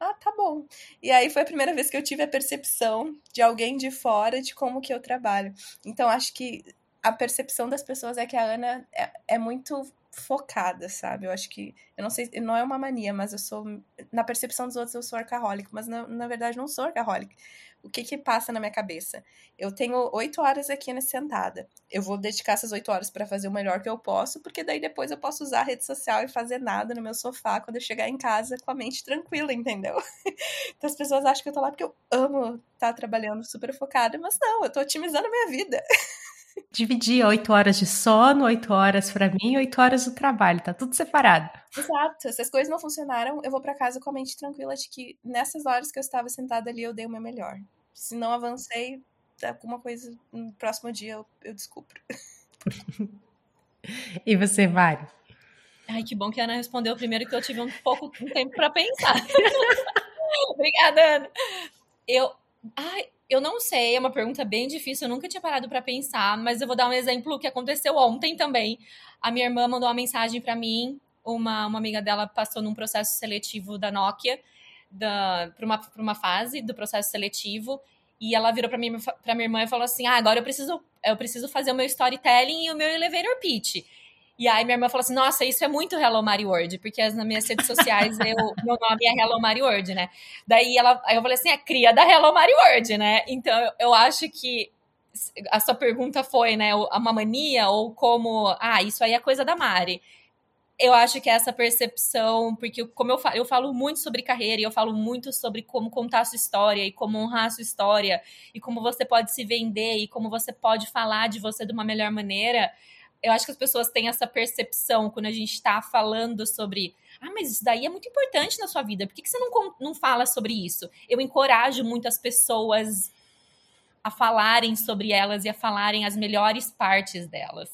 ah, tá bom. E aí foi a primeira vez que eu tive a percepção de alguém de fora de como que eu trabalho. Então acho que a percepção das pessoas é que a Ana é, é muito focada, sabe? Eu acho que, eu não sei, não é uma mania, mas eu sou, na percepção dos outros eu sou arcaholic, mas na, na verdade não sou arcaholic. O que que passa na minha cabeça? Eu tenho oito horas aqui nessa sentada. Eu vou dedicar essas oito horas para fazer o melhor que eu posso, porque daí depois eu posso usar a rede social e fazer nada no meu sofá quando eu chegar em casa com a mente tranquila, entendeu? então as pessoas acham que eu tô lá porque eu amo estar tá trabalhando super focada, mas não, eu tô otimizando a minha vida. Dividir oito horas de sono, oito horas para mim, oito horas do trabalho, tá tudo separado. Exato. Se as coisas não funcionaram, eu vou para casa com a mente tranquila de que nessas horas que eu estava sentada ali eu dei o meu melhor. Se não avancei, alguma coisa no próximo dia eu, eu descubro. e você, Mari? Ai, que bom que a Ana respondeu primeiro que eu tive um pouco de tempo para pensar. Obrigada, Ana. Eu, ai, eu não sei, é uma pergunta bem difícil, eu nunca tinha parado para pensar, mas eu vou dar um exemplo que aconteceu ontem também. A minha irmã mandou uma mensagem para mim, uma, uma amiga dela passou num processo seletivo da Nokia, para uma, uma fase do processo seletivo, e ela virou para mim para minha irmã e falou assim: "Ah, agora eu preciso eu preciso fazer o meu storytelling e o meu elevator pitch". E aí minha irmã falou assim: Nossa, isso é muito Hello Mari Word, porque nas minhas redes sociais eu, meu nome é Hello Mari Word, né? Daí ela, aí eu falei assim: É cria da Hello Mari Word, né? Então eu, eu acho que a sua pergunta foi, né, uma mania ou como, ah, isso aí é coisa da Mari. Eu acho que é essa percepção, porque como eu falo, eu falo muito sobre carreira e eu falo muito sobre como contar a sua história e como honrar a sua história e como você pode se vender e como você pode falar de você de uma melhor maneira eu acho que as pessoas têm essa percepção quando a gente está falando sobre. Ah, mas isso daí é muito importante na sua vida. Por que, que você não, não fala sobre isso? Eu encorajo muitas pessoas a falarem sobre elas e a falarem as melhores partes delas.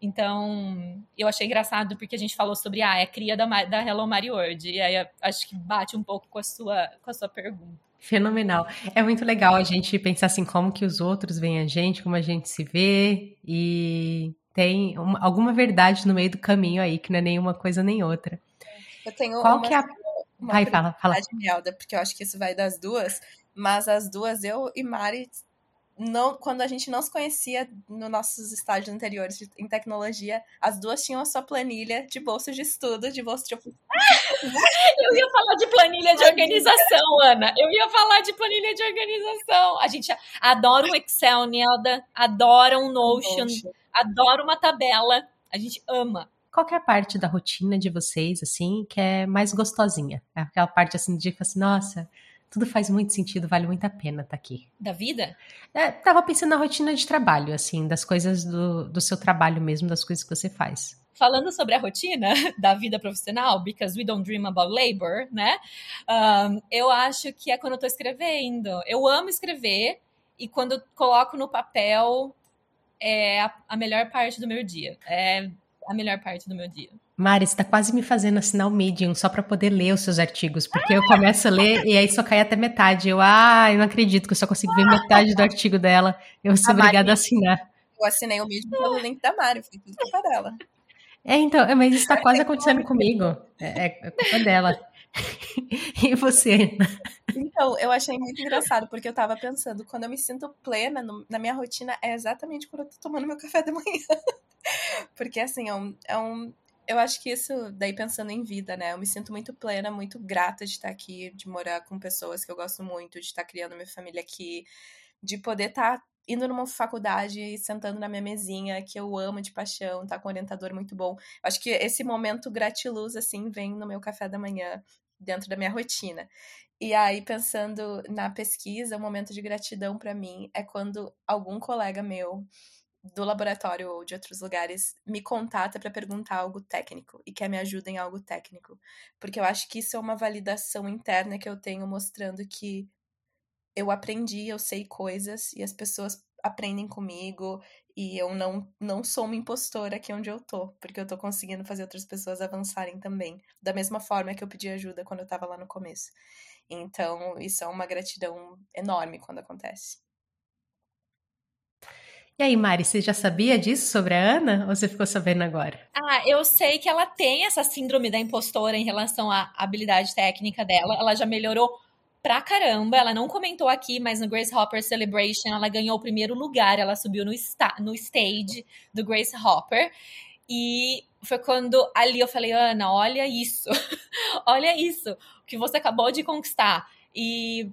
Então, eu achei engraçado porque a gente falou sobre, ah, é cria da, da Hello Mari Word. E aí acho que bate um pouco com a sua, com a sua pergunta. Fenomenal. É muito legal a gente pensar assim, como que os outros veem a gente, como a gente se vê e tem uma, alguma verdade no meio do caminho aí, que não é nenhuma coisa nem outra. Eu tenho Qual uma, que é a... uma Vai, fala, fala. Melda, porque eu acho que isso vai das duas, mas as duas, eu e Mari, não, quando a gente não se conhecia nos nossos estágios anteriores de, em tecnologia, as duas tinham a sua planilha de bolsa de estudo, de bolsa de... Eu ia falar de planilha de organização, Ana. Eu ia falar de planilha de organização. A gente adora o Excel, Nelda, adora um Notion. Notion adoro uma tabela. A gente ama. Qual é a parte da rotina de vocês, assim, que é mais gostosinha? É aquela parte, assim, de assim, nossa, tudo faz muito sentido, vale muito a pena estar tá aqui. Da vida? É, tava pensando na rotina de trabalho, assim, das coisas do, do seu trabalho mesmo, das coisas que você faz. Falando sobre a rotina da vida profissional, because we don't dream about labor, né? Um, eu acho que é quando eu tô escrevendo. Eu amo escrever e quando eu coloco no papel, é a, a melhor parte do meu dia. É a melhor parte do meu dia. Mari, você tá quase me fazendo assinar o Medium só para poder ler os seus artigos, porque eu começo a ler e aí só cai até metade. Eu, ah, eu não acredito que eu só consigo ver metade do artigo dela. Eu sou a obrigada Mari, a assinar. Eu assinei o Medium pelo link da Mari, foi tudo culpa dela. É, então, mas isso tá quase acontecendo comigo. É, é culpa dela. E você? Então, eu achei muito engraçado, porque eu tava pensando, quando eu me sinto plena no, na minha rotina, é exatamente quando eu tô tomando meu café da manhã. porque, assim, é um, é um. Eu acho que isso, daí pensando em vida, né? Eu me sinto muito plena, muito grata de estar aqui, de morar com pessoas que eu gosto muito, de estar criando minha família aqui, de poder estar indo numa faculdade, sentando na minha mesinha, que eu amo de paixão, tá com um orientador muito bom. Acho que esse momento gratiluz, assim, vem no meu café da manhã, dentro da minha rotina. E aí, pensando na pesquisa, o momento de gratidão para mim é quando algum colega meu do laboratório ou de outros lugares me contata para perguntar algo técnico e quer me ajuda em algo técnico. Porque eu acho que isso é uma validação interna que eu tenho mostrando que eu aprendi, eu sei coisas e as pessoas aprendem comigo e eu não, não sou uma impostora aqui onde eu tô, porque eu tô conseguindo fazer outras pessoas avançarem também, da mesma forma que eu pedi ajuda quando eu tava lá no começo. Então, isso é uma gratidão enorme quando acontece. E aí, Mari, você já sabia disso sobre a Ana ou você ficou sabendo agora? Ah, eu sei que ela tem essa síndrome da impostora em relação à habilidade técnica dela. Ela já melhorou pra caramba. Ela não comentou aqui, mas no Grace Hopper Celebration ela ganhou o primeiro lugar. Ela subiu no, sta no stage do Grace Hopper. E foi quando ali eu falei, Ana, olha isso. olha isso que você acabou de conquistar. E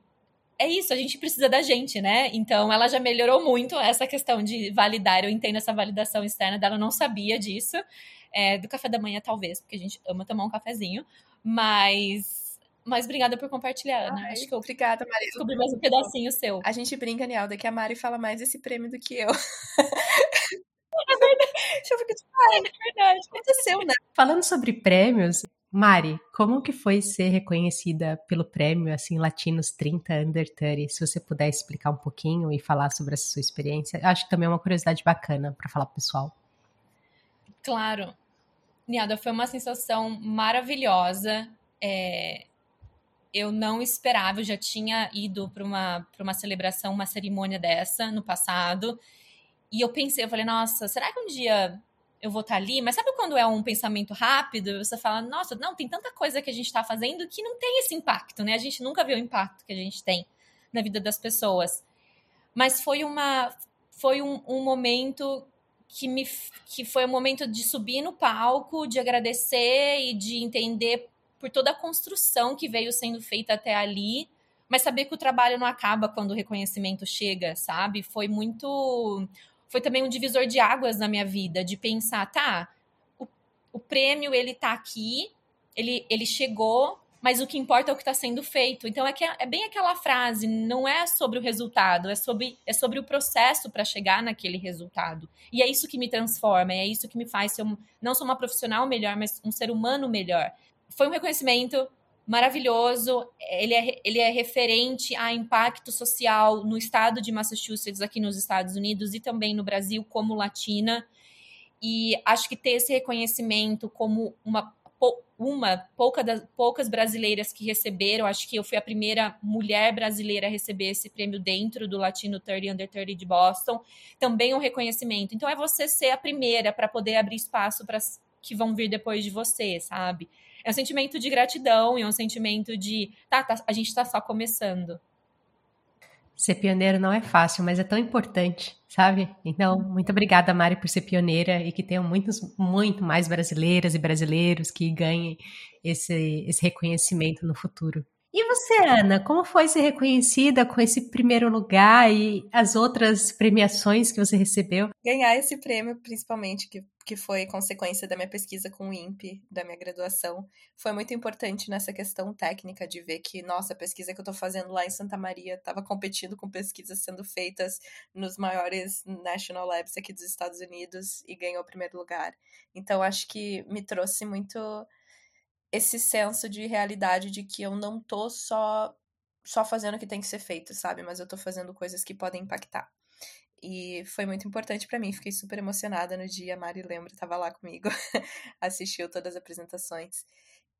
é isso, a gente precisa da gente, né? Então ela já melhorou muito essa questão de validar. Eu entendo essa validação externa dela, não sabia disso. É, do café da manhã, talvez, porque a gente ama tomar um cafezinho. Mas Mas obrigada por compartilhar, né? Acho que eu... Obrigada, Maria. Descobri mais um pedacinho seu. A gente brinca, Nialda, que a Mari fala mais desse prêmio do que eu. É verdade. Eu fico tipo, ah, é verdade. Aconteceu, né? Falando sobre prêmios, Mari, como que foi ser reconhecida pelo prêmio, assim, Latinos 30 Under 30? Se você puder explicar um pouquinho e falar sobre essa sua experiência. Acho que também é uma curiosidade bacana para falar pro pessoal. Claro. Niada, foi uma sensação maravilhosa. É, eu não esperava, eu já tinha ido para uma, uma celebração, uma cerimônia dessa no passado. E eu pensei, eu falei, nossa, será que um dia eu vou estar tá ali? Mas sabe quando é um pensamento rápido? Você fala, nossa, não, tem tanta coisa que a gente está fazendo que não tem esse impacto, né? A gente nunca vê o impacto que a gente tem na vida das pessoas. Mas foi uma foi um, um momento que me que foi o um momento de subir no palco, de agradecer e de entender por toda a construção que veio sendo feita até ali, mas saber que o trabalho não acaba quando o reconhecimento chega, sabe? Foi muito. Foi também um divisor de águas na minha vida, de pensar, tá, o, o prêmio ele tá aqui, ele, ele chegou, mas o que importa é o que está sendo feito. Então é, que é, bem aquela frase, não é sobre o resultado, é sobre, é sobre o processo para chegar naquele resultado. E é isso que me transforma, é isso que me faz ser um, não só uma profissional melhor, mas um ser humano melhor foi um reconhecimento maravilhoso. Ele é, ele é referente a impacto social no estado de Massachusetts, aqui nos Estados Unidos e também no Brasil, como latina. E acho que ter esse reconhecimento como uma, uma pouca das, poucas brasileiras que receberam, acho que eu fui a primeira mulher brasileira a receber esse prêmio dentro do Latino 30 Under 30 de Boston, também um reconhecimento. Então é você ser a primeira para poder abrir espaço para que vão vir depois de você, sabe? É um sentimento de gratidão e é um sentimento de, tá, tá a gente está só começando. Ser pioneiro não é fácil, mas é tão importante, sabe? Então, muito obrigada, Mari, por ser pioneira e que tenham muitos, muito mais brasileiras e brasileiros que ganhem esse, esse reconhecimento no futuro. E você, Ana, como foi ser reconhecida com esse primeiro lugar e as outras premiações que você recebeu? Ganhar esse prêmio, principalmente, que, que foi consequência da minha pesquisa com o INPE, da minha graduação, foi muito importante nessa questão técnica de ver que, nossa, a pesquisa que eu estou fazendo lá em Santa Maria estava competindo com pesquisas sendo feitas nos maiores National Labs aqui dos Estados Unidos e ganhou o primeiro lugar. Então, acho que me trouxe muito esse senso de realidade de que eu não tô só só fazendo o que tem que ser feito, sabe? Mas eu tô fazendo coisas que podem impactar. E foi muito importante para mim, fiquei super emocionada no dia, a Mari lembra, tava lá comigo, assistiu todas as apresentações.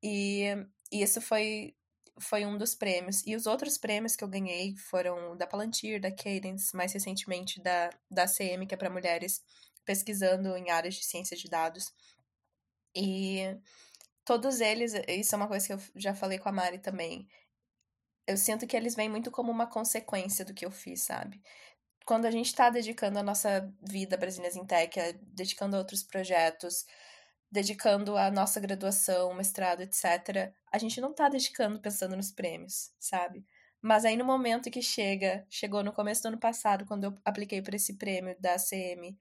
E, e isso foi foi um dos prêmios. E os outros prêmios que eu ganhei foram da Palantir, da Cadence, mais recentemente da, da CM, que é para mulheres pesquisando em áreas de ciência de dados. E todos eles, isso é uma coisa que eu já falei com a Mari também. Eu sinto que eles vêm muito como uma consequência do que eu fiz, sabe? Quando a gente está dedicando a nossa vida Brasílias em Tech, dedicando a outros projetos, dedicando a nossa graduação, mestrado, etc., a gente não está dedicando pensando nos prêmios, sabe? Mas aí no momento que chega, chegou no começo do ano passado, quando eu apliquei para esse prêmio da ACM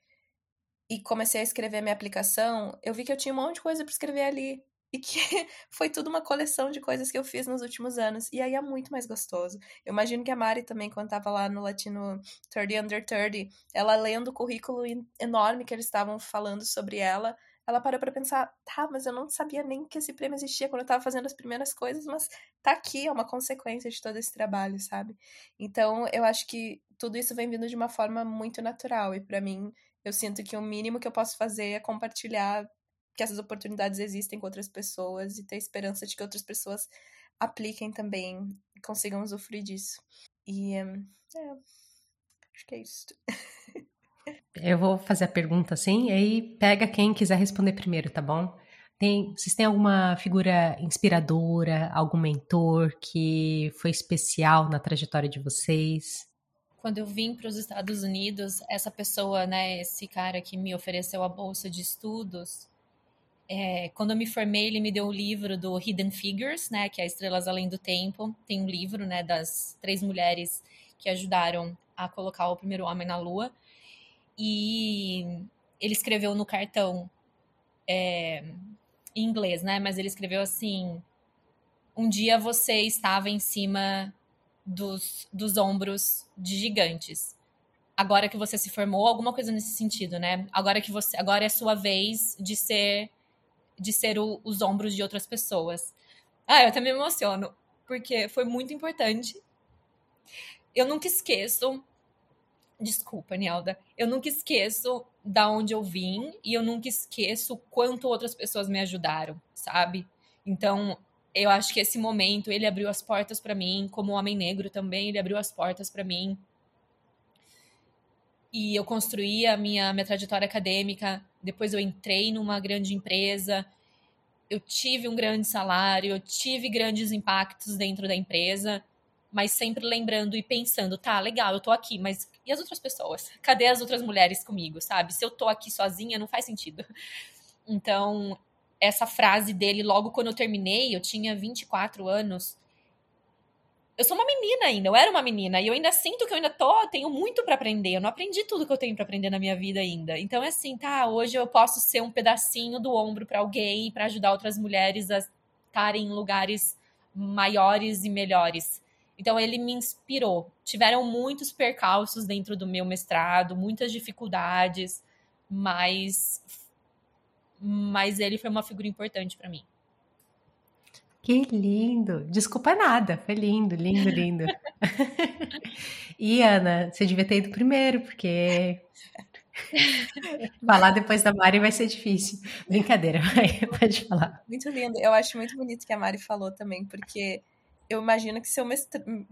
e comecei a escrever minha aplicação, eu vi que eu tinha um monte de coisa para escrever ali e que foi tudo uma coleção de coisas que eu fiz nos últimos anos. E aí é muito mais gostoso. Eu imagino que a Mari também, quando estava lá no Latino 30 Under 30, ela lendo o currículo enorme que eles estavam falando sobre ela, ela parou para pensar, tá, mas eu não sabia nem que esse prêmio existia quando eu estava fazendo as primeiras coisas, mas tá aqui, é uma consequência de todo esse trabalho, sabe? Então, eu acho que tudo isso vem vindo de uma forma muito natural e para mim, eu sinto que o mínimo que eu posso fazer é compartilhar que essas oportunidades existem com outras pessoas e ter esperança de que outras pessoas apliquem também e consigam usufruir disso. E é, acho que é isso. Eu vou fazer a pergunta assim, e aí pega quem quiser responder primeiro, tá bom? Tem, vocês têm alguma figura inspiradora, algum mentor que foi especial na trajetória de vocês? Quando eu vim para os Estados Unidos, essa pessoa, né, esse cara que me ofereceu a bolsa de estudos, é, quando eu me formei, ele me deu o livro do Hidden Figures, né, que é Estrelas Além do Tempo. Tem um livro, né, das três mulheres que ajudaram a colocar o primeiro homem na Lua. E ele escreveu no cartão é, em inglês, né, mas ele escreveu assim: um dia você estava em cima dos, dos ombros de gigantes. Agora que você se formou, alguma coisa nesse sentido, né? Agora que você, agora é sua vez de ser de ser o, os ombros de outras pessoas. Ah, eu até me emociono, porque foi muito importante. Eu nunca esqueço. Desculpa, Nialda. Eu nunca esqueço da onde eu vim e eu nunca esqueço quanto outras pessoas me ajudaram, sabe? Então, eu acho que esse momento ele abriu as portas para mim, como homem negro também, ele abriu as portas para mim. E eu construí a minha, minha trajetória acadêmica, depois eu entrei numa grande empresa, eu tive um grande salário, eu tive grandes impactos dentro da empresa, mas sempre lembrando e pensando, tá, legal, eu tô aqui, mas e as outras pessoas? Cadê as outras mulheres comigo, sabe? Se eu tô aqui sozinha, não faz sentido. Então, essa frase dele logo quando eu terminei, eu tinha 24 anos. Eu sou uma menina ainda, eu era uma menina e eu ainda sinto que eu ainda tô, tenho muito para aprender. Eu não aprendi tudo que eu tenho para aprender na minha vida ainda. Então é assim, tá, hoje eu posso ser um pedacinho do ombro para alguém para ajudar outras mulheres a estarem em lugares maiores e melhores. Então ele me inspirou. Tiveram muitos percalços dentro do meu mestrado, muitas dificuldades, mas mas ele foi uma figura importante para mim. Que lindo! Desculpa nada, foi lindo, lindo, lindo. e Ana, você devia ter ido primeiro, porque falar depois da Mari vai ser difícil. Brincadeira, vai, pode falar. Muito lindo. Eu acho muito bonito que a Mari falou também, porque eu imagino que seu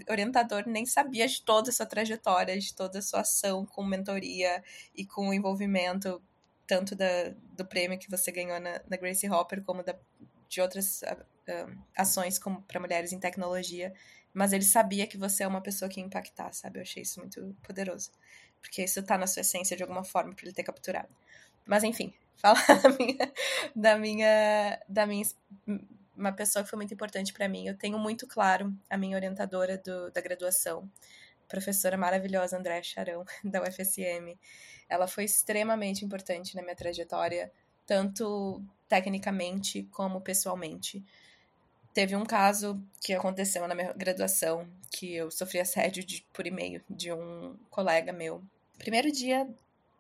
orientador nem sabia de toda a sua trajetória, de toda a sua ação com mentoria e com o envolvimento tanto da, do prêmio que você ganhou na, na Gracie Hopper, como da, de outras uh, ações para mulheres em tecnologia. Mas ele sabia que você é uma pessoa que ia impactar, sabe? Eu achei isso muito poderoso. Porque isso tá na sua essência de alguma forma para ele ter capturado. Mas enfim, falar da minha, da minha, da minha uma pessoa que foi muito importante para mim. Eu tenho muito claro a minha orientadora do, da graduação, professora maravilhosa André Charão, da UFSM ela foi extremamente importante na minha trajetória, tanto tecnicamente como pessoalmente. Teve um caso que aconteceu na minha graduação, que eu sofri assédio de, por e-mail de um colega meu. Primeiro dia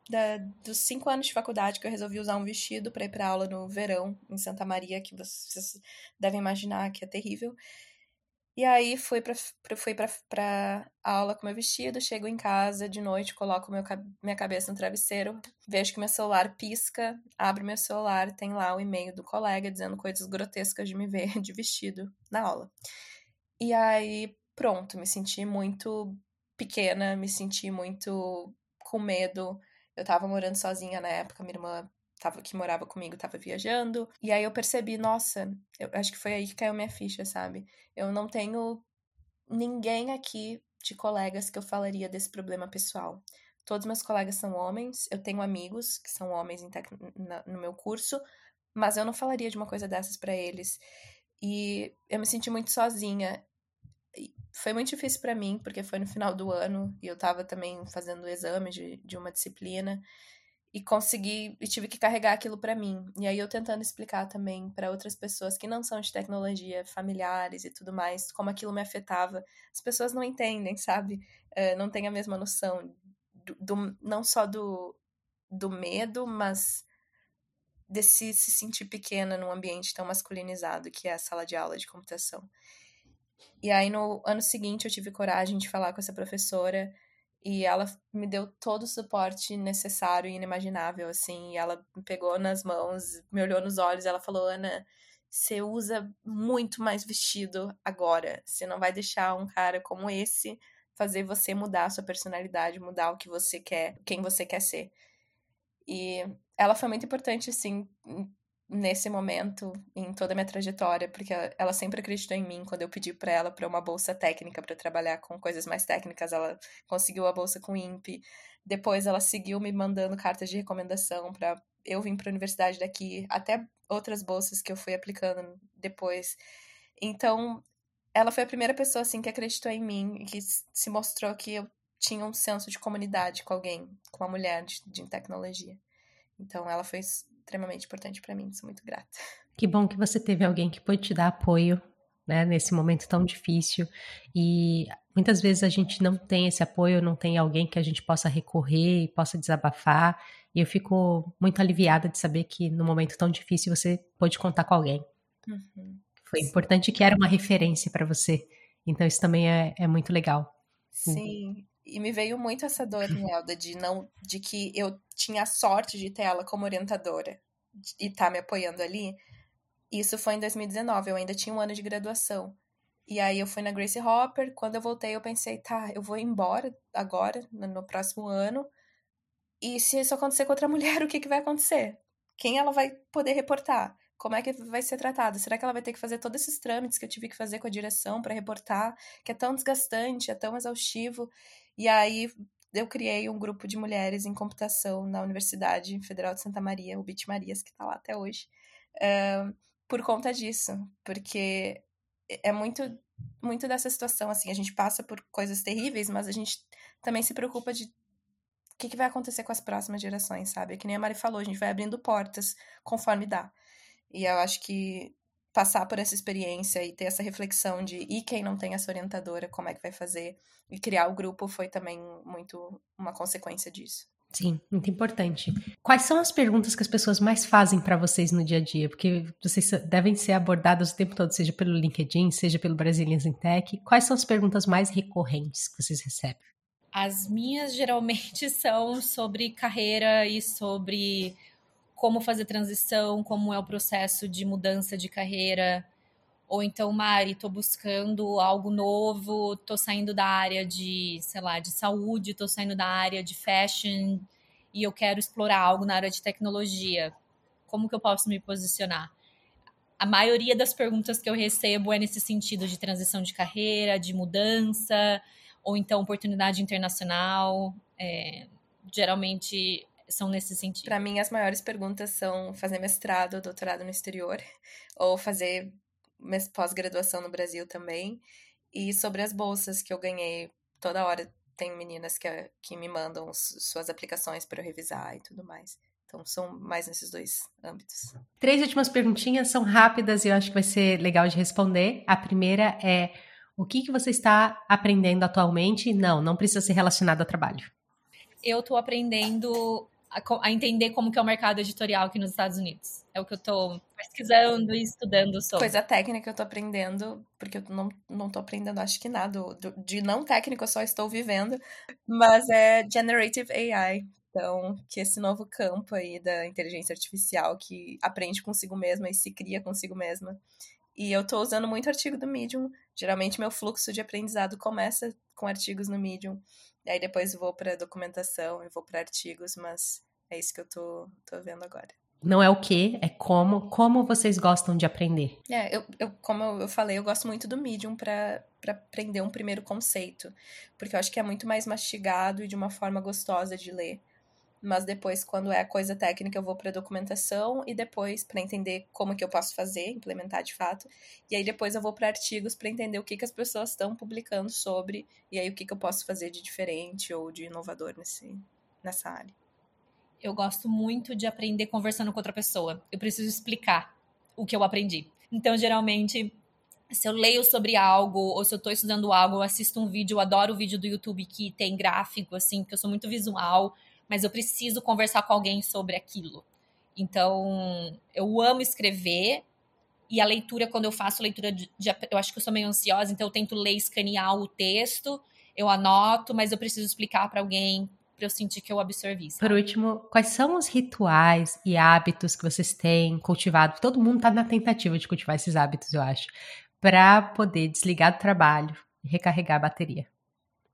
da, dos cinco anos de faculdade que eu resolvi usar um vestido para ir para aula no verão em Santa Maria, que vocês devem imaginar que é terrível. E aí fui pra, fui pra aula com meu vestido, chego em casa de noite, coloco meu, minha cabeça no travesseiro, vejo que meu celular pisca, abro meu celular, tem lá o e-mail do colega dizendo coisas grotescas de me ver de vestido na aula. E aí, pronto, me senti muito pequena, me senti muito com medo. Eu tava morando sozinha na época, minha irmã tava, que morava comigo tava viajando. E aí eu percebi, nossa, eu acho que foi aí que caiu minha ficha, sabe? Eu não tenho ninguém aqui de colegas que eu falaria desse problema pessoal. Todos meus colegas são homens, eu tenho amigos que são homens tec... no meu curso, mas eu não falaria de uma coisa dessas para eles. E eu me senti muito sozinha. Foi muito difícil para mim, porque foi no final do ano e eu tava também fazendo exame de, de uma disciplina e consegui e tive que carregar aquilo para mim. E aí eu tentando explicar também para outras pessoas que não são de tecnologia, familiares e tudo mais, como aquilo me afetava. As pessoas não entendem, sabe? É, não têm a mesma noção do, do, não só do, do medo, mas desse se sentir pequena num ambiente tão masculinizado que é a sala de aula de computação. E aí no ano seguinte eu tive coragem de falar com essa professora e ela me deu todo o suporte necessário e inimaginável, assim. E ela me pegou nas mãos, me olhou nos olhos, ela falou: Ana, você usa muito mais vestido agora. Você não vai deixar um cara como esse fazer você mudar a sua personalidade, mudar o que você quer, quem você quer ser. E ela foi muito importante, assim, nesse momento, em toda a minha trajetória, porque ela sempre acreditou em mim. Quando eu pedi para ela para uma bolsa técnica para trabalhar com coisas mais técnicas, ela conseguiu a bolsa com o INPE. Depois ela seguiu me mandando cartas de recomendação para eu vir para a universidade daqui, até outras bolsas que eu fui aplicando depois. Então, ela foi a primeira pessoa assim que acreditou em mim e que se mostrou que eu tinha um senso de comunidade com alguém, com uma mulher de, de tecnologia. Então, ela foi extremamente importante para mim, sou muito grata. Que bom que você teve alguém que pôde te dar apoio né, nesse momento tão difícil. E muitas vezes a gente não tem esse apoio, não tem alguém que a gente possa recorrer e possa desabafar. E eu fico muito aliviada de saber que no momento tão difícil você pode contar com alguém. Uhum. Foi importante que era uma referência para você. Então isso também é, é muito legal. Sim, e me veio muito essa dor, Nelda, de não, de que eu tinha a sorte de ter ela como orientadora e estar tá me apoiando ali. Isso foi em 2019, eu ainda tinha um ano de graduação. E aí eu fui na Grace Hopper, quando eu voltei eu pensei, tá, eu vou embora agora, no próximo ano. E se isso acontecer com outra mulher, o que, que vai acontecer? Quem ela vai poder reportar? Como é que vai ser tratado? Será que ela vai ter que fazer todos esses trâmites que eu tive que fazer com a direção para reportar, que é tão desgastante, é tão exaustivo? E aí eu criei um grupo de mulheres em computação na Universidade Federal de Santa Maria, o BIT Marias, que está lá até hoje, uh, por conta disso, porque é muito muito dessa situação assim, a gente passa por coisas terríveis, mas a gente também se preocupa de o que, que vai acontecer com as próximas gerações, sabe? É que nem a Mari falou, a gente vai abrindo portas conforme dá. E eu acho que passar por essa experiência e ter essa reflexão de e quem não tem essa orientadora, como é que vai fazer? E criar o grupo foi também muito uma consequência disso. Sim, muito importante. Quais são as perguntas que as pessoas mais fazem para vocês no dia a dia? Porque vocês devem ser abordadas o tempo todo, seja pelo LinkedIn, seja pelo Brasilians in Tech. Quais são as perguntas mais recorrentes que vocês recebem? As minhas geralmente são sobre carreira e sobre como fazer transição, como é o processo de mudança de carreira. Ou então, Mari, estou buscando algo novo, estou saindo da área de, sei lá, de saúde, estou saindo da área de fashion e eu quero explorar algo na área de tecnologia. Como que eu posso me posicionar? A maioria das perguntas que eu recebo é nesse sentido de transição de carreira, de mudança, ou então oportunidade internacional. É, geralmente são nesse sentido. Para mim, as maiores perguntas são fazer mestrado ou doutorado no exterior, ou fazer pós-graduação no Brasil também. E sobre as bolsas que eu ganhei, toda hora tem meninas que, que me mandam suas aplicações para eu revisar e tudo mais. Então, são mais nesses dois âmbitos. Três últimas perguntinhas, são rápidas e eu acho que vai ser legal de responder. A primeira é: o que, que você está aprendendo atualmente? Não, não precisa ser relacionado ao trabalho. Eu estou aprendendo a, entender como que é o mercado editorial aqui nos Estados Unidos. É o que eu estou pesquisando e estudando sobre. Coisa técnica eu estou aprendendo, porque eu não, não tô aprendendo acho que nada. De não técnico eu só estou vivendo, mas é Generative AI. Então, que esse novo campo aí da inteligência artificial que aprende consigo mesma e se cria consigo mesma. E eu estou usando muito artigo do Medium. Geralmente meu fluxo de aprendizado começa com artigos no Medium. E aí depois vou para documentação e vou para artigos, mas é isso que eu tô, tô vendo agora. Não é o que, é como. Como vocês gostam de aprender? É, eu, eu como eu falei, eu gosto muito do Medium para aprender um primeiro conceito. Porque eu acho que é muito mais mastigado e de uma forma gostosa de ler. Mas depois, quando é coisa técnica, eu vou para documentação e depois para entender como que eu posso fazer, implementar de fato. E aí depois eu vou para artigos para entender o que, que as pessoas estão publicando sobre e aí o que, que eu posso fazer de diferente ou de inovador nesse, nessa área. Eu gosto muito de aprender conversando com outra pessoa. Eu preciso explicar o que eu aprendi. Então, geralmente, se eu leio sobre algo ou se eu estou estudando algo, eu assisto um vídeo, eu adoro o vídeo do YouTube que tem gráfico, assim, porque eu sou muito visual mas eu preciso conversar com alguém sobre aquilo. Então, eu amo escrever e a leitura, quando eu faço leitura de, de, eu acho que eu sou meio ansiosa, então eu tento ler, escanear o texto, eu anoto, mas eu preciso explicar para alguém para eu sentir que eu absorvi. Sabe? Por último, quais são os rituais e hábitos que vocês têm cultivado? Todo mundo está na tentativa de cultivar esses hábitos, eu acho, para poder desligar do trabalho e recarregar a bateria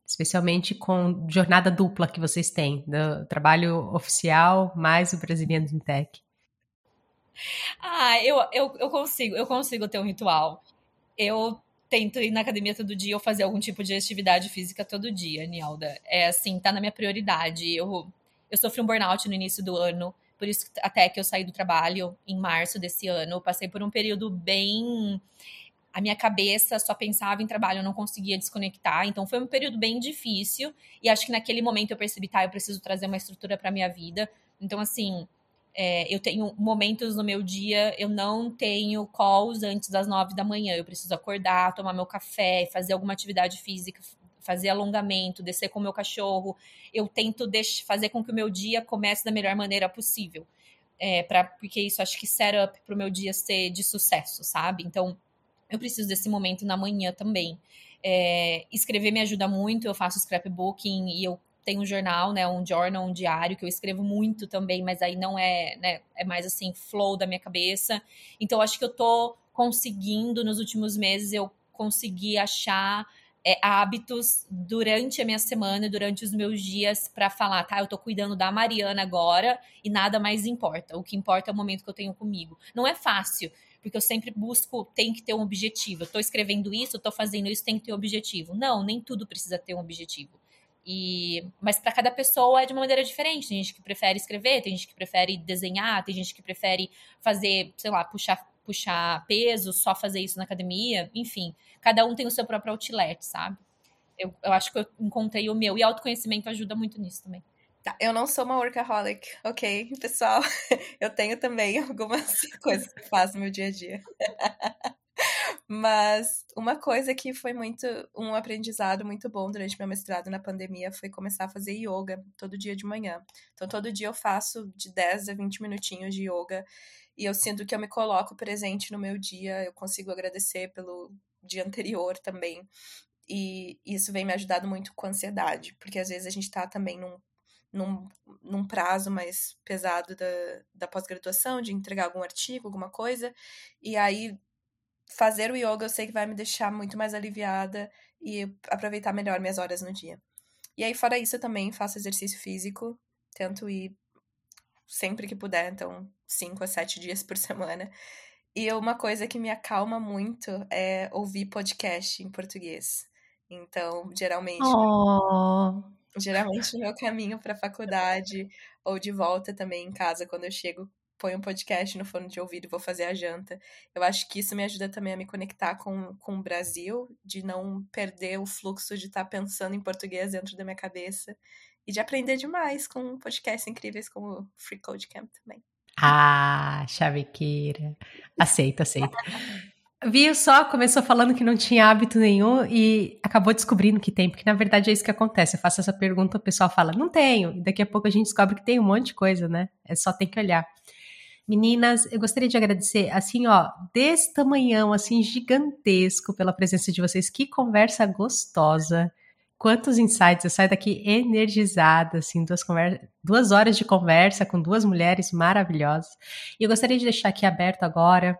especialmente com jornada dupla que vocês têm, do trabalho oficial mais o Brasiliano in Tech? Ah, eu, eu, eu consigo, eu consigo ter um ritual. Eu tento ir na academia todo dia ou fazer algum tipo de atividade física todo dia, Nialda. É assim, tá na minha prioridade. Eu, eu sofri um burnout no início do ano, por isso até que eu saí do trabalho em março desse ano. Eu passei por um período bem a minha cabeça só pensava em trabalho, eu não conseguia desconectar. Então foi um período bem difícil e acho que naquele momento eu percebi, tá, eu preciso trazer uma estrutura para minha vida. Então assim, É, eu tenho momentos no meu dia, eu não tenho calls antes das nove da manhã. Eu preciso acordar, tomar meu café, fazer alguma atividade física, fazer alongamento, descer com o meu cachorro. Eu tento fazer com que o meu dia comece da melhor maneira possível. É, pra, porque isso acho que set up para o meu dia ser de sucesso, sabe? Então, eu preciso desse momento na manhã também. É, escrever me ajuda muito, eu faço scrapbooking e eu tenho um jornal, né, um journal, um diário que eu escrevo muito também, mas aí não é, né, é mais assim flow da minha cabeça. Então acho que eu tô conseguindo nos últimos meses eu consegui achar é, hábitos durante a minha semana, durante os meus dias para falar, tá, eu tô cuidando da Mariana agora e nada mais importa. O que importa é o momento que eu tenho comigo. Não é fácil, porque eu sempre busco, tem que ter um objetivo. Eu tô escrevendo isso, tô fazendo isso, tem que ter um objetivo. Não, nem tudo precisa ter um objetivo. E, mas para cada pessoa é de uma maneira diferente. Tem gente que prefere escrever, tem gente que prefere desenhar, tem gente que prefere fazer, sei lá, puxar, puxar peso, só fazer isso na academia. Enfim, cada um tem o seu próprio outlet, sabe? Eu, eu acho que eu encontrei o meu. E autoconhecimento ajuda muito nisso também. Tá, eu não sou uma workaholic, ok, pessoal? Eu tenho também algumas coisas que faço no meu dia a dia. Mas uma coisa que foi muito um aprendizado muito bom durante meu mestrado na pandemia foi começar a fazer yoga todo dia de manhã. Então todo dia eu faço de 10 a 20 minutinhos de yoga e eu sinto que eu me coloco presente no meu dia, eu consigo agradecer pelo dia anterior também. E isso vem me ajudando muito com ansiedade, porque às vezes a gente tá também num num, num prazo mais pesado da, da pós-graduação, de entregar algum artigo, alguma coisa, e aí fazer o yoga eu sei que vai me deixar muito mais aliviada e aproveitar melhor minhas horas no dia. E aí, fora isso, eu também faço exercício físico, tento ir sempre que puder, então, cinco a sete dias por semana. E uma coisa que me acalma muito é ouvir podcast em português. Então, geralmente. Oh. Geralmente no meu caminho para a faculdade ou de volta também em casa, quando eu chego põe um podcast no fone de ouvido e vou fazer a janta. Eu acho que isso me ajuda também a me conectar com, com o Brasil, de não perder o fluxo de estar tá pensando em português dentro da minha cabeça e de aprender demais com podcasts incríveis como o Free Code Camp também. Ah, chavequeira. Aceita, aceita. Viu só, começou falando que não tinha hábito nenhum e acabou descobrindo que tem, porque na verdade é isso que acontece. Eu faço essa pergunta, o pessoal fala, não tenho, e daqui a pouco a gente descobre que tem um monte de coisa, né? É só tem que olhar. Meninas, eu gostaria de agradecer, assim, ó, desse tamanhão, assim, gigantesco pela presença de vocês. Que conversa gostosa. Quantos insights. Eu saio daqui energizada, assim, duas, duas horas de conversa com duas mulheres maravilhosas. E eu gostaria de deixar aqui aberto agora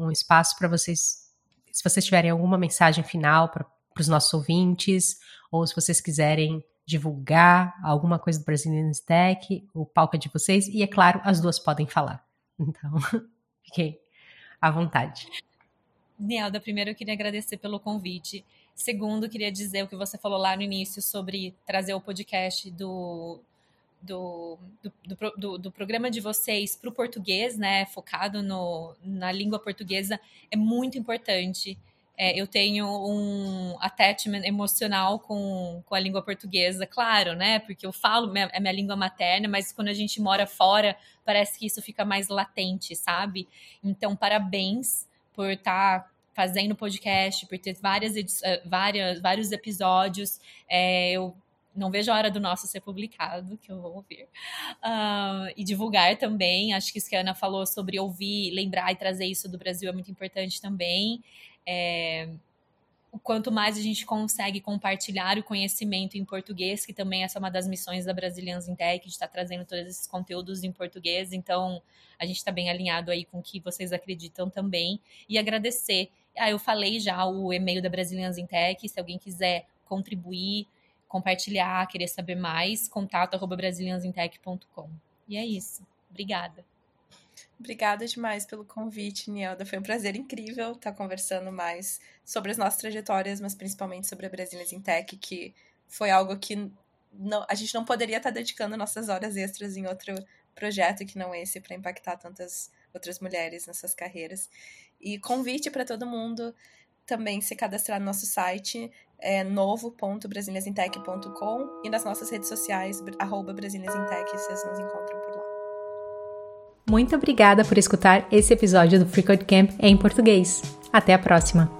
um espaço para vocês, se vocês tiverem alguma mensagem final para os nossos ouvintes, ou se vocês quiserem divulgar alguma coisa do Brazilian Tech, o palco é de vocês, e é claro, as duas podem falar. Então, fiquem à vontade. Nielda, primeiro eu queria agradecer pelo convite. Segundo, queria dizer o que você falou lá no início sobre trazer o podcast do, do, do, do, do programa de vocês para o português, né? Focado no, na língua portuguesa, é muito importante é, eu tenho um attachment emocional com, com a língua portuguesa, claro, né? Porque eu falo, minha, é minha língua materna, mas quando a gente mora fora, parece que isso fica mais latente, sabe? Então, parabéns por estar tá fazendo podcast, por ter várias, eh, várias, vários episódios. É, eu não vejo a hora do nosso ser publicado, que eu vou ouvir. Uh, e divulgar também. Acho que isso que a Ana falou sobre ouvir, lembrar e trazer isso do Brasil é muito importante também. É, o quanto mais a gente consegue compartilhar o conhecimento em português, que também essa é uma das missões da Brasilians in Tech, de estar trazendo todos esses conteúdos em português. Então, a gente está bem alinhado aí com o que vocês acreditam também. E agradecer. Ah, eu falei já o e-mail da Brasilians in Tech, se alguém quiser contribuir, compartilhar, querer saber mais, contato arroba. E é isso. Obrigada. Obrigada demais pelo convite, Nielda. Foi um prazer incrível estar conversando mais sobre as nossas trajetórias, mas principalmente sobre a Brasília in Tech, que foi algo que não, a gente não poderia estar dedicando nossas horas extras em outro projeto que não esse para impactar tantas outras mulheres nessas carreiras. E convite para todo mundo também se cadastrar no nosso site é novo.brasiliasintech.com e nas nossas redes sociais, arroba Brasiliasintech, vocês nos encontram por lá. Muito obrigada por escutar esse episódio do Free Code Camp em português. Até a próxima!